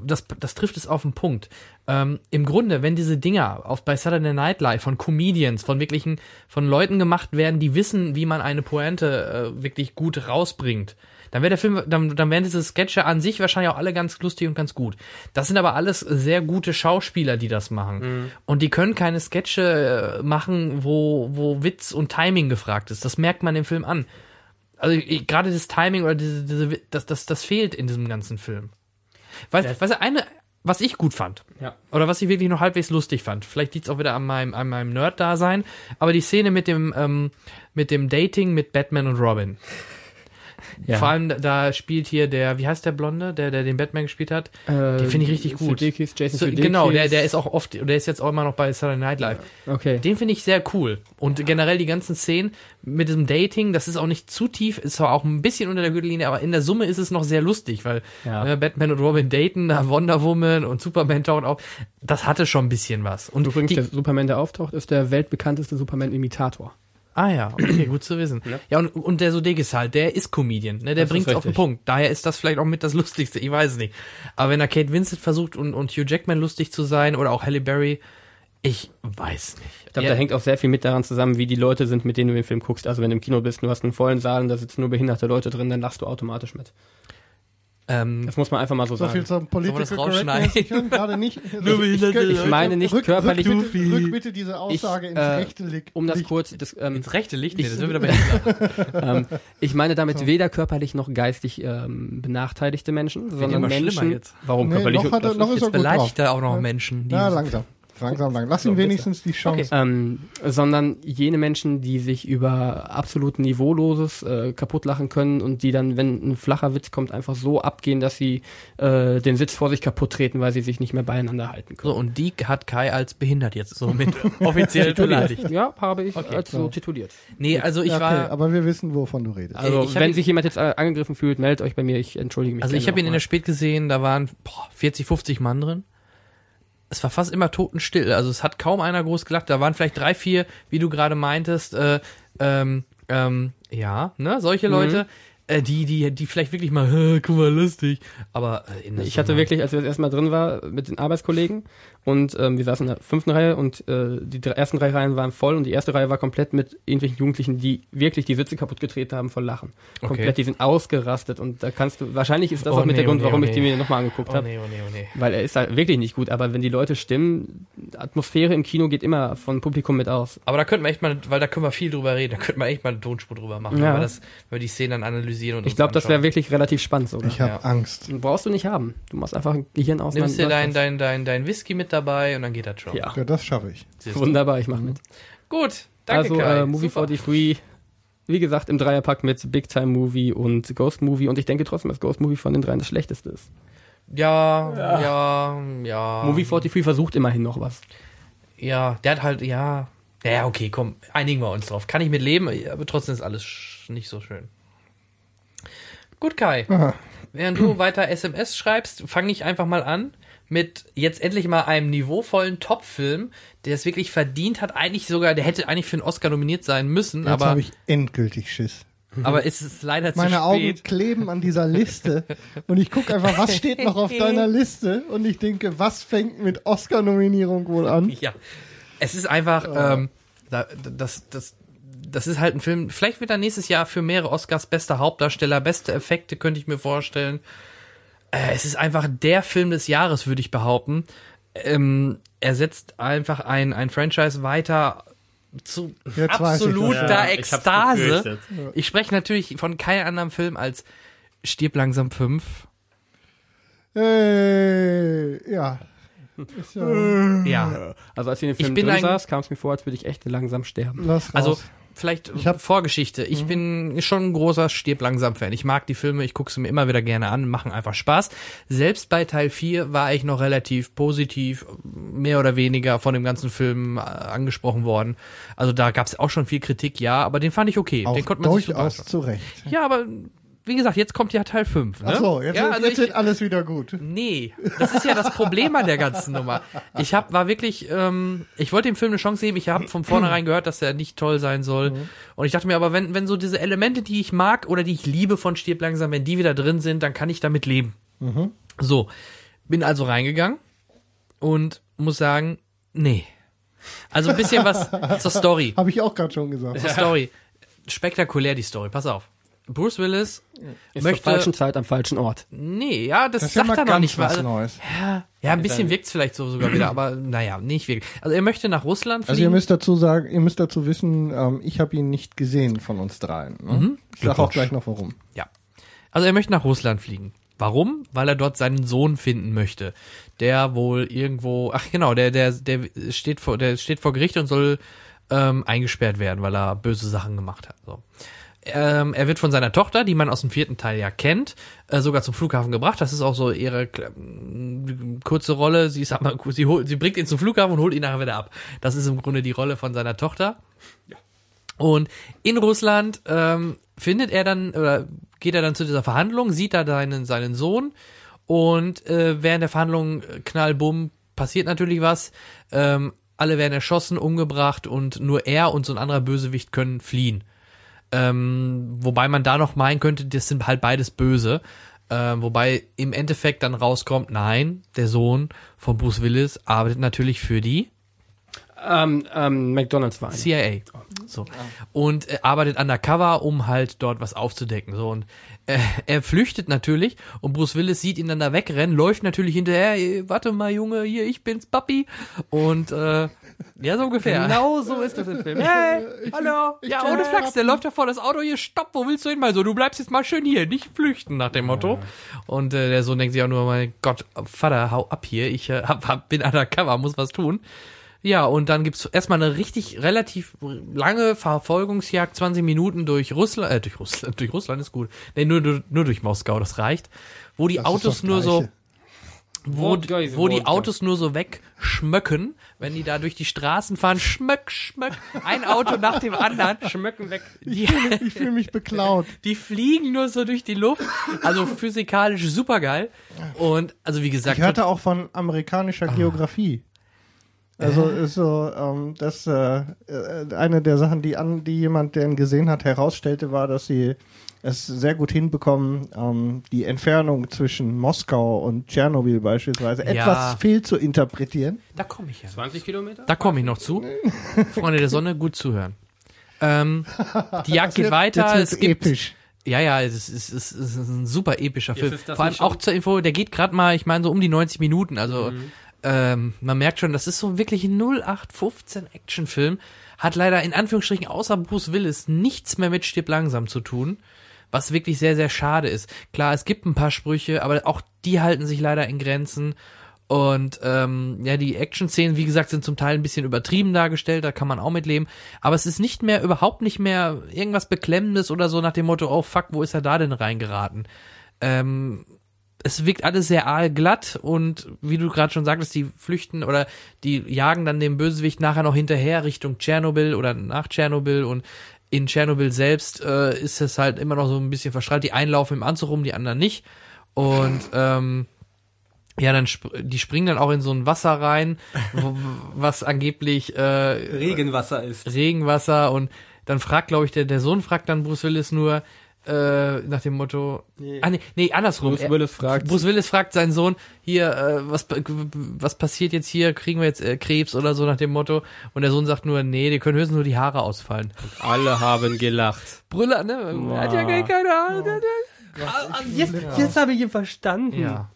das, das trifft es auf den Punkt. Ähm, Im Grunde, wenn diese Dinger auf, bei Saturday Night Live von Comedians, von wirklichen, von Leuten gemacht werden, die wissen, wie man eine Pointe äh, wirklich gut rausbringt, dann wäre der Film, dann, dann wären diese Sketche an sich wahrscheinlich auch alle ganz lustig und ganz gut. Das sind aber alles sehr gute Schauspieler, die das machen. Und die können keine Sketche äh, machen, wo, wo Witz und Timing gefragt ist. Das merkt man im Film an. Also gerade das Timing oder diese, diese das, das, das fehlt in diesem ganzen Film. Weißt weißt du, eine, was ich gut fand, Ja. oder was ich wirklich noch halbwegs lustig fand, vielleicht liegt es auch wieder an meinem, an meinem Nerd-Dasein, aber die Szene mit dem, ähm, mit dem Dating mit Batman und Robin. Ja. Vor allem, da- spielt hier der, wie heißt der Blonde, der, der den Batman gespielt hat? Äh, Den finde ich richtig gut. Sudeikis, Jason So, Sudeikis. genau, der, der ist auch oft, der ist jetzt auch immer noch bei Saturday Night Live. Okay. Den finde ich sehr cool. Und generell die ganzen Szenen mit diesem Dating, das ist auch nicht zu tief, ist zwar auch ein bisschen unter der Gürtellinie, aber in der Summe ist es noch sehr lustig, weil Ja. äh, Batman und Robin daten, da Wonder Woman und Superman tauchen auf. Das hatte schon ein bisschen was. Und Und übrigens, die, der Superman, der auftaucht, ist der weltbekannteste Superman-Imitator. Ah ja, okay, gut zu wissen. Ja, und, und der Sudeikis halt, der ist Comedian, ne? der bringt auf den. Punkt. Daher ist das vielleicht auch mit das Lustigste, ich weiß es nicht. Aber wenn da Kate Winslet versucht und, und Hugh Jackman lustig zu sein oder auch Halle Berry, ich weiß nicht. Ich glaube, Ja. da hängt auch sehr viel mit daran zusammen, wie die Leute sind, mit denen du den Film guckst. Also wenn du im Kino bist, du hast einen vollen Saal und da sitzen nur behinderte Leute drin, dann lachst du automatisch mit. Ähm, Das muss man einfach mal so So viel sagen. zum Political Sollen wir das Correctness. Ich gerade nicht. Nur behinderte ich- Ich meine nicht rück, körperlich. Rück bitte, rück bitte diese Aussage Ich, ins äh, rechte Licht. Um das kurz, das, ähm, ins rechte Licht, nee, Ich- das sind wieder bei ähm, ich meine damit weder körperlich noch geistig ähm, benachteiligte Menschen, sondern Menschen. jetzt. Warum Nee, körperlich? noch hat er- das noch ist ist er Jetzt gut beleidigt drauf. er auch noch Menschen. Ja, langsam. Langsam, langsam. Lass ihm wenigstens die Chance. ähm, sondern jene Menschen, die sich über absolut Niveauloses äh, kaputt lachen können und die dann, wenn ein flacher Witz kommt, einfach so abgehen, dass sie äh, den Sitz vor sich kaputt treten, weil sie sich nicht mehr beieinander halten können. So, und die hat Kai als behindert jetzt so mit offiziell beleidigt. Ja, habe ich Okay. als so tituliert. Nee, also ich okay, war, aber wir wissen, wovon du redest. Also, ich hab wenn sich jemand jetzt äh, angegriffen fühlt, meldet euch bei mir, ich entschuldige mich. also ich habe ihn in der. Spät gesehen, da waren boah, 40, 50 Mann drin. Es war fast immer totenstill, also es hat kaum einer groß gelacht. Da waren vielleicht drei, vier, wie du gerade meintest, äh, ähm, ähm, ja, ne, solche Mhm. Äh, die, die, die vielleicht wirklich mal, "Hä, guck mal, lustig. Aber äh, in der Ich hatte Summe- wirklich, als wir das erste Mal drin war, mit den Arbeitskollegen und ähm, wir saßen in der fünften Reihe und äh, die drei, ersten drei Reihen waren voll und die erste Reihe war komplett mit irgendwelchen Jugendlichen, die wirklich die Sitze kaputt getreten haben vor Lachen. Komplett, die sind ausgerastet und da kannst du, wahrscheinlich ist das Oh auch mit der Grund, oh nee, warum oh ich die mir nochmal angeguckt Oh habe. nee, oh nee, oh nee. Weil er ist halt wirklich nicht gut, aber wenn die Leute stimmen, Atmosphäre im Kino geht immer von Publikum mit aus. Aber da könnten wir echt mal, weil da können wir viel drüber reden, da könnten wir echt mal eine Tonspur drüber machen, Ja. wenn, wir das, wenn wir die Szenen dann analysieren und Ich glaube, das wäre wirklich relativ spannend sogar. Ich habe Ja. Angst. Brauchst du nicht haben. Du machst einfach ein Gehirn aus. Nimmst dir dein, dein, dein, dein Whisky mit dabei und dann geht das schon. Ja, Ja, das schaffe ich. Siehst wunderbar, ich mache mit. Gut, danke also Kai. äh, Movie Super. 43, wie gesagt, im Dreierpack mit Big Time Movie und Ghost Movie und ich denke trotzdem, dass Ghost Movie von den dreien das schlechteste ist. Ja, ja, ja. Movie 43 versucht immerhin noch was. Ja, der hat halt, ja. Ja, okay, komm, einigen wir uns drauf. Kann ich mit leben, aber trotzdem ist alles nicht so schön. Gut, Kai. Während du weiter SMS schreibst, fange ich einfach mal an mit jetzt endlich mal einem niveauvollen Top-Film, der es wirklich verdient hat. Eigentlich sogar, der hätte eigentlich für einen Oscar nominiert sein müssen, Jetzt aber, habe ich endgültig Schiss. aber es ist leider zu Meine Augen spät. kleben an dieser Liste und ich gucke einfach, was steht noch auf deiner Liste und ich denke, was fängt mit Oscar-Nominierung wohl an? Ja, es ist einfach, ähm, da, das, das, das ist halt ein Film. Vielleicht wird er nächstes Jahr für mehrere Oscars bester Hauptdarsteller, beste Effekte könnte ich mir vorstellen. Äh, es ist einfach der Film des Jahres, würde ich behaupten. Ähm, er setzt einfach ein, ein Franchise weiter zu Jetzt ich, absoluter Ja, ich Ekstase. befürchtet. Ich spreche natürlich von keinem anderen Film als Stirb langsam 5. Äh, ja. Ja Ja. Also als ich in den Ich Film drin saß, kam es mir vor, als würde ich echt langsam sterben. lass raus. Also vielleicht Ich hab- Mhm. Vorgeschichte. Ich bin schon ein großer Stirb langsam Fan. Ich mag die Filme, ich gucke sie mir immer wieder gerne an, machen einfach Spaß. Selbst bei Teil 4 war ich noch relativ positiv, mehr oder weniger von dem ganzen Film äh, angesprochen worden. Also da gab es auch schon viel Kritik, ja, aber den fand ich okay. auch den konnte man sich so durchaus zu Recht. Ja, aber wie gesagt, jetzt kommt ja Teil 5. Ne? Ach so, jetzt, ja, wird- also jetzt ich, wird alles wieder gut. Nee, das ist ja das Problem an der ganzen Nummer. Ich hab, war wirklich, ähm, ich wollte dem Film eine Chance geben. Ich habe von vornherein gehört, dass er nicht toll sein soll. Und ich dachte mir, aber wenn, wenn so diese Elemente, die ich mag oder die ich liebe von Stirb langsam, wenn die wieder drin sind, dann kann ich damit leben. So, bin also reingegangen und muss sagen, nee. Also ein bisschen was zur Story. Habe ich auch gerade schon gesagt. Zur Story. Spektakulär die Story. Pass auf. Bruce Willis Ist möchte zur falschen Zeit am falschen Ort. Nee, ja, das, Das ja sagt mal er noch nicht mal. was Also, Neues. ja, ja, ein bisschen wirkt's vielleicht so sogar wieder, aber naja, nicht wirklich. Also er möchte nach Russland Also ihr fliegen. müsst dazu sagen, ihr müsst dazu wissen, ähm, ich habe ihn nicht gesehen von uns dreien. Ne? Ich sag auch gleich noch warum. ja. Also er möchte nach Russland fliegen. Warum? Weil er dort seinen Sohn finden möchte, der wohl irgendwo, ach genau, der der der steht vor der steht vor Gericht und soll ähm, eingesperrt werden, weil er böse Sachen gemacht hat. So. Ähm, er wird von seiner Tochter, die man aus dem vierten Teil ja kennt, äh, sogar zum Flughafen gebracht. Das ist auch so ihre kurze Rolle. Sie ist aber, sie, holt, sie bringt ihn zum Flughafen und holt ihn nachher wieder ab. Das ist im Grunde die Rolle von seiner Tochter. Und in Russland ähm, findet er dann oder geht er dann zu dieser Verhandlung, sieht da seinen seinen Sohn und äh, während der Verhandlung äh, knallbumm passiert natürlich was. Ähm, alle werden erschossen, umgebracht und nur er und so ein anderer Bösewicht können fliehen. Ähm, wobei man da noch meinen könnte, das sind halt beides böse. Ähm, wobei im Endeffekt dann rauskommt, nein, der Sohn von Bruce Willis arbeitet natürlich für die Ähm, ähm, McDonalds war. CIA. So. Und äh, arbeitet undercover, um halt dort was aufzudecken. So. Und äh, er flüchtet natürlich und Bruce Willis sieht ihn dann da wegrennen, läuft natürlich hinterher, "Ey, warte mal, Junge, hier, ich bin's, Papi. Und äh, ja, so ungefähr. Genau so ist das im Film. Hey, hallo. Ja, ohne Flachs, der läuft da vor das Auto hier, stopp, wo willst du hin? Mal so, du bleibst jetzt mal schön hier, nicht flüchten nach dem Motto. Und äh, der Sohn denkt sich auch nur, mein Gott, Vater, hau ab hier, ich äh, hab, hab, bin undercover, muss was tun. Ja, und dann gibt's erstmal eine richtig relativ lange Verfolgungsjagd, 20 Minuten durch Russland, äh, durch Russland, durch Russland ist gut. Nee, nur, nur, nur durch Moskau, das reicht. Wo die Das Autos nur so. Wo, Wodka wo die. Autos nur so wegschmöcken, wenn die da durch die Straßen fahren, schmöck, schmöck, ein Auto nach dem anderen, Schmöcken weg. die, Ich fühle mich beklaut. die fliegen nur so durch die Luft, also physikalisch supergeil und also wie gesagt, Ich hörte auch von amerikanischer Geografie. Also ist so, ähm, das äh, äh, eine der Sachen, die an, die jemand, der ihn gesehen hat, herausstellte, war, dass sie es sehr gut hinbekommen, ähm, die Entfernung zwischen Moskau und Tschernobyl beispielsweise Ja. etwas fehl zu interpretieren. da komme ich ja. 20 Kilometer? Da komme ich noch zu. Freunde der Sonne, gut zuhören. Ähm, die Jagd geht weiter. Es gibt, episch. Ja, ja, es ist, es ist, es ist ein super epischer Film. Vor allem auch zur Info, der geht gerade mal, ich meine, so um die 90 Minuten. Also ähm, man merkt schon, das ist so wirklich ein 0815 Actionfilm. Hat leider in Anführungsstrichen außer Bruce Willis nichts mehr mit Stirb langsam zu tun. Was wirklich sehr, sehr schade ist. Klar, es gibt ein paar Sprüche, aber auch die halten sich leider in Grenzen. Und ähm, ja, die Action-Szenen, wie gesagt, sind zum Teil ein bisschen übertrieben dargestellt, da kann man auch mitleben. Aber es ist nicht mehr, überhaupt nicht mehr irgendwas Beklemmendes oder so nach dem Motto, oh fuck, wo ist er da denn reingeraten? Ähm, es wirkt alles sehr aalglatt und wie du gerade schon sagtest, die flüchten oder die jagen dann dem Bösewicht nachher noch hinterher Richtung Tschernobyl oder nach Tschernobyl und in Tschernobyl selbst äh, ist es halt immer noch so ein bisschen verstrahlt. Die einen laufen im Anzug rum, die anderen nicht. Und ähm, ja, dann sp die springen dann auch in so ein Wasser rein, wo, was angeblich äh, Regenwasser ist. Regenwasser und dann fragt, glaube ich, der, der Sohn fragt dann Bruce Willis nur äh, nach dem Motto, Nee. ah nee, nee andersrum. Bruce Willis fragt- Bruce Willis fragt seinen Sohn, hier, äh, was, was passiert jetzt hier, kriegen wir jetzt äh, Krebs oder so nach dem Motto und der Sohn sagt nur, nee, dir können höchstens nur die Haare ausfallen. Alle haben gelacht. Brüller, ne? Er hat ja gar keine Haare. Jetzt, jetzt habe ich ihn verstanden. Ja.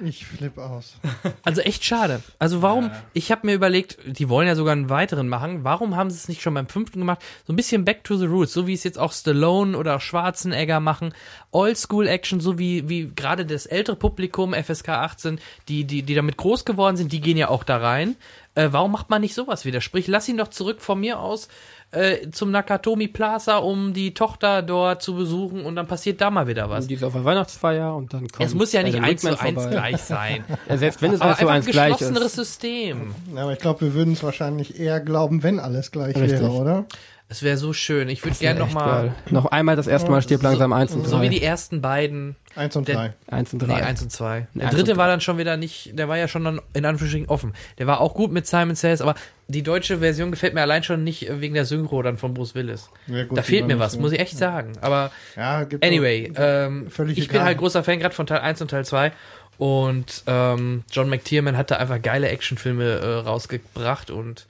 Ich flipp aus. Also echt schade. Also warum, ich habe mir überlegt, die wollen ja sogar einen weiteren machen, warum haben sie es nicht schon beim fünften gemacht? So ein bisschen back to the roots, so wie es jetzt auch Stallone oder auch Schwarzenegger machen. Oldschool-Action, so wie, wie gerade das ältere Publikum, FSK 18, die, die, die damit groß geworden sind, die gehen ja auch da rein. Äh, warum macht man nicht sowas wieder? Sprich, lass ihn doch zurück von mir aus äh, zum Nakatomi Plaza, um die Tochter dort zu besuchen und dann passiert da mal wieder was. Und die ist auf der Weihnachtsfeier und dann kommt Es muss ja nicht eins zu eins gleich sein. Ja, selbst wenn es Aber eins zu einfach ein eins gleich geschlosseneres ist. System. Ja, aber ich glaube, wir würden es wahrscheinlich eher glauben, wenn alles gleich Richtig. wäre, oder? Es wäre so schön. Ich würde gerne noch echt mal geil. Noch einmal das erste Mal stirbt langsam eins und so wie drei. die ersten beiden, Eins und Der- drei. Eins und nee, drei. eins und zwei. Der Eins dritte war drei. dann schon wieder nicht, der war ja schon dann in Anführungsstrichen offen. Der war auch gut mit Simon Says, aber die deutsche Version gefällt mir allein schon nicht wegen der Synchro dann von Bruce Willis. Ja, gut, da fehlt mir was, so- muss ich echt sagen. Aber Ja, gibt anyway, ähm, ich bin egal. halt großer Fan gerade von Teil 1 und Teil 2 und ähm, John McTiernan hat da einfach geile Actionfilme äh, rausgebracht und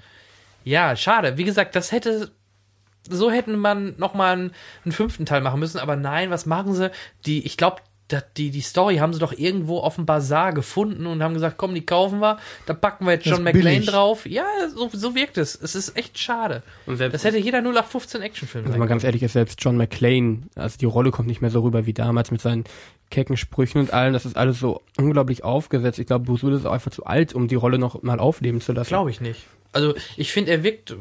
ja, schade. Wie gesagt, das hätte so hätten man noch mal einen, einen fünften Teil machen müssen, aber nein, was machen sie? Die, ich glaube, die, die Story haben sie doch irgendwo auf dem Bazar gefunden und haben gesagt, komm, die kaufen wir, da packen wir jetzt John McClane drauf. Ja, so, so wirkt es. Es ist echt schade. Und selbst, Das hätte jeder 0815 Actionfilm wenn sein man ganz ehrlich ist, selbst John McClane, also die Rolle kommt nicht mehr so rüber wie damals mit seinen kecken Sprüchen und allem. Das ist alles so unglaublich aufgesetzt. Ich glaube, Bruce Willis ist auch einfach zu alt, um die Rolle noch mal aufleben zu lassen. Glaube ich nicht. Also ich finde, er wirkt,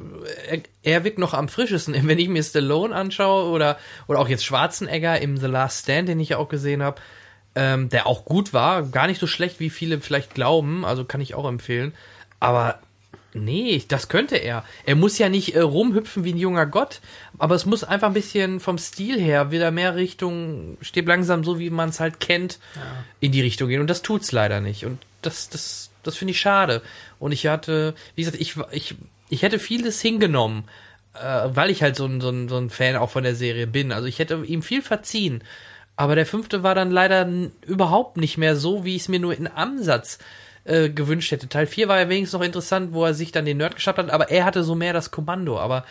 er, er wirkt noch am frischesten. Wenn ich mir Stallone anschaue oder oder auch jetzt Schwarzenegger im The Last Stand, den ich ja auch gesehen habe, ähm, der auch gut war, gar nicht so schlecht wie viele vielleicht glauben. Also kann ich auch empfehlen. Aber nee, das könnte er. Er muss ja nicht äh, rumhüpfen wie ein junger Gott, aber es muss einfach ein bisschen vom Stil her wieder mehr Richtung stirb langsam so wie man es halt kennt in die Richtung gehen und das tut's leider nicht und das das das finde ich schade und ich hatte wie gesagt ich ich ich hätte vieles hingenommen äh, weil ich halt so ein, so, ein, so ein Fan auch von der Serie bin also ich hätte ihm viel verziehen aber der fünfte war dann leider überhaupt nicht mehr so wie ich es mir nur in Ansatz äh, gewünscht hätte. Teil 4 war ja wenigstens noch interessant, wo er sich dann den Nerd geschafft hat, aber er hatte so mehr das Kommando. Aber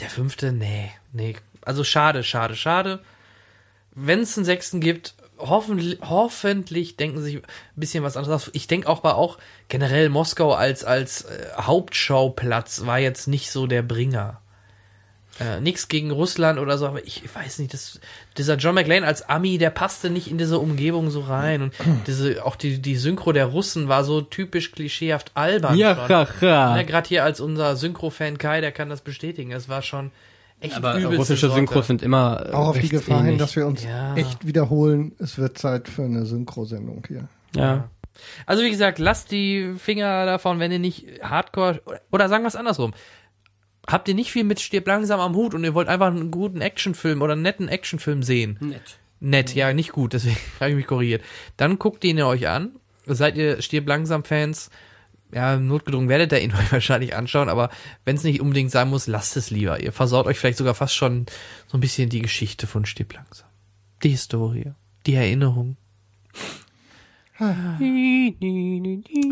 der fünfte, nee, nee. Also schade, schade, schade. Wenn es einen sechsten gibt, hoffentlich, hoffentlich denken sich ein bisschen was anderes aus. Ich denke auch, war auch generell Moskau als, als äh, Hauptschauplatz war jetzt nicht so der Bringer. Äh, nix gegen Russland oder so, aber ich weiß nicht, das, dieser John McLean als Ami, der passte nicht in diese Umgebung so rein und diese, auch die, die Synchro der Russen war so typisch klischeehaft albern. Ja, ha. Ja, gerade hier als unser Synchro-Fan Kai, der kann das bestätigen. Es war schon echt Aber russische Sorte. Synchros sind immer äh, Auch auf die Gefahr hin, dass wir uns Ja. echt wiederholen. Es wird Zeit für eine Synchro-Sendung hier. Ja. Also wie gesagt, lasst die Finger davon, wenn ihr nicht Hardcore oder, sagen wir es andersrum. Habt ihr nicht viel mit Stirb langsam am Hut und ihr wollt einfach einen guten Actionfilm oder einen netten Actionfilm sehen? Nett. Nett, ja, nicht gut, deswegen habe ich mich korrigiert. Dann guckt ihn euch an. Seid ihr Stirb langsam Fans? Ja, notgedrungen werdet ihr ihn euch wahrscheinlich anschauen, aber wenn es nicht unbedingt sein muss, lasst es lieber. Ihr versaut euch vielleicht sogar fast schon so ein bisschen die Geschichte von Stirb langsam. Die Historie, die Erinnerung.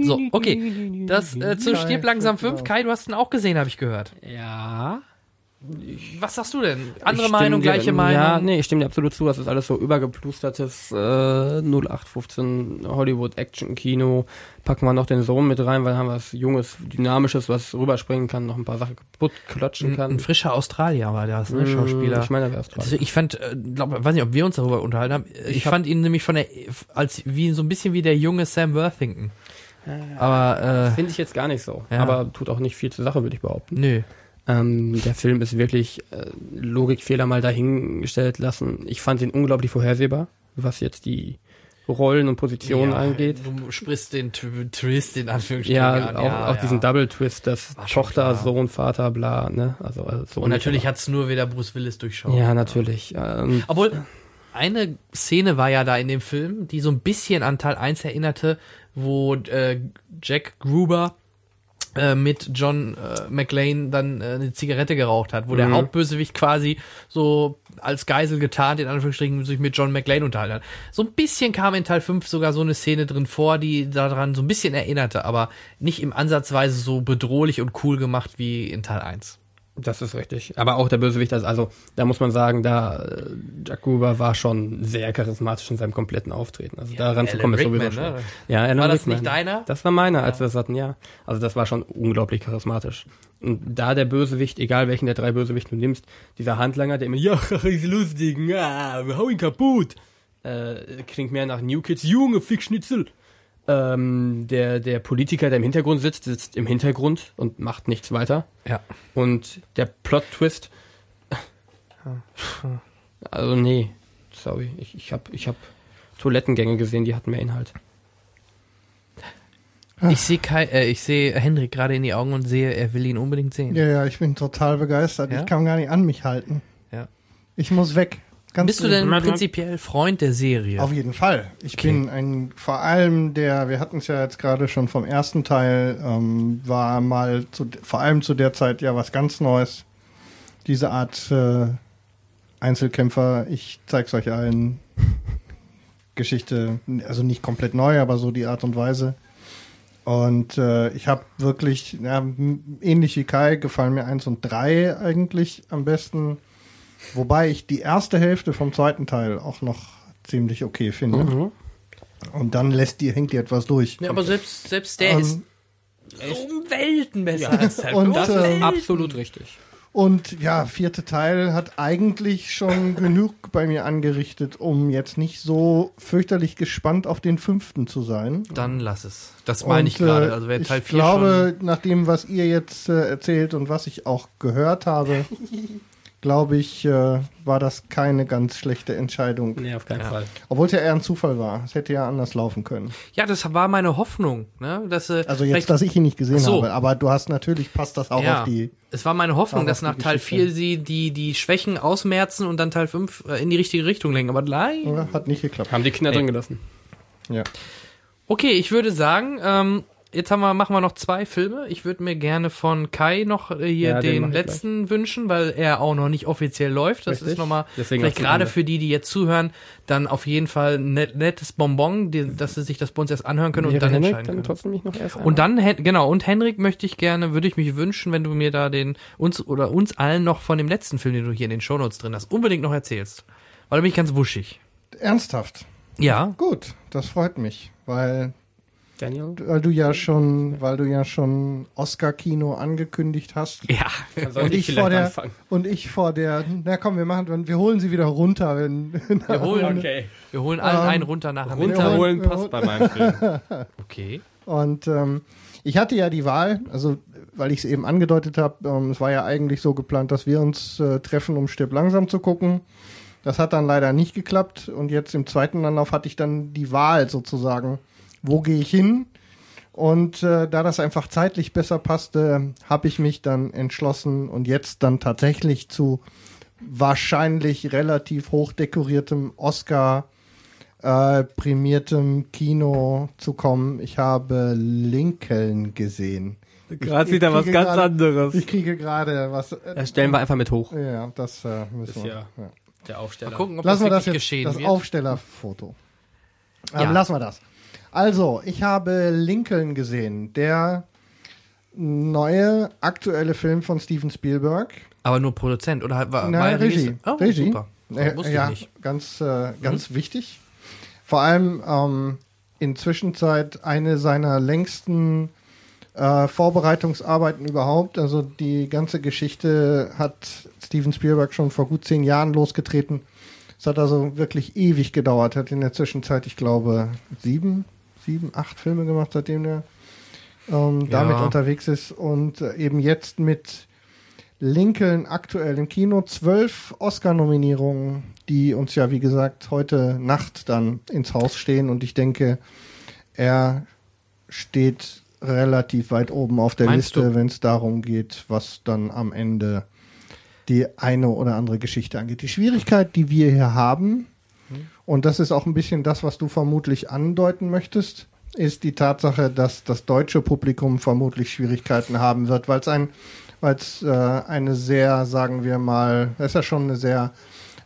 So, okay. Das äh, zu Stirb langsam 5. Kai, du hast ihn auch gesehen, habe ich gehört. Ja. Was sagst du denn? Andere Ich Meinung, dir- gleiche Meinung? Ja, nee, ich stimme dir absolut zu. Das ist alles so übergeplustertes äh, 0815 Hollywood-Action-Kino. Packen wir noch den Sohn mit rein, weil haben wir was Junges, Dynamisches, was rüberspringen kann, noch ein paar Sachen kaputt klatschen Ein, kann. ein frischer Australier war das, ne? Mm, Schauspieler. Ich meine, der wäre Australier. Also ich fand, äh, glaub, weiß nicht, ob wir uns darüber unterhalten haben. Ich, hab- fand ihn nämlich von der, als wie so ein bisschen wie der junge Sam Worthington. Aber Finde ich jetzt gar nicht so. Ja. Aber tut auch nicht viel zur Sache, würde ich behaupten. äh, nö. Ähm, der Film ist wirklich äh, Logikfehler mal dahingestellt lassen. Ich fand ihn unglaublich vorhersehbar, was jetzt die Rollen und Positionen Ja, angeht. Du sprichst den Tw- Twist in Anführungsstrichen Ja, an. auch, ja, auch ja. diesen Double Twist, das Tochter. Sohn, Vater, bla, ne? Also, also so Und natürlich hat's nur wieder Bruce Willis durchschaut. Ja, natürlich. Ähm, Obwohl, eine Szene war ja da in dem Film, die so ein bisschen an Teil 1 erinnerte, wo äh, Jack Gruber mit John äh, McLean dann äh, eine Zigarette geraucht hat, wo der Mhm. Hauptbösewicht quasi so als Geisel getarnt, in Anführungsstrichen, sich mit John McLean unterhalten hat. So ein bisschen kam in Teil 5 sogar so eine Szene drin vor, die daran so ein bisschen erinnerte, aber nicht im Ansatzweise so bedrohlich und cool gemacht wie in Teil 1. Das ist richtig. Aber auch der Bösewicht, also, also da muss man sagen, da äh, Jack Gruber war schon sehr charismatisch in seinem kompletten Auftreten. Also Ja, daran zu kommen ist sowieso schwer. ne? Ja, Alan War das Rickman. nicht deiner? Das war meiner, als wir das hatten, ja. Also das war schon unglaublich charismatisch. Und da der Bösewicht, egal welchen der drei Bösewichte du nimmst, dieser Handlanger, der immer, ja, ist lustig, ah, wir hau ihn kaputt, äh, klingt mehr nach New Kids, Junge, Fick Schnitzel. Ähm, der, der Politiker, der im Hintergrund sitzt, sitzt im Hintergrund und macht nichts weiter. Ja. Und der Plot-Twist. Also nee, sorry, ich, ich habe ich hab Toilettengänge gesehen, die hatten mehr Inhalt. Ich sehe Kai, äh, ich sehe Henrik gerade in die Augen und sehe, er will ihn unbedingt sehen. Ja, ja, ich bin total begeistert. Ja? Ich kann gar nicht an mich halten. Ja. Ich muss weg. Ganz Bist du denn prinzipiell Freund der Serie? Auf jeden Fall. Ich Okay. bin ein, vor allem der, wir hatten es ja jetzt gerade schon vom ersten Teil, ähm, war mal zu, vor allem zu der Zeit ja was ganz Neues. Diese Art äh, Einzelkämpfer, ich zeig's euch allen. Geschichte, also nicht komplett neu, aber so die Art und Weise. Und äh, ich habe wirklich, ja, ähnlich wie Kai, gefallen mir eins und drei eigentlich am besten. Wobei ich die erste Hälfte vom zweiten Teil auch noch ziemlich okay finde. Mhm. Und dann lässt die, hängt die etwas durch. ja, aber selbst, selbst der Ähm, ist um Welten besser als Teil Und. Das ist absolut richtig. Und ja, vierte Teil hat eigentlich schon genug bei mir angerichtet, um jetzt nicht so fürchterlich gespannt auf den fünften zu sein. Dann lass es. Das meine ich Und, gerade. äh, Also wer Teil ich 4 glaube, nach dem, was ihr jetzt äh, erzählt und was ich auch gehört habe, glaube ich, äh, war das keine ganz schlechte Entscheidung. Nee, auf keinen Ja. Fall. Obwohl es ja eher ein Zufall war. Es hätte ja anders laufen können. Ja, das war meine Hoffnung. Ne? Dass, äh, Also jetzt, dass ich ihn nicht gesehen so. habe. Aber du hast natürlich, passt das auch Ja. auf die. Es war meine Hoffnung, dass nach Teil Geschichte. 4 sie die, die Schwächen ausmerzen und dann Teil 5 äh, in die richtige Richtung lenken. Aber nein. Ja, Hat nicht geklappt. Haben die Kinder Ey. drin gelassen. Ja. Okay, ich würde sagen, ähm, jetzt haben wir, machen wir noch zwei Filme. Ich würde mir gerne von Kai noch äh, hier Ja, den den letzten wünschen, weil er auch noch nicht offiziell läuft. Das Richtig. ist nochmal, Deswegen vielleicht gerade für die, die jetzt zuhören, dann auf jeden Fall ein net, nettes Bonbon, die, dass sie sich das bei uns erst anhören können und Wäre dann Henrik entscheiden dann können. trotzdem nicht noch erst Und dann, genau, und Henrik möchte ich gerne, würde ich mich wünschen, wenn du mir da den, uns oder uns allen noch von dem letzten Film, den du hier in den Shownotes drin hast, unbedingt noch erzählst. Weil da bin ich ganz wuschig. Ernsthaft. Ja. Gut, das freut mich, weil, Daniel? weil du ja schon, weil du ja schon Oscar-Kino angekündigt hast. Ja. Und ich, vielleicht vor der, anfangen. und ich vor der, na komm, wir machen, wir holen sie wieder runter, wenn, Wir holen, Okay. wir holen allen Ähm, einen runter nachher. mit. Runterholen wir passt bei meinem Film. Okay. Und ähm, ich hatte ja die Wahl, also weil ich es eben angedeutet habe, ähm, es war ja eigentlich so geplant, dass wir uns äh, treffen, um Stirb langsam zu gucken. Das hat dann leider nicht geklappt und jetzt im zweiten Anlauf hatte ich dann die Wahl sozusagen, wo gehe ich hin? Und äh, da das einfach zeitlich besser passte, habe ich mich dann entschlossen und jetzt dann tatsächlich zu wahrscheinlich relativ hochdekoriertem Oscar äh, prämiertem Kino zu kommen. Ich habe Lincoln gesehen. Gerade wieder was ganz gerade- anderes. Ich kriege gerade was. Äh, Das stellen wir einfach mit hoch. ja, das äh, müssen wir. ja- Ja. Der Aufsteller. Mal gucken, ob Lassen wir das das wirklich jetzt, geschehen das wird. Aufstellerfoto. Ähm, Ja. Lassen wir das. Also, ich habe Lincoln gesehen, der neue aktuelle Film von Steven Spielberg. Aber nur Produzent oder halt war, Na, Regie. Oh, Regie. super. Äh, wusste ja, ich nicht. Mhm. ganz, äh, ganz wichtig. Vor allem ähm, inzwischen Zwischenzeit eine seiner längsten äh, Vorbereitungsarbeiten überhaupt. Also die ganze Geschichte hat Steven Spielberg schon vor gut zehn Jahren losgetreten. Es hat also wirklich ewig gedauert. Hat in der Zwischenzeit, ich glaube, sieben, sieben, acht Filme gemacht, seitdem er ähm, damit Ja. unterwegs ist. Und äh, eben jetzt mit Lincoln aktuell im Kino. Zwölf Oscar-Nominierungen, die uns ja, wie gesagt, heute Nacht dann ins Haus stehen. Und ich denke, er steht relativ weit oben auf der Meinst Liste, wenn es darum geht, was dann am Ende die eine oder andere Geschichte angeht. Die Schwierigkeit, die wir hier haben, und das ist auch ein bisschen das, was du vermutlich andeuten möchtest, ist die Tatsache, dass das deutsche Publikum vermutlich Schwierigkeiten haben wird, weil es ein, weil es äh, eine sehr, sagen wir mal, das ist ja schon eine sehr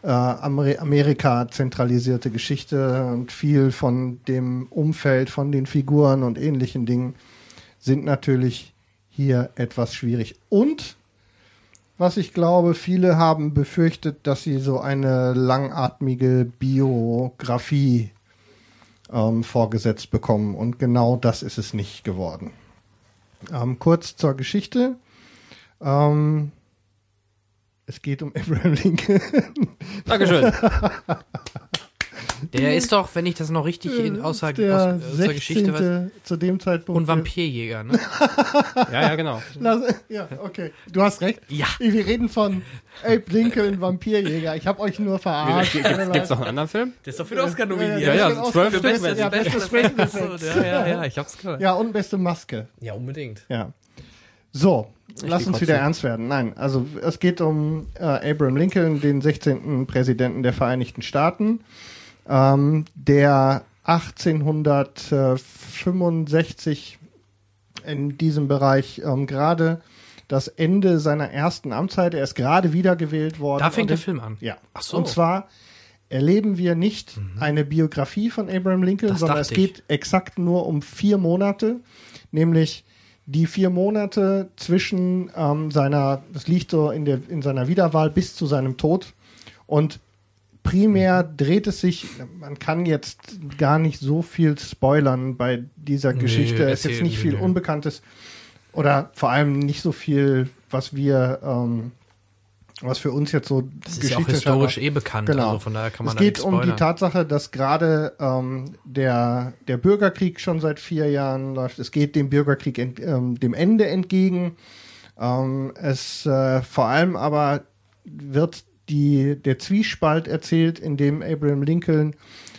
äh, Amer Amerika zentralisierte Geschichte und viel von dem Umfeld, von den Figuren und ähnlichen Dingen sind natürlich hier etwas schwierig. Und was ich glaube, viele haben befürchtet, dass sie so eine langatmige Biografie ähm, vorgesetzt bekommen. Und genau das ist es nicht geworden. Ähm, kurz zur Geschichte. Ähm, es geht um Abraham Lincoln. Dankeschön. Der ist doch, wenn ich das noch richtig in, außer, der aus, aus der Geschichte weiß, 16. zu dem Zeitpunkt. und Vampirjäger, ne? ja, ja, genau. Lass, ja, okay. Du hast recht. Ja. Wir reden von Abe Lincoln, Vampirjäger. Ich habe euch nur verarscht. Gibt es noch einen anderen Film? Der ist doch für den Oscar nominiert. Ja, ja, den zwölf Stück. Beste- ja, beste Special Effects. Ja, ja, ja, ich hab's gehört. Ja, und beste Maske. Ja, unbedingt. Ja. So, lass uns wieder ernst werden. Nein, also es geht um äh, Abraham Lincoln, den 16. Präsidenten der Vereinigten Staaten, ähm, der 1865 in diesem Bereich ähm, gerade das Ende seiner ersten Amtszeit, er ist gerade wiedergewählt worden. Da fängt Und der Film an. Ja. Ach so. Und zwar erleben wir nicht eine Biografie von Abraham Lincoln, Das sondern es dachte ich. geht exakt nur um vier Monate, nämlich die vier Monate zwischen ähm, seiner, das liegt so in, der, in seiner Wiederwahl bis zu seinem Tod. Und primär dreht es sich, man kann jetzt gar nicht so viel spoilern bei dieser Geschichte. Es ist jetzt nicht viel. Unbekanntes oder vor allem nicht so viel, was wir, ähm, was für uns jetzt so Das ist ja auch Geschichte historisch eh bekannt, Genau. also von daher kann man es geht um die. Tatsache, dass gerade ähm, der, der Bürgerkrieg schon seit vier Jahren läuft. Es geht dem Bürgerkrieg ent, ähm, dem Ende entgegen. Ähm, es äh, vor allem aber wird die, der Zwiespalt erzählt, in dem Abraham Lincoln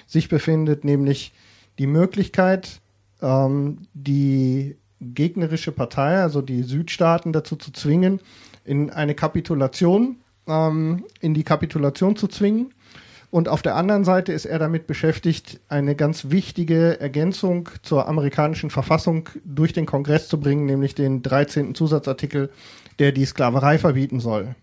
sich befindet, nämlich die Möglichkeit, ähm, die gegnerische Partei, also die Südstaaten, dazu zu zwingen, in eine Kapitulation, ähm, in die Kapitulation zu zwingen. Und auf der anderen Seite ist er damit beschäftigt, eine ganz wichtige Ergänzung zur amerikanischen Verfassung durch den Kongress zu bringen, nämlich den 13. Zusatzartikel, der die Sklaverei verbieten soll.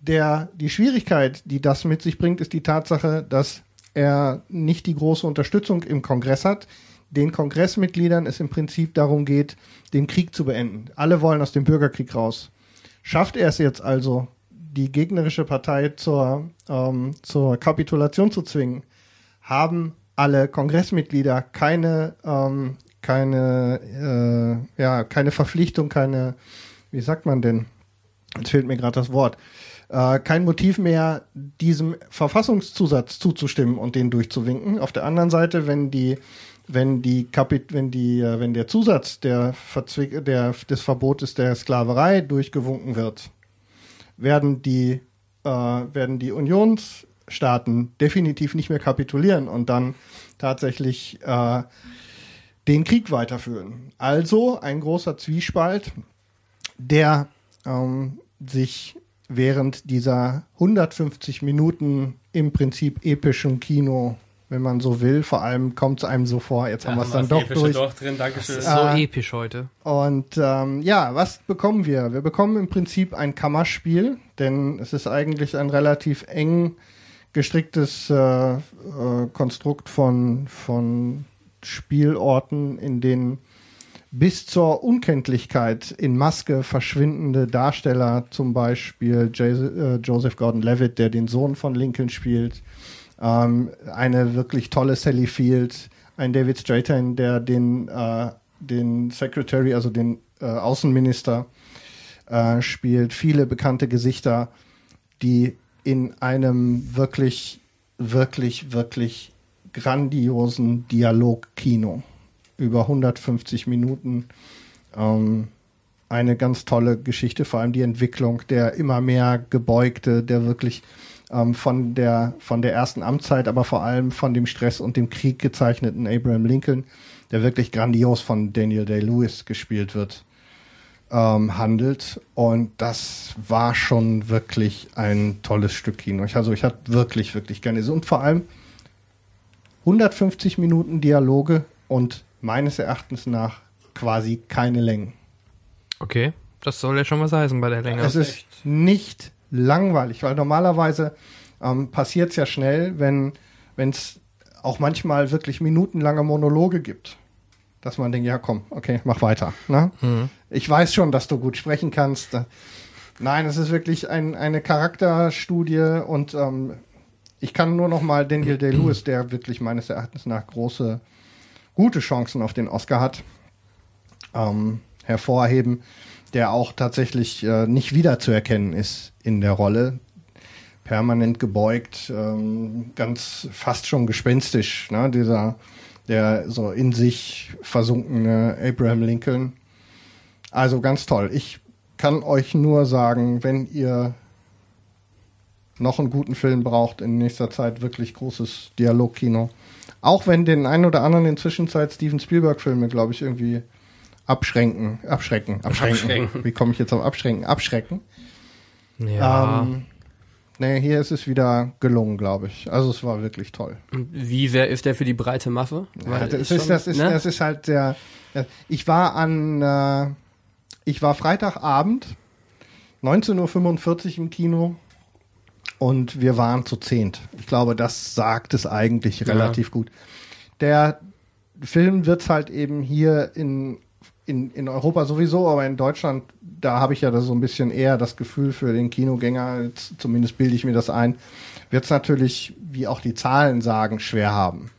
Der, die Schwierigkeit, die das mit sich bringt, ist die Tatsache, dass er nicht die große Unterstützung im Kongress hat. Den Kongressmitgliedern es im Prinzip darum geht, den Krieg zu beenden. Alle wollen aus dem Bürgerkrieg raus. Schafft er es jetzt also, die gegnerische Partei zur, ähm, zur Kapitulation zu zwingen, haben alle Kongressmitglieder keine, ähm, keine, äh, ja, keine Verpflichtung, keine, wie sagt man denn? Jetzt fehlt mir gerade das Wort. Äh, kein Motiv mehr, diesem Verfassungszusatz zuzustimmen und den durchzuwinken. Auf der anderen Seite, wenn die, wenn die Kapit wenn die, äh, wenn der Zusatz der, Verzwick der des Verbotes der Sklaverei durchgewunken wird, werden die, äh, werden die Unionsstaaten definitiv nicht mehr kapitulieren und dann tatsächlich äh, den Krieg weiterführen. Also ein großer Zwiespalt, der ähm, sich während dieser 150 Minuten im Prinzip epischem Kino, wenn man so will, vor allem kommt es einem so vor, jetzt haben wir es dann doch durch. Doch drin, Das ist Dankeschön. so Äh, episch heute. Und ähm, ja, was bekommen wir? Wir bekommen im Prinzip ein Kammerspiel, denn es ist eigentlich ein relativ eng gestricktes äh, äh, Konstrukt von, von Spielorten, in denen bis zur Unkenntlichkeit in Maske verschwindende Darsteller, zum Beispiel äh, Joseph Gordon-Levitt, der den Sohn von Lincoln spielt, ähm, eine wirklich tolle Sally Field, ein David Strathairn, der den, äh, den Secretary, also den äh, Außenminister äh, spielt, viele bekannte Gesichter, die in einem wirklich, wirklich, wirklich grandiosen Dialogkino über 150 Minuten ähm, eine ganz tolle Geschichte, vor allem die Entwicklung, der immer mehr gebeugte, der wirklich ähm, von der von der ersten Amtszeit, aber vor allem von dem Stress und dem Krieg gezeichneten Abraham Lincoln, der wirklich grandios von Daniel Day-Lewis gespielt wird, ähm, handelt. Und das war schon wirklich ein tolles Stück Kino. Also ich hatte wirklich, wirklich gerne. Und vor allem 150 Minuten Dialoge und meines Erachtens nach quasi keine Längen. Okay, das soll ja schon was heißen bei der Länge. Es ist nicht langweilig, weil normalerweise ähm, passiert es ja schnell, wenn es auch manchmal wirklich minutenlange Monologe gibt. Dass man denkt, ja komm, okay, mach weiter. Ne? Mhm. Ich weiß schon, dass du gut sprechen kannst. Nein, es ist wirklich ein, eine Charakterstudie und ähm, ich kann nur noch mal Daniel Day-Lewis, der wirklich meines Erachtens nach große, gute Chancen auf den Oscar hat, ähm, hervorheben, der auch tatsächlich äh, nicht wiederzuerkennen ist in der Rolle. Permanent gebeugt, ähm, ganz fast schon gespenstisch, ne? dieser der so in sich versunkene Abraham Lincoln. Also ganz toll. Ich kann euch nur sagen, wenn ihr noch einen guten Film braucht in nächster Zeit, wirklich großes Dialogkino. Auch wenn den einen oder anderen in Zwischenzeit Steven Spielberg-Filme, glaube ich, irgendwie abschränken, abschrecken, abschränken. Abschrecken. Wie komme ich jetzt auf abschränken? Abschrecken. ja. Ähm, nee, hier ist es wieder gelungen, glaube ich. Also es war wirklich toll. Wie sehr ist der für die breite Masse? Ja, das, schon, ist, das, ist, ne? das ist halt der. Ich war an. Äh, ich war Freitagabend, 19.45 Uhr im Kino und wir waren zu zehnt. Ich glaube, das sagt es eigentlich relativ gut. Der Film wird halt eben hier in, in, in Europa sowieso, aber in Deutschland, da habe ich ja das so ein bisschen eher das Gefühl für den Kinogänger, jetzt, zumindest bilde ich mir das ein, wird es natürlich, wie auch die Zahlen sagen, schwer haben.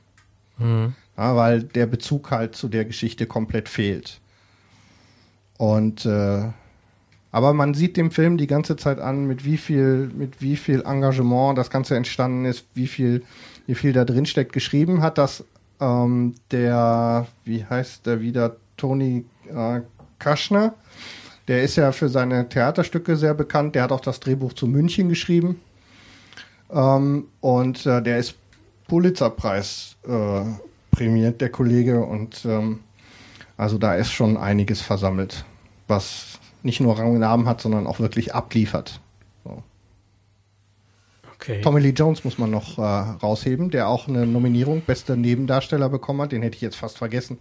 Ja, weil der Bezug halt zu der Geschichte komplett fehlt. Und äh, aber man sieht dem Film die ganze Zeit an, mit wie viel, mit wie viel Engagement das Ganze entstanden ist, wie viel, wie viel da drin steckt. Geschrieben hat das ähm, der, wie heißt der wieder, Tony äh, Kaschner. Der ist ja für seine Theaterstücke sehr bekannt. Der hat auch das Drehbuch zu München geschrieben. Ähm, und äh, der ist Pulitzerpreis äh, prämiert, der Kollege. Und ähm, also da ist schon einiges versammelt, was nicht nur Rang und Namen hat, sondern auch wirklich abliefert. So. Okay. Tommy Lee Jones muss man noch äh, rausheben, der auch eine Nominierung bester Nebendarsteller bekommen hat. Den hätte ich jetzt fast vergessen.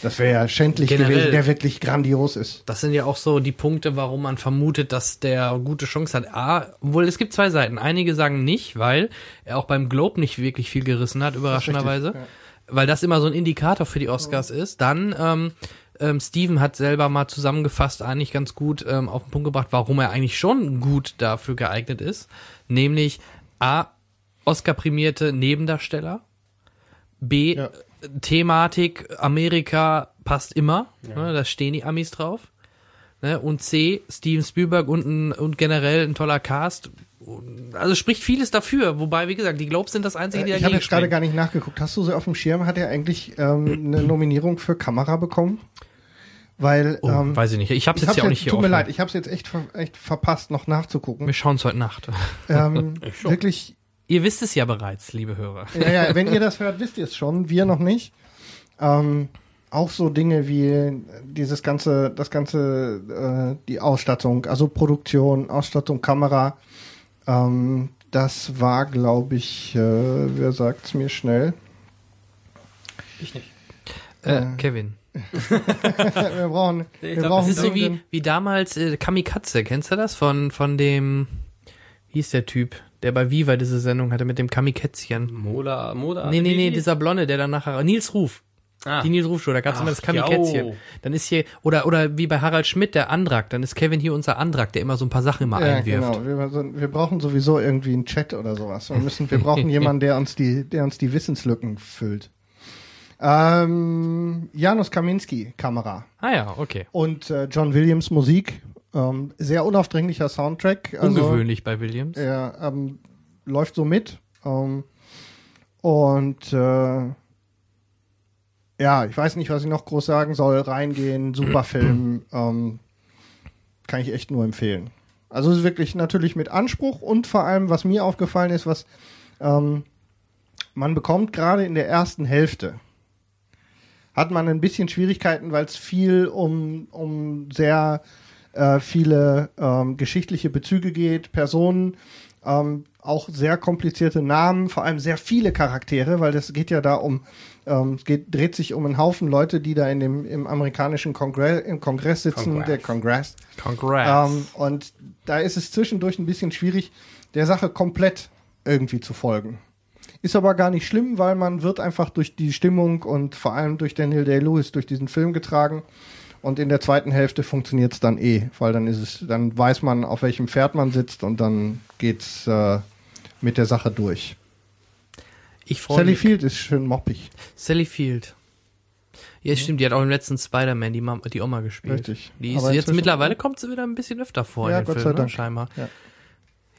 Das wäre ja schändlich Generell- gewesen, der wirklich grandios ist. Das sind ja auch so die Punkte, warum man vermutet, dass der gute Chance hat. A, wohl, es gibt zwei Seiten. Einige sagen nicht, weil er auch beim Globe nicht wirklich viel gerissen hat, überraschenderweise. richtig, Weil das immer so ein Indikator für die Oscars ist. Dann, ähm, ähm, Steven hat selber mal zusammengefasst, eigentlich ganz gut ähm, auf den Punkt gebracht, warum er eigentlich schon gut dafür geeignet ist. Nämlich A, Oscar-prämierte Nebendarsteller. B, Ja. Thematik Amerika passt immer. Ne, da stehen die Amis drauf. Ne, und C, Steven Spielberg und, ein, und generell ein toller Cast. Also spricht vieles dafür. Wobei, wie gesagt, die Globes sind das Einzige, die Äh, ich habe jetzt gerade gar nicht nachgeguckt. Hast du so auf dem Schirm? Hat er eigentlich ähm, eine Nominierung für Kamera bekommen? Weil Oh, ähm, weiß ich nicht. Ich habe jetzt ja auch jetzt, nicht hier tut mir offen. leid, ich habe es jetzt echt, ver echt verpasst, noch nachzugucken. Wir schauen es heute Nacht. ähm, schon. wirklich, Ihr wisst es ja bereits, liebe Hörer. ja, ja, wenn ihr das hört, wisst ihr es schon, wir noch nicht. Ähm, auch so Dinge wie dieses ganze, das ganze, äh, die Ausstattung, also Produktion, Ausstattung, Kamera. Ähm, das war, glaube ich, äh, wer sagt's mir schnell? Ich nicht. Äh, Kevin. wir brauchen, Ich wir glaub, brauchen Das ist so wie, wie damals äh, Kamikaze. Kennst du das? Von, von dem, wie hieß der Typ, der bei Viva diese Sendung hatte mit dem Kamikätzchen. Mola, Moda. Nee, nee, nee, wie- dieser Blonde, der dann nachher, Nils Ruf. Ah. Die Nils Ruf Show, da gab's immer das Kamikätzchen. jau. Dann ist hier, oder, oder wie bei Harald Schmidt, der Andrak, dann ist Kevin hier unser Andrak, der immer so ein paar Sachen immer Ja, einwirft. genau. Wir, so- wir brauchen sowieso irgendwie einen Chat oder sowas. Wir müssen, wir brauchen jemanden, der uns die, der uns die Wissenslücken füllt. Ähm, Janusz Kaminski, Kamera. Ah ja, okay. Und äh, John Williams Musik. Ähm, sehr unaufdringlicher Soundtrack. Also, Ungewöhnlich bei Williams. Er ähm, läuft so mit. Ähm, und äh, ja, ich weiß nicht, was ich noch groß sagen soll. Reingehen, super Film. ähm, kann ich echt nur empfehlen. Also es ist wirklich natürlich mit Anspruch und vor allem, was mir aufgefallen ist, was ähm, man bekommt gerade in der ersten Hälfte, hat man ein bisschen Schwierigkeiten, weil es viel um, um sehr äh, viele ähm, geschichtliche Bezüge geht, Personen, ähm, auch sehr komplizierte Namen, vor allem sehr viele Charaktere, weil das geht ja da um, ähm, es geht, dreht sich um einen Haufen Leute, die da in dem, im amerikanischen Kongress, im Kongress sitzen, Kongress. der Kongress. Congrats. Ähm, und da ist es zwischendurch ein bisschen schwierig, der Sache komplett irgendwie zu folgen. Ist aber gar nicht schlimm, weil man wird einfach durch die Stimmung und vor allem durch Daniel Day-Lewis durch diesen Film getragen. Und in der zweiten Hälfte funktioniert es dann eh, weil dann ist es, dann weiß man, auf welchem Pferd man sitzt und dann geht's äh, mit der Sache durch. ich freue Sally mich. Field ist schön moppig. Sally Field. Ja, stimmt, die hat auch im letzten Spider-Man die, Mama, die Oma gespielt. Richtig. Die ist jetzt mittlerweile kommt sie wieder ein bisschen öfter vor Ja, in den Gott sei Filmen, ne, Dank. scheinbar. Ja.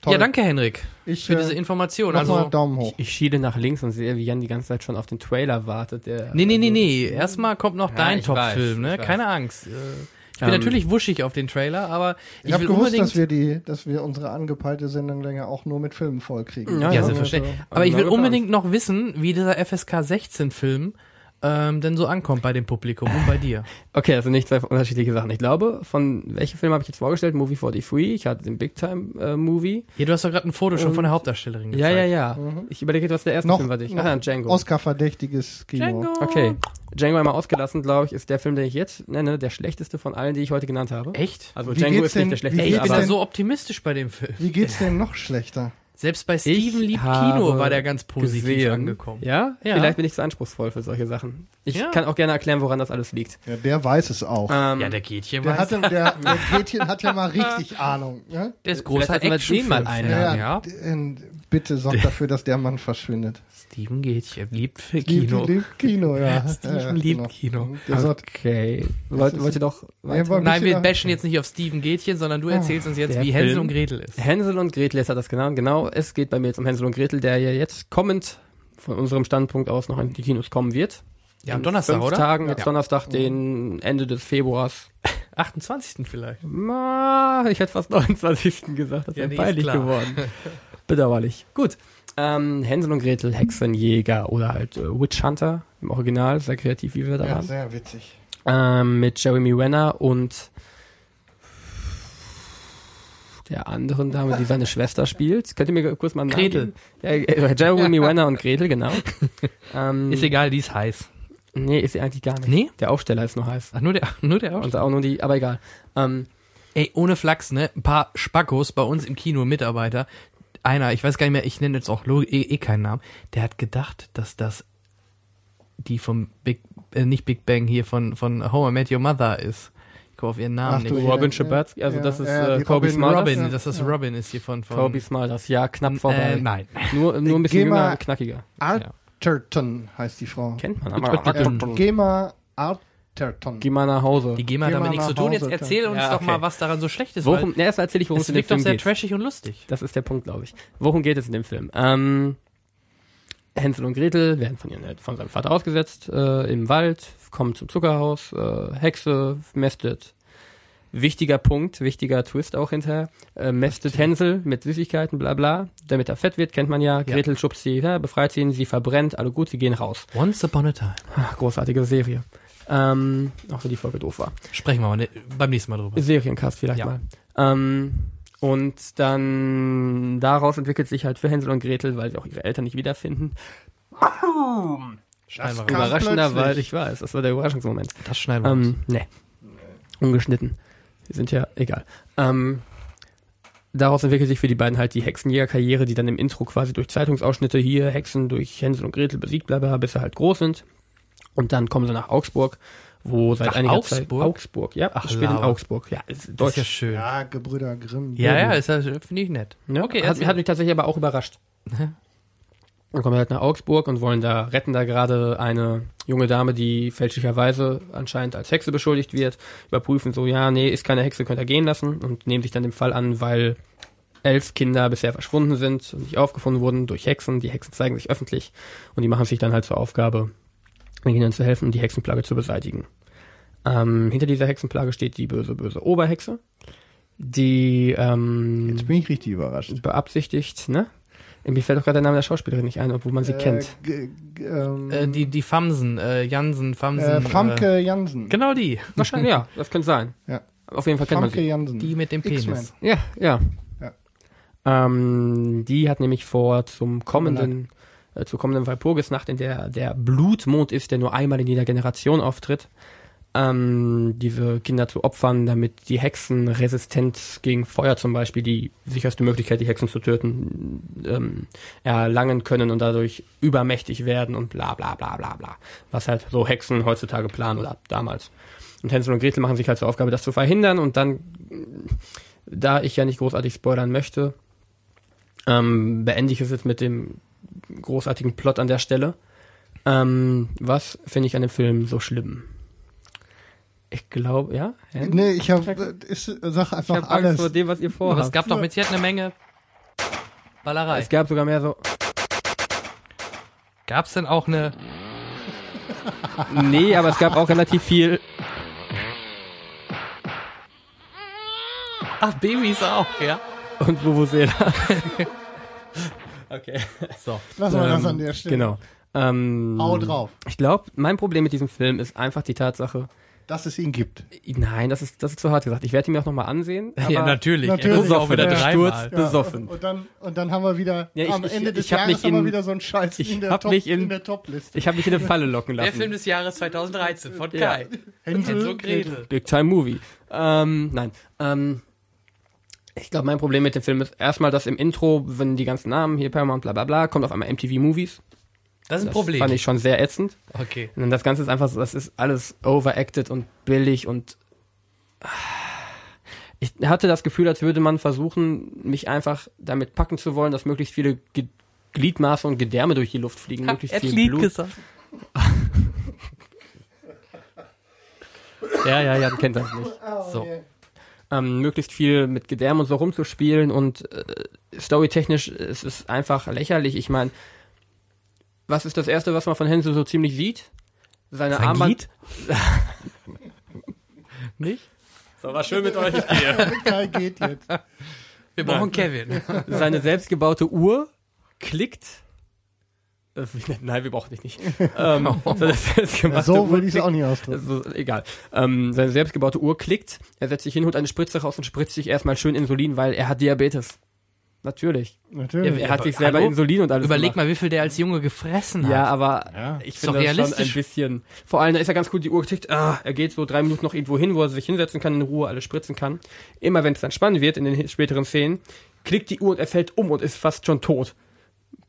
Ja, Toll. danke Henrik Ich, für äh, diese Information. Also Daumen hoch. Ich schiele nach links und sehe, wie Jan die ganze Zeit schon auf den Trailer wartet. Der, Nee, nee, nee, also- nee. Erstmal kommt noch Ja, dein ich Top-Film, ne? ich. Keine Angst. Äh, Ich bin Ähm, natürlich wuschig auf den Trailer, aber ich, Ich habe gewusst, unbedingt. dass wir die, dass wir unsere angepeilte Sendung länger auch nur mit Filmen vollkriegen. Ja, ja, ja, selbstverständlich. also- aber ich will unbedingt noch wissen, wie dieser FSK 16-Film ähm, denn so ankommt bei dem Publikum und bei dir. Okay, also nicht zwei unterschiedliche Sachen. Ich glaube, von welchem Film habe ich jetzt vorgestellt? Movie 43. Ich hatte den Big Time äh, Movie. Ja, du hast doch gerade ein Foto schon Und- von der Hauptdarstellerin Ja, gezeigt. ja, ja. Ich überlege jetzt, was der erste Noch, Film war. Ach ja, Django. Oscar-verdächtiges Kino. Django. Okay. Django einmal ausgelassen, glaube ich, ist der Film, den ich jetzt nenne, der schlechteste von allen, die ich heute genannt habe. Echt? Also Wie Django ist nicht denn- der wie schlechteste, Ey, ich bin aber da so optimistisch bei dem Film. Wie geht's denn noch schlechter? Selbst bei Steven Ich liebt Kino war der ganz positiv gesehen. angekommen. Ja? Ja. Vielleicht bin ich zu anspruchsvoll für solche Sachen. Ich Ja. kann auch gerne erklären, woran das alles liegt. Ja, der weiß es auch. Ähm, Ja, der Gätchen der, weiß. hatte, der, der Gretchen hat ja mal richtig Ahnung. Ne? der ist großer den mal einladen. Ja, äh, Bitte sorgt dafür, dass der Mann verschwindet. Steven Gätchen liebt für Kino. Liebt Kino, ja. Steven ja, liebt genau. Kino. Okay. Wollt, ist- wollt ihr doch Nein, wir bashen jetzt nicht auf Steven Gätchen, sondern du erzählst uns jetzt, wie Hänsel Film. und Gretel ist. Hänsel und Gretel, jetzt hat das genau. Genau, es geht bei mir jetzt um Hänsel und Gretel, der ja jetzt kommend von unserem Standpunkt aus noch in die Kinos kommen wird. Ja, am In Donnerstag, fünf oder? Tagen, jetzt Ja. Donnerstag, den Ende des Februars. 28. vielleicht. Ma, ich hätte fast 29. gesagt, das Ja, wäre peinlich geworden. Bedauerlich. Gut. Ähm, Hänsel und Gretel, Hexenjäger oder halt äh, Witch Hunter im Original, sehr kreativ, wie wir da ja, waren. sehr witzig. Ähm, mit Jeremy Renner und der anderen Dame, die seine Schwester spielt. Könnt ihr mir kurz mal einen Namen Gretel. geben? Ja, äh, Jeremy Renner und Gretel, genau. ähm, Ist egal, die ist heiß. Nee, ist sie eigentlich gar nicht. Nee? Der Aufsteller ist nur heiß. Ach, nur der, nur der Und auch nur die, aber egal. Ähm, Ey, ohne Flachs, ne? Ein paar Spackos bei uns im Kino, Mitarbeiter. Einer, ich weiß gar nicht mehr, ich nenne jetzt auch eh, eh keinen Namen, der hat gedacht, dass das die vom Big, äh, nicht Big Bang hier, von, von How I Met Your Mother ist. Komme auf ihren Namen Ach du nicht. Robin ja, Schabatsky, also ja, das ist ja, äh, Kobe Robin-. Robin, das ja. Robin ist hier von, von Kobe Smulders, ja, knapp vorbei. Äh, nein. Nur, nur ein bisschen Geh jünger knackiger. Alterton heißt die Frau. Kennt man aber. mal Alterton. Geh mal nach Hause. Die GEMA hat Geh damit mal nichts zu tun. Jetzt erzähl uns Ja, doch okay. mal, was daran so schlecht ist. Worum, weil ne, erst erzähle ich, worum es es in dem wirkt doch Film sehr geht. trashig und lustig. Das ist der Punkt, glaube ich. Worum geht es in dem Film? Ähm, Hänsel und Gretel werden von, ihren, von seinem Vater ausgesetzt äh, im Wald, kommen zum Zuckerhaus, äh, Hexe mästet. Wichtiger Punkt, wichtiger Twist auch hinterher. Äh, mästet Hänsel mit Süßigkeiten, bla bla. Damit er fett wird, kennt man ja. Gretel schubst sie, ja, befreit sie, sie verbrennt, alle gut, sie gehen raus. Once upon a time. Ah, großartige Serie. Ähm, auch wenn die Folge doof war. Sprechen wir mal ne, beim nächsten Mal drüber. Seriencast vielleicht Ja. mal. Ähm, und dann daraus entwickelt sich halt für Hänsel und Gretel, weil sie auch ihre Eltern nicht wiederfinden. Wir kam raus. Überraschenderweise, plötzlich. ich weiß, das war der Überraschungsmoment. Das schneiden wir. Ähm, ne. Ungeschnitten. Die sind ja egal. Ähm, daraus entwickelt sich für die beiden halt die Hexenjägerkarriere, die dann im Intro quasi durch Zeitungsausschnitte hier Hexen durch Hänsel und Gretel besiegt, bla bla, bis sie halt groß sind. Und dann kommen sie nach Augsburg, wo seit Nach einiger Augsburg? Zeit Augsburg, ja, Ach, ich spiele in. Augsburg, ja, ist Das ist Deutsch. ja schön. Ja, Ja, Gebrüder Grimm. ja, ist ja, finde ich nett. Ja, Okay, hat, hat mich tatsächlich aber auch überrascht. Dann kommen wir halt nach Augsburg und wollen da, retten da gerade eine junge Dame, die fälschlicherweise anscheinend als Hexe beschuldigt wird, überprüfen so, ja, nee, ist keine Hexe, könnt ihr gehen lassen und nehmen sich dann den Fall an, weil elf Kinder bisher verschwunden sind und nicht aufgefunden wurden durch Hexen. Die Hexen zeigen sich öffentlich und die machen sich dann halt zur Aufgabe, Kindern zu helfen und die Hexenplage zu beseitigen. Ähm, hinter dieser Hexenplage steht die böse, böse Oberhexe, die ähm, Jetzt bin ich richtig überrascht. beabsichtigt, ne? Mir fällt doch gerade der Name der Schauspielerin nicht ein, obwohl man sie kennt. Äh, g- ähm, Äh, die, die Famsen, äh, Jansen, Famsen. äh, Famke Äh, Jansen. genau die. Wahrscheinlich, ja, das könnte sein. Ja. Auf jeden Fall kennt man Famke sie. Jansen. Die mit dem. Penis. Ja, ja. Ja. Ähm, die hat nämlich vor zum kommenden, äh, zur kommenden Walpurgisnacht, in der der Blutmond ist, der nur einmal in jeder Generation auftritt, ähm, diese Kinder zu opfern, damit die Hexen resistent gegen Feuer zum Beispiel, die sicherste Möglichkeit, die Hexen zu töten, ähm, erlangen können und dadurch übermächtig werden und bla bla bla bla bla. Was halt so Hexen heutzutage planen oder damals. Und Hänsel und Gretel machen sich halt zur Aufgabe, das zu verhindern und dann, da ich ja nicht großartig spoilern möchte, ähm, beende ich es jetzt mit dem großartigen Plot an der Stelle. Ähm, was finde ich an dem Film so schlimm? Ich glaube, ja? Hä? Nee, ich hab, äh, ist, sag Ich einfach habe Angst alles. vor dem, was ihr Aber vorhabt. es gab doch mit Sicherheit eine Menge Ballerei. es gab sogar mehr so, Gab's denn auch eine. nee, aber es gab auch relativ viel, Ach, Babys auch, ja. und Vuvuzela. okay. So. Lass mal das Ähm, an der Stelle. Genau. Ähm, Hau drauf. Ich glaube, mein Problem mit diesem Film ist einfach die Tatsache, Dass es ihn gibt. nein, das ist, das ist zu hart gesagt. Ich werde ihn mir auch nochmal ansehen. ja, aber- natürlich. natürlich. Er muss auch wieder Ja. dreimal. Sturz. Besoffen. Und dann, und dann haben wir wieder, Ja, ich- am ich- Ende des ich Jahres mich haben wir in- wieder so einen Scheiß ich in der Top, mich in- der Top-Liste. Ich habe mich in eine Falle locken Der lassen. Film des Jahres 2013 von Ja. Kai. Hänsel, Hänsel und Gretel. Big Time Movie. Ähm, nein. Ähm, ich glaube, mein Problem mit dem Film ist erstmal, dass im Intro, wenn die ganzen Namen hier Paramount, bla bla bla, kommt auf einmal MTV Movies. Das ist ein Das Problem. fand ich schon sehr ätzend. okay. Und das Ganze ist einfach so, das ist alles overacted und billig und ich hatte das Gefühl, als würde man versuchen, mich einfach damit packen zu wollen, dass möglichst viele Ge Gliedmaße und Gedärme durch die Luft fliegen, möglichst viel Blut. gesagt. Ja, ja, ja, du kennst das nicht. So. Ähm, möglichst viel mit Gedärm und so rumzuspielen und äh, storytechnisch ist es einfach lächerlich. Ich meine, was ist das erste, was man von Hänsel so ziemlich sieht? Seine Sein Armband. Nicht? So, war schön mit euch. Ich gehe. Kai geht jetzt. Wir brauchen Kevin. Seine selbstgebaute Uhr klickt. Nein, wir brauchen dich nicht. ähm, seine selbstgemachte So würde ich es auch nicht ausdrücken. Also, egal. Ähm, seine selbstgebaute Uhr klickt, er setzt sich hin, holt eine Spritze raus und spritzt sich erstmal schön Insulin, weil er hat Diabetes. Natürlich. Natürlich. Er Ja, hat aber sich selber hallo? Insulin und alles Überleg gemacht. mal, wie viel der als Junge gefressen hat. Ja, aber Ja. ich finde das schon ein realistisch. bisschen. Vor allem, da ist er ganz gut, die Uhr tickt. Ah, er geht so drei Minuten noch irgendwo hin, wo er sich hinsetzen kann, in Ruhe alles spritzen kann. Immer wenn es dann spannend wird in den späteren Szenen, klickt die Uhr und er fällt um und ist fast schon tot.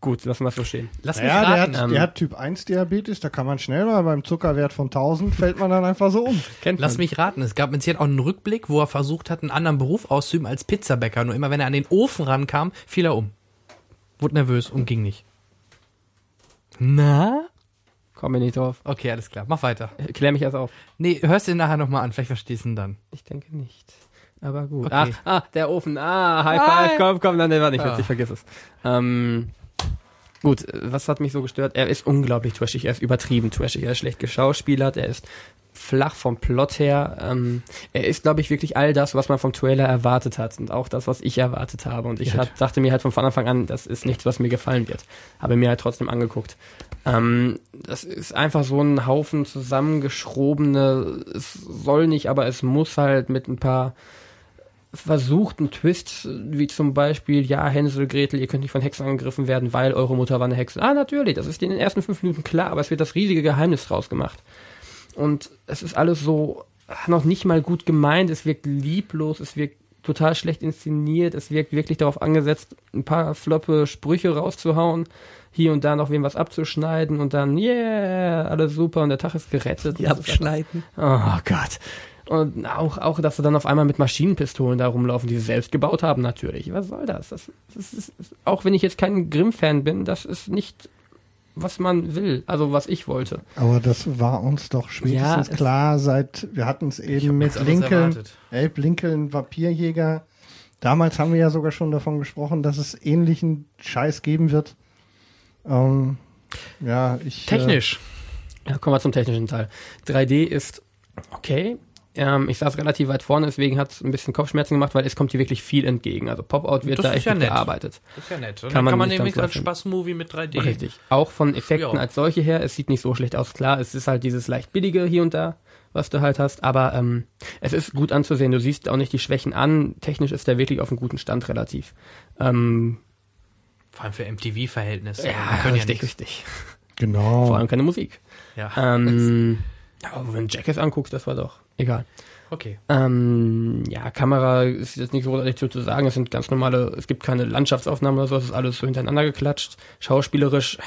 Gut, lassen wir es so stehen. Lass mich Ja, der raten. hat, ähm, der hat Typ 1 Diabetes, da kann man schnell mal beim Zuckerwert von 1000 fällt man dann einfach so um. Kennt Lass man. mich raten, es gab mit Sicherheit auch einen Rückblick, wo er versucht hat, einen anderen Beruf auszuüben als Pizzabäcker. Nur immer, wenn er an den Ofen rankam, fiel er um. Wurde nervös und ging nicht. Na? Komm mir nicht drauf. Okay, alles klar. Mach weiter. Klär mich erst auf. Nee, hörst du ihn nachher nochmal an. Vielleicht verstehst du ihn dann. Ich denke nicht. Aber gut. Okay. Ah, ah, der Ofen. Ah, High Hi. Five. Komm, komm, nein, der war nicht Ah. witzig, vergiss es. Ähm, gut, äh, was hat mich so gestört? Er ist unglaublich trashig. Er ist übertrieben trashig. Er ist schlecht geschauspielert. Er ist flach vom Plot her. Ähm, er ist, glaube ich, wirklich all das, was man vom Trailer erwartet hat. Und auch das, was ich erwartet habe. Und ich Gut. hat, dachte mir halt von Anfang an, das ist nichts, was mir gefallen wird. Habe mir halt trotzdem angeguckt. Ähm, das ist einfach so ein Haufen zusammengeschrobene, es soll nicht, aber es muss halt mit ein paar versuchten Twists, wie zum Beispiel, ja, Hänsel, Gretel, ihr könnt nicht von Hexen angegriffen werden, weil eure Mutter war eine Hexe. Ah, natürlich, das ist in den ersten fünf Minuten klar, aber es wird das riesige Geheimnis draus gemacht. Und es ist alles so noch nicht mal gut gemeint, es wirkt lieblos, es wirkt total schlecht inszeniert, es wirkt wirklich darauf angesetzt, ein paar floppe Sprüche rauszuhauen, hier und da noch wem was abzuschneiden und dann, yeah, alles super und der Tag ist gerettet. Ist abschneiden. Oh Gott. Und auch, auch, dass sie dann auf einmal mit Maschinenpistolen da rumlaufen, die sie selbst gebaut haben, natürlich. Was soll das? das, das ist, auch wenn ich jetzt kein Grimm-Fan bin, das ist nicht, was man will, also was ich wollte. Aber das war uns doch spätestens Ja, klar, seit wir hatten es eben mit Lincoln. Abe Lincoln, Vampirjäger. Damals haben wir ja sogar schon davon gesprochen, dass es ähnlichen Scheiß geben wird. Ähm, ja, ich. Technisch. Ja, kommen wir zum technischen Teil. 3D ist okay. Ähm, ich saß relativ weit vorne, deswegen hat es ein bisschen Kopfschmerzen gemacht, weil es kommt hier wirklich viel entgegen. Also Pop-Out wird Das da echt ja gearbeitet. Das ist ja nett. Und Kann dann man kann man nicht nämlich als. Spaßmovie mit 3D. Richtig. Auch von Effekten Ja. als solche her, es sieht nicht so schlecht aus. Klar, es ist halt dieses leicht billige hier und da, was du halt hast, aber ähm, es ist gut anzusehen. Du siehst auch nicht die Schwächen an. Technisch ist der wirklich auf einem guten Stand relativ. Ähm, Vor allem für MTV-Verhältnisse. ja, können richtig, nicht. richtig. Genau. Vor allem keine Musik. Ja. Ähm, aber wenn du Jackass anguckst, das war doch egal. Okay. Ähm, ja, Kamera ist jetzt nicht so großartig zu, zu sagen. Es sind ganz normale, es gibt keine Landschaftsaufnahmen oder so, es ist alles so hintereinander geklatscht. Schauspielerisch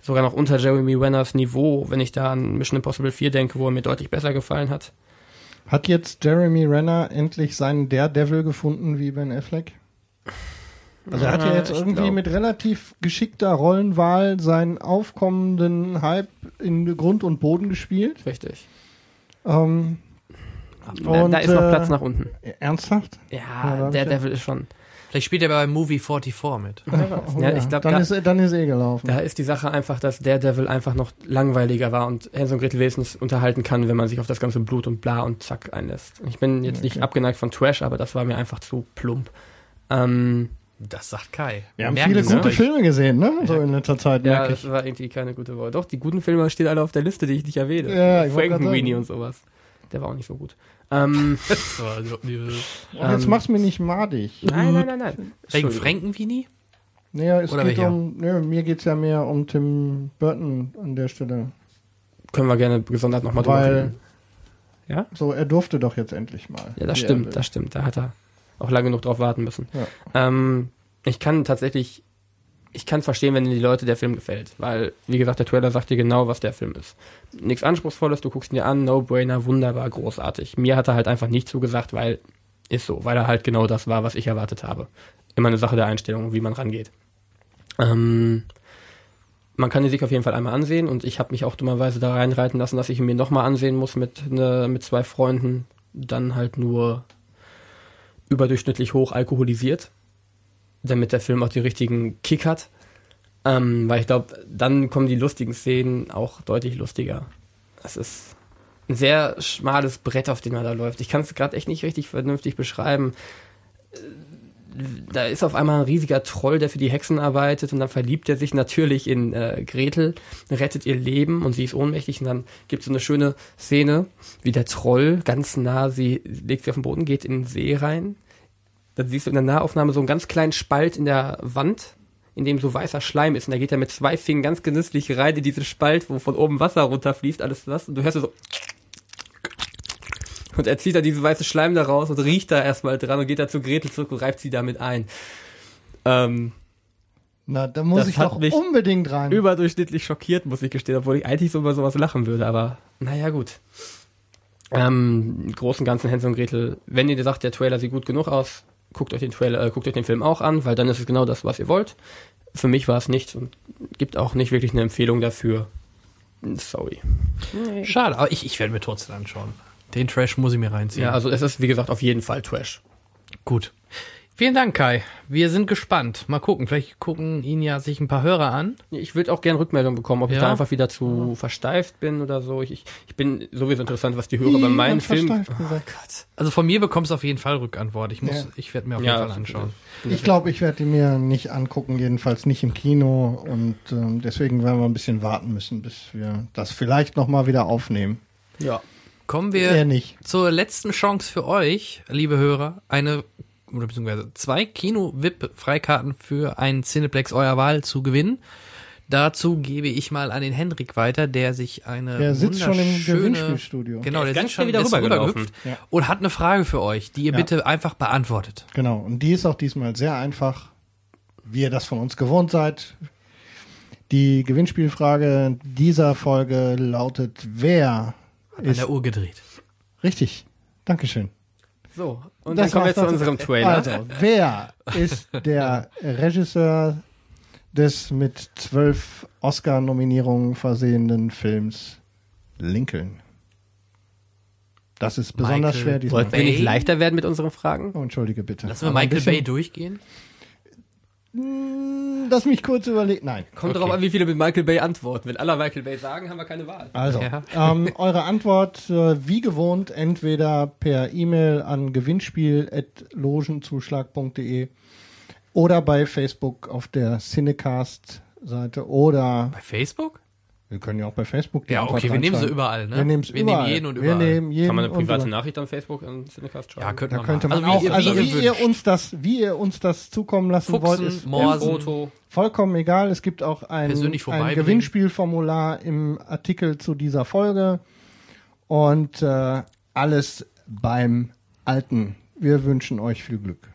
sogar noch unter Jeremy Renners Niveau, wenn ich da an Mission Impossible 4 denke, wo er mir deutlich besser gefallen hat. Hat jetzt Jeremy Renner endlich seinen Daredevil gefunden wie Ben Affleck? Also er hat ja jetzt irgendwie glaub- mit relativ geschickter Rollenwahl seinen aufkommenden Hype in Grund und Boden gespielt. Richtig. Ähm, Da, Und, da ist noch äh, Platz nach unten. ernsthaft? Ja, hab der Devil ist schon. Vielleicht spielt er bei Movie 44 mit. Oh ja, ich glaub, dann, da- ist, dann ist eh gelaufen. Da ist die Sache einfach, dass der Devil einfach noch langweiliger war und Hänsel und Gretel wenigstens unterhalten kann, wenn man sich auf das ganze Blut und bla und zack einlässt. Ich bin jetzt nicht Okay. abgeneigt von Trash, aber das war mir einfach zu plump. Ähm, Das sagt Kai. Wir haben Merken viele gute euch. Filme gesehen, ne? So in letzter Zeit, ja, das war irgendwie keine gute Wahl. Doch, die guten Filme stehen alle auf der Liste, die ich nicht erwähne. Ja, ich Frankenweenie sagen. und sowas. Der war auch nicht so gut. Ähm, Und jetzt mach's mir nicht madig. nein, nein, nein, nein. Wegen. Frankenweenie? Naja, es Oder geht welcher? um, nee, mir geht's ja mehr um Tim Burton an der Stelle. Können wir gerne gesondert nochmal drüber reden. Ja? So, er durfte doch jetzt endlich mal. Ja, das stimmt, das stimmt. Da hat er auch lange genug drauf warten müssen. Ja. Ähm, ich kann tatsächlich, ich kann verstehen, wenn die Leute der Film gefällt, weil, wie gesagt, der Trailer sagt dir genau, was der Film ist. Nichts Anspruchsvolles, du guckst ihn dir an, No-Brainer, wunderbar, großartig. Mir hat er halt einfach nicht zugesagt, weil, ist so, weil er halt genau das war, was ich erwartet habe. Immer eine Sache der Einstellung, wie man rangeht. Ähm, man kann ihn sich auf jeden Fall einmal ansehen und ich habe mich auch dummerweise da reinreiten lassen, dass ich ihn mir nochmal ansehen muss mit, ne, mit zwei Freunden. Dann halt nur überdurchschnittlich hoch alkoholisiert, damit der Film auch den richtigen Kick hat. Ähm, weil ich glaube, dann kommen die lustigen Szenen auch deutlich lustiger. Es ist ein sehr schmales Brett, auf dem er da läuft. Ich kann es gerade echt nicht richtig vernünftig beschreiben. Da ist auf einmal ein riesiger Troll, der für die Hexen arbeitet und dann verliebt er sich natürlich in äh, Gretel, rettet ihr Leben und sie ist ohnmächtig und dann gibt es so eine schöne Szene, wie der Troll ganz nah, sie legt sie auf den Boden, geht in den See rein. Dann siehst du in der Nahaufnahme so einen ganz kleinen Spalt in der Wand, in dem so weißer Schleim ist. Und da geht er mit zwei Fingern ganz genüsslich rein in diesen Spalt, wo von oben Wasser runterfließt, alles das. Und du hörst so. Und er zieht da diesen weißen Schleim da raus und riecht da erstmal dran und geht da zu Gretel zurück und reibt sie damit ein. Ähm, Na, da muss Das ich hat doch mich unbedingt rein. überdurchschnittlich schockiert, muss ich gestehen, obwohl ich eigentlich so über sowas lachen würde, aber naja, gut. Ähm, im Großen und Ganzen Hänsel und Gretel, wenn ihr sagt, der Trailer sieht gut genug aus, guckt euch den Trailer, äh, guckt euch den Film auch an, weil dann ist es genau das, was ihr wollt. Für mich war es nichts und gibt auch nicht wirklich eine Empfehlung dafür. Sorry. Schade, aber ich, ich werde mir trotzdem anschauen. Den Trash muss ich mir reinziehen. Ja, also es ist wie gesagt auf jeden Fall Trash. Gut. Vielen Dank, Kai. Wir sind gespannt. Mal gucken. Vielleicht gucken ihn ja sich ein paar Hörer an. Ich würde auch gerne Rückmeldung bekommen, ob ich Ja. da einfach wieder zu versteift bin oder so. Ich, ich, ich bin sowieso interessant, was die Hörer bei meinen Filmen. gesagt. Also von mir bekommst du auf jeden Fall Rückantwort. Ich muss, Ja. ich werde mir auf Ja, jeden Fall das- anschauen. Ich glaube, ich werde die mir nicht angucken, jedenfalls nicht im Kino. Und ähm, deswegen werden wir ein bisschen warten müssen, bis wir das vielleicht nochmal wieder aufnehmen. Ja. Kommen wir nicht. zur letzten Chance für euch, liebe Hörer, eine oder beziehungsweise zwei Kino-VIP-Freikarten für einen Cineplex eurer Wahl zu gewinnen. Dazu gebe ich mal an den Henrik weiter, der sich eine Der sitzt schon im wunderschöne- Gewinnspielstudio. Genau, Der der ist ganz sitzt schon schnell wieder rübergehüpft Ja. und hat eine Frage für euch, die ihr Ja. bitte einfach beantwortet. Genau. Und die ist auch diesmal sehr einfach, wie ihr das von uns gewohnt seid. Die Gewinnspielfrage dieser Folge lautet, wer An ist der Uhr gedreht. richtig? Dankeschön. So, und Das dann kommen wir zu unserem Trailer. Also, wer ist der Regisseur des mit zwölf Oscar-Nominierungen versehenen Films Lincoln? Das ist besonders Michael schwer. Wollten wir nicht leichter werden mit unseren Fragen? Oh, entschuldige bitte. Lassen wir Aber Michael Bay durchgehen. Hm, Lass mich kurz überlegen. Nein. Kommt darauf an, wie viele mit Michael Bay antworten. Wenn alle Michael Bay sagen, haben wir keine Wahl. Also, Ja. ähm, eure Antwort äh, wie gewohnt entweder per E-Mail an gewinnspiel.logenzuschlag.de oder bei Facebook auf der Cinecast-Seite oder Bei Facebook? Wir können ja auch bei Facebook die Ja, okay, wir nehmen sie überall, ne? Wir nehmen es Wir überall. nehmen jeden und Wir überall. nehmen jeden Kann man eine private. Nachricht an Facebook an Cinecast schreiben? Ja, könnte Da man könnte man machen. auch, wie, also wie, wie ihr uns das, wie ihr uns das zukommen lassen wollt, Fuchsen, ist Morsen, Foto. vollkommen egal. Es gibt auch ein, ein. Gewinnspielformular im Artikel zu dieser Folge und äh, alles beim Alten. Wir wünschen euch viel Glück.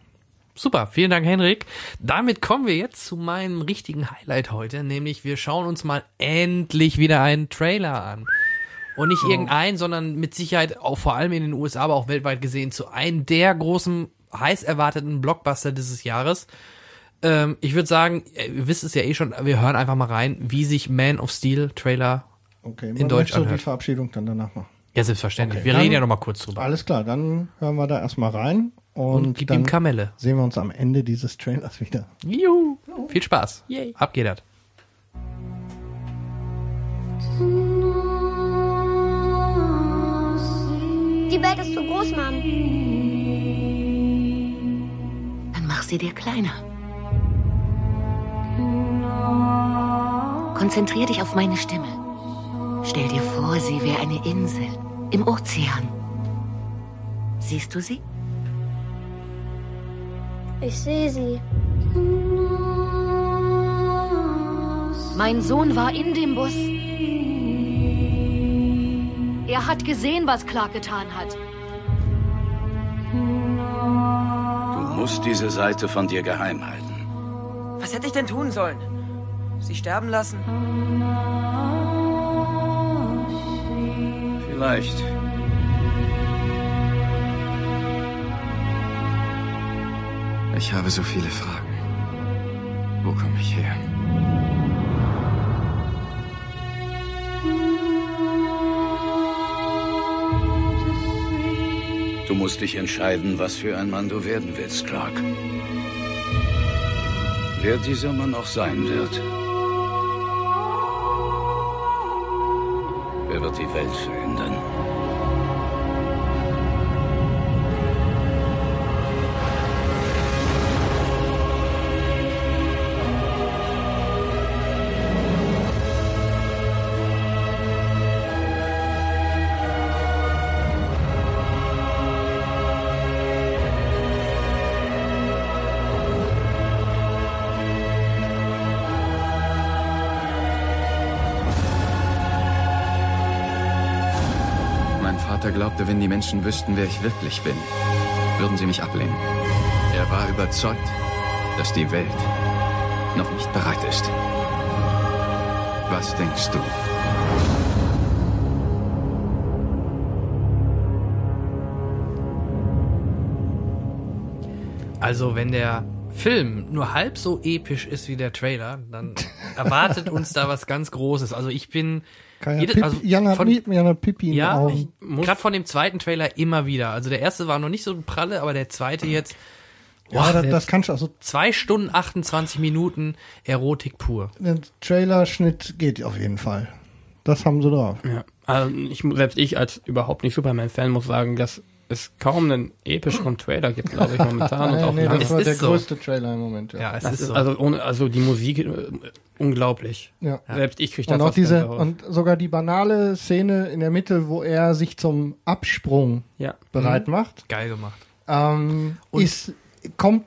Super, vielen Dank, Henrik. Damit kommen wir jetzt zu meinem richtigen Highlight heute, nämlich wir schauen uns mal endlich wieder einen Trailer an. Und nicht irgendeinen, sondern mit Sicherheit auch vor allem in den USA, aber auch weltweit gesehen zu einem der großen, heiß erwarteten Blockbuster dieses Jahres. Ähm, ich würde sagen, ihr wisst es ja eh schon, wir hören einfach mal rein, wie sich Man of Steel Trailer, Okay, In Deutsch möchtest du die anhört. Verabschiedung dann danach machen. ja selbstverständlich, Okay, wir dann- reden ja noch mal kurz drüber. Alles klar, dann hören wir da erstmal rein und, Und gib dann ihm Kamelle. sehen wir uns am Ende dieses Trailers wieder. Juhu, viel Spaß. Ab geht das. Die Welt ist zu groß, Mom. Dann mach sie dir kleiner. Konzentrier dich auf meine Stimme. Stell dir vor, sie wäre eine Insel im Ozean. Siehst du sie? Ich sehe sie. Mein Sohn war in dem Bus. Er hat gesehen, was Clark getan hat. Du musst diese Seite von dir geheim halten. Was hätte ich denn tun sollen? Sie sterben lassen? Vielleicht. Ich habe so viele Fragen. Wo komme ich her? Du musst dich entscheiden, was für ein Mann du werden willst, Clark. Wer dieser Mann auch sein wird. Er wird die Welt verändern. Glaubte, wenn die Menschen wüssten, wer ich wirklich bin, würden sie mich ablehnen. Er war überzeugt, dass die Welt noch nicht bereit ist. Was denkst du? Also, wenn der Film nur halb so episch ist wie der Trailer, dann erwartet uns da was ganz Großes. Also ich bin jedes- Pipi, also Jan, hat, von- Mi- Jan hat Pipi in den ja, Augen. Gerade von dem zweiten Trailer immer wieder. Also der erste war noch nicht so pralle, aber der zweite jetzt Ja, Boah, das, der- das kannst du, also zwei Stunden 28 Minuten Erotik pur. der Trailerschnitt geht auf jeden Fall. Das haben sie drauf. Ja. Also ich, selbst ich als überhaupt nicht Superman-Fan muss sagen, dass es kaum einen epischeren Trailer gibt, glaube ich, momentan. und Nee, auch nee, lang- das war ist der so. größte Trailer im Moment. Ja. Ja, es das ist ist so. also ohne, also die Musik äh, unglaublich. Ja. Selbst ich kriege da Und auch diese, und sogar die banale Szene in der Mitte, wo er sich zum Absprung ja. bereit macht, Geil gemacht. ähm, Und- ist, kommt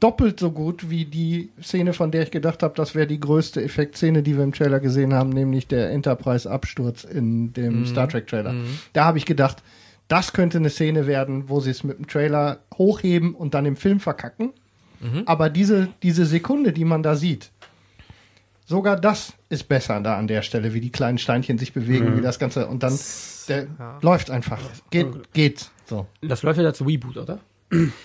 doppelt so gut wie die Szene, von der ich gedacht habe, das wäre die größte Effektszene, die wir im Trailer gesehen haben, nämlich der Enterprise-Absturz in dem Mhm. Star Trek-Trailer. Da habe ich gedacht, das könnte eine Szene werden, wo sie es mit dem Trailer hochheben und dann im Film verkacken. Mhm. Aber diese, diese Sekunde, die man da sieht, sogar das ist besser da an der Stelle, wie die kleinen Steinchen sich bewegen, Mhm. wie das Ganze. Und dann der läuft einfach. Geht, geht. So. Das läuft ja als Reboot, oder?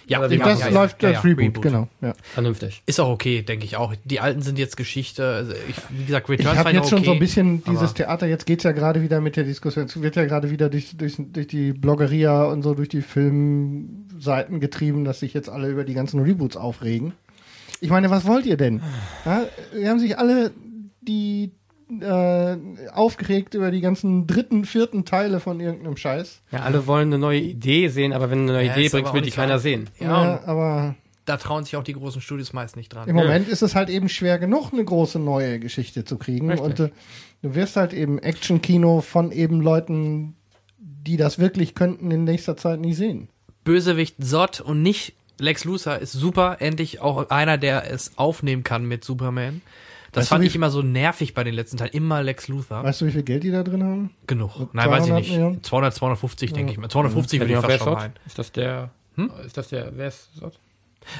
Ja, Das machen wir läuft ja, das ja, Reboot, genau. Ja. Vernünftig. Ist auch okay, denke ich auch. Die alten sind jetzt Geschichte. Also ich, wie gesagt, Ich Returns habe war jetzt noch schon okay, so ein bisschen dieses Theater, jetzt geht's ja gerade wieder mit der Diskussion, es wird ja gerade wieder durch, durch, durch die Bloggeria und so durch die Filmseiten getrieben, dass sich jetzt alle über die ganzen Reboots aufregen. Ich meine, was wollt ihr denn? Ja, wir haben sich alle die äh, aufgeregt über die ganzen dritten, vierten Teile von irgendeinem Scheiß. Ja, alle wollen eine neue Idee sehen, aber wenn du eine neue Ja, Idee bringst, will die keiner so. sehen. Ja, aber Da trauen sich auch die großen Studios meist nicht dran. im Moment ist es halt eben schwer genug, eine große neue Geschichte zu kriegen. Richtig. Und äh, du wirst halt eben Action-Kino von eben Leuten, die das wirklich könnten, in nächster Zeit nie sehen. Bösewicht Zod und nicht Lex Luthor ist super. Endlich auch einer, der es aufnehmen kann mit Superman. Das Weißt fand ich immer so nervig bei den letzten Teilen. Immer Lex Luthor. Weißt du, wie viel Geld die da drin haben? Genug. Nein, weiß ich 200 nicht. Millionen? 200, 250 denke ich mal. 250 würde ich fast schon. Sot? Ist das der, ist das der, wer ist Sot?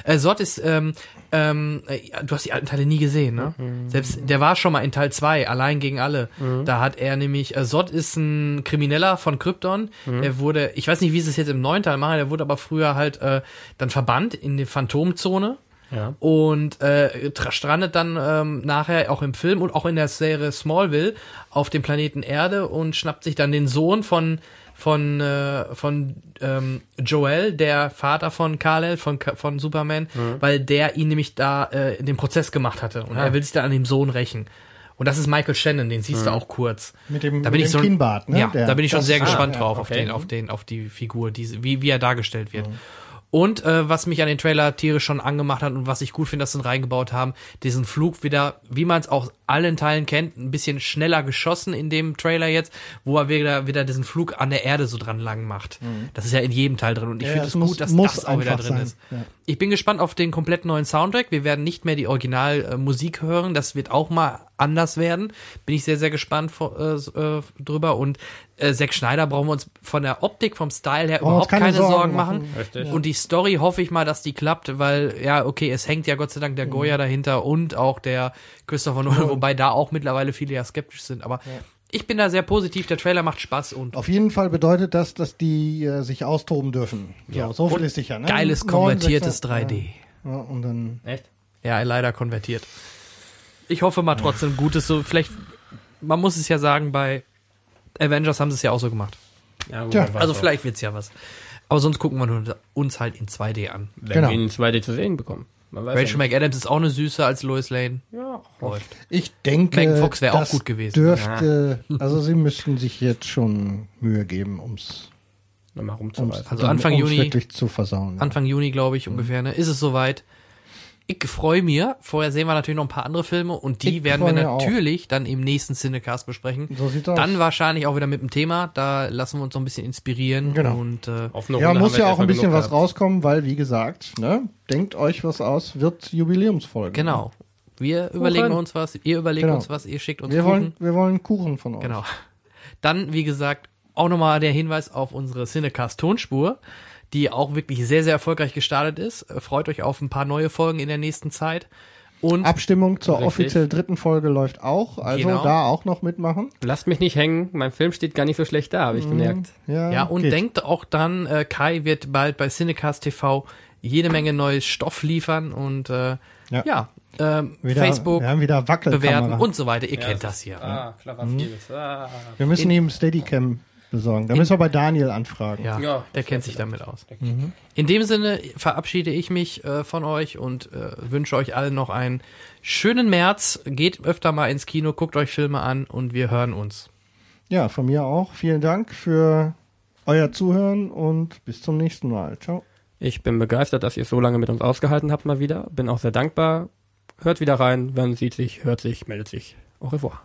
Äh, Sot ist, ähm, ähm, äh, du hast die alten Teile nie gesehen, ne? Selbst, der war schon mal in Teil 2, allein gegen alle. Da hat er nämlich, äh, Sot ist ein Krimineller von Krypton. Er wurde, ich weiß nicht, wie sie es jetzt im neuen Teil machen, der wurde aber früher halt äh, dann verbannt in die Phantomzone. Ja. Und äh, tra- strandet dann ähm, nachher auch im Film und auch in der Serie Smallville auf dem Planeten Erde und schnappt sich dann den Sohn von von äh, von ähm, Joel, der Vater von Kal-El, von von Superman, weil der ihn nämlich da äh, den Prozess gemacht hatte und Ah. er will sich dann an dem Sohn rächen. Und das ist Michael Shannon, den siehst du auch kurz. Mit dem, Da bin mit ich dem so Kinnbart, ne? Ja, Der- da bin ich schon sehr ah, gespannt ja, drauf auf okay. den auf den auf die Figur, diese wie wie er dargestellt wird. Und äh, was mich an den Trailer tierisch schon angemacht hat und was ich gut finde, dass sie ihn reingebaut haben, diesen Flug wieder, wie man es auch allen Teilen kennt, ein bisschen schneller geschossen in dem Trailer jetzt, wo er wieder wieder diesen Flug an der Erde so dran lang macht. Das ist ja in jedem Teil drin und ich Ja, finde es muss- gut, dass das auch wieder drin sein. ist. Ja. Ich bin gespannt auf den komplett neuen Soundtrack. Wir werden nicht mehr die Originalmusik hören. Das wird auch mal anders werden. Bin ich sehr, sehr gespannt vor, äh, äh, drüber. Und äh, Zack Schneider brauchen wir uns von der Optik, vom Style her überhaupt keine, keine Sorgen, Sorgen machen. machen. Richtig. Und die Story hoffe ich mal, dass die klappt, weil, ja, okay, es hängt ja Gott sei Dank der Goya dahinter und auch der Christopher Nolan, wobei da auch mittlerweile viele ja skeptisch sind. Aber ich bin da sehr positiv. Der Trailer macht Spaß und Auf jeden Fall bedeutet das, dass die äh, sich austoben dürfen. So, Ja. so viel Und ist sicher. Ne? geiles konvertiertes sechs, 3D. Ja, und dann Echt? Ja, leider konvertiert. Ich hoffe mal trotzdem Gutes. So, vielleicht, man muss es ja sagen, bei Avengers haben sie es ja auch so gemacht. Ja, gut, war's Also vielleicht wird's ja was. Aber sonst gucken wir uns halt in 2D an. Wenn Genau. wir ihn in 2D zu sehen bekommen. Rachel ja. McAdams ist auch eine Süße als Lois Lane. Ja. Läuft. Ich denke, Megan Fox wäre auch gut gewesen. Dürfte, also sie müssten sich jetzt schon Mühe geben, ums, Nochmal rumzureißen. Also Anfang ums Juni- wirklich zu versauen. ja. Anfang Juni, glaube ich, ungefähr, ne? Ist es soweit. Ich freue mir. Vorher sehen wir natürlich noch ein paar andere Filme und die Ich werden wir mir auch. natürlich dann im nächsten Cinecast besprechen. So sieht's aus. Dann wahrscheinlich auch wieder mit dem Thema. Da lassen wir uns noch ein bisschen inspirieren. Genau. Und äh, Auf eine Ja, muss ja auch ein bisschen was gehabt. rauskommen, weil, wie gesagt, ne, denkt euch was aus, wird Jubiläumsfolge. Genau. Wir überlegen uns was, ihr überlegt Genau. uns was, ihr schickt uns Wir Kuchen. wollen, wir wollen Kuchen von euch. Genau. Dann, wie gesagt, auch nochmal der Hinweis auf unsere Cinecast-Tonspur, die auch wirklich sehr, sehr erfolgreich gestartet ist. Äh, Freut euch auf ein paar neue Folgen in der nächsten Zeit. Und Abstimmung zur Richtig. offiziell dritten Folge läuft auch, also Genau. da auch noch mitmachen. Lasst mich nicht hängen. Mein Film steht gar nicht so schlecht da, habe ich gemerkt. Ja, ja, und geht. denkt auch dann, äh, Kai wird bald bei Cinecast TV jede Menge neues Stoff liefern und äh, Ja. ja, ähm, wieder, Facebook wir haben wieder bewerten und so weiter. Ihr kennt das hier. Ah, clever vieles. Ah. Wir müssen ihm Steadicam besorgen. Da müssen wir bei Daniel anfragen. Ja, Ja, der kennt sich damit aus. In dem Sinne verabschiede ich mich äh, von euch und äh, wünsche euch allen noch einen schönen März. Geht öfter mal ins Kino, guckt euch Filme an und wir hören uns. Ja, von mir auch. Vielen Dank für euer Zuhören und bis zum nächsten Mal. Ciao. Ich bin begeistert, dass ihr es so lange mit uns ausgehalten habt mal wieder. Bin auch sehr dankbar. Hört wieder rein. Man sieht sich, hört sich, meldet sich. Au revoir.